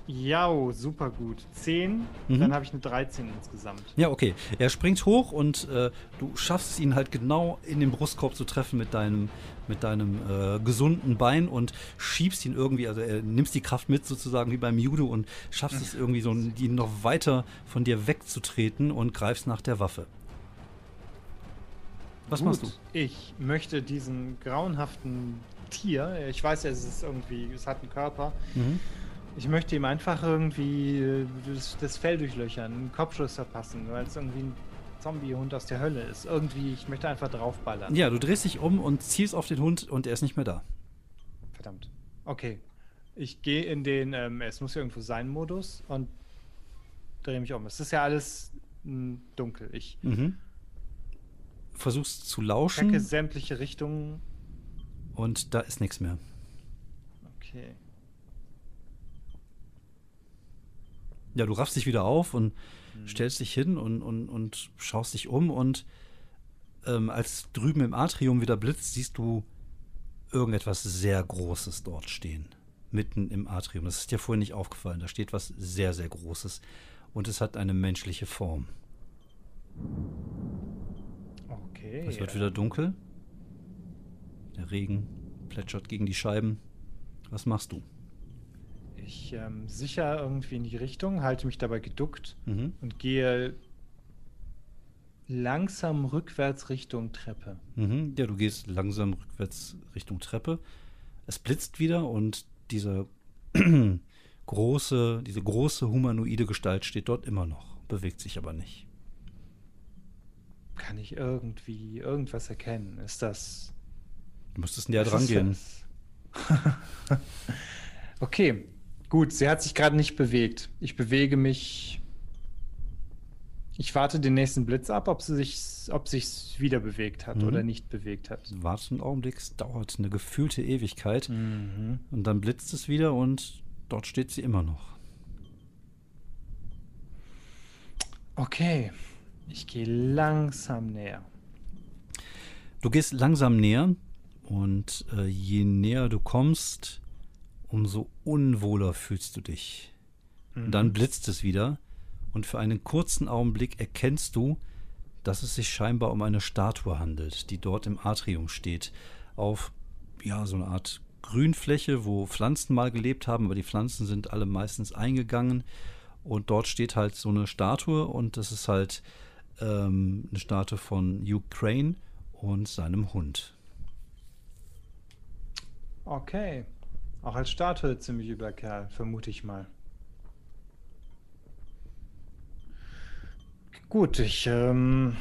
Ja, super gut. 10, Mhm. dann habe ich eine 13 insgesamt. Ja, okay. Er springt hoch und äh, du schaffst es ihn halt genau in den Brustkorb zu treffen mit deinem, mit deinem äh, gesunden Bein und schiebst ihn irgendwie, also er nimmst die Kraft mit sozusagen wie beim Judo und schaffst es irgendwie so, ihn noch weiter von dir wegzutreten und greifst nach der Waffe. Was Gut, machst du? Ich möchte diesen grauenhaften Tier, ich weiß ja, es ist irgendwie, es hat einen Körper. Mhm. Ich möchte ihm einfach irgendwie äh, das, das Fell durchlöchern, einen Kopfschuss verpassen, weil es irgendwie ein Zombie-Hund aus der Hölle ist. Irgendwie, ich möchte einfach draufballern. Ja, du drehst dich um und zielst auf den Hund und er ist nicht mehr da. Verdammt. Okay. Ich gehe in den, ähm, es muss ja irgendwo sein Modus und drehe mich um. Es ist ja alles mh, dunkel. Ich Mhm. Versuchst zu checke lauschen sämtliche Richtungen. und da ist nichts mehr. Okay. Ja, du raffst dich wieder auf und stellst dich hin und, und, und schaust dich um und ähm, als drüben im Atrium wieder blitzt, siehst du irgendetwas sehr Großes dort stehen. Mitten im Atrium. Das ist dir vorhin nicht aufgefallen. Da steht was sehr, sehr Großes. Und es hat eine menschliche Form. Okay. Es wird wieder dunkel. Der Regen plätschert gegen die Scheiben. Was machst du? Ich ähm, sicher irgendwie in die Richtung, halte mich dabei geduckt Mhm. und gehe langsam rückwärts Richtung Treppe. Mhm. Ja, du gehst langsam rückwärts Richtung Treppe. Es blitzt wieder und diese große, diese große humanoide Gestalt steht dort immer noch, bewegt sich aber nicht. Kann ich irgendwie irgendwas erkennen? Ist das. Du müsstest näher dran gehen. okay, gut. Sie hat sich gerade nicht bewegt. Ich bewege mich. Ich warte den nächsten Blitz ab, ob sie sich, ob sich's wieder bewegt hat Mhm. oder nicht bewegt hat. Warte einen Augenblick, es dauert eine gefühlte Ewigkeit. Mhm. Und dann blitzt es wieder und dort steht sie immer noch. Okay, ich gehe langsam näher. Du gehst langsam näher und äh, je näher du kommst, umso unwohler fühlst du dich. Und dann blitzt es wieder und für einen kurzen Augenblick erkennst du, dass es sich scheinbar um eine Statue handelt, die dort im Atrium steht, auf ja so eine Art Grünfläche, wo Pflanzen mal gelebt haben, aber die Pflanzen sind alle meistens eingegangen und dort steht halt so eine Statue und das ist halt ähm, eine Statue von Hugh Crane und seinem Hund. Okay. Auch als Statue ziemlich übler Kerl, vermute ich mal. Gut, ich ähm,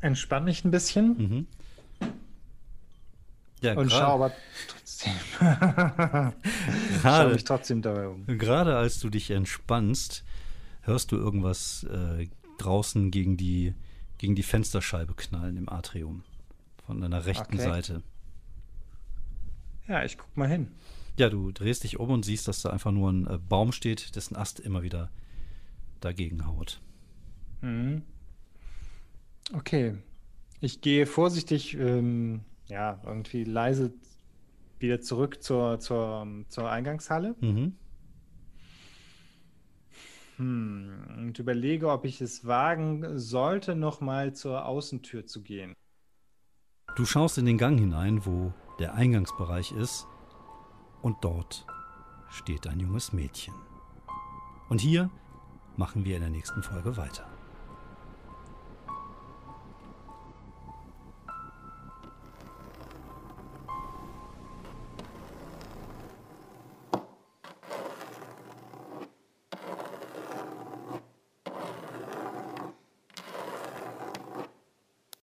entspanne mich ein bisschen. Mhm. Ja, und schaue aber trotzdem. gerade, mich trotzdem dabei um. Gerade als du dich entspannst, hörst du irgendwas äh, draußen gegen die, gegen die Fensterscheibe knallen im Atrium. Von deiner rechten okay. Seite. Ja, ich guck mal hin. Ja, du drehst dich um und siehst, dass da einfach nur ein äh, Baum steht, dessen Ast immer wieder dagegen haut. Mhm. Okay. Ich gehe vorsichtig, ähm, ja, irgendwie leise wieder zurück zur, zur, zur Eingangshalle. Mhm. Hm, und überlege, ob ich es wagen sollte, nochmal zur Außentür zu gehen. Du schaust in den Gang hinein, wo der Eingangsbereich ist, und dort steht ein junges Mädchen. Und hier machen wir in der nächsten Folge weiter.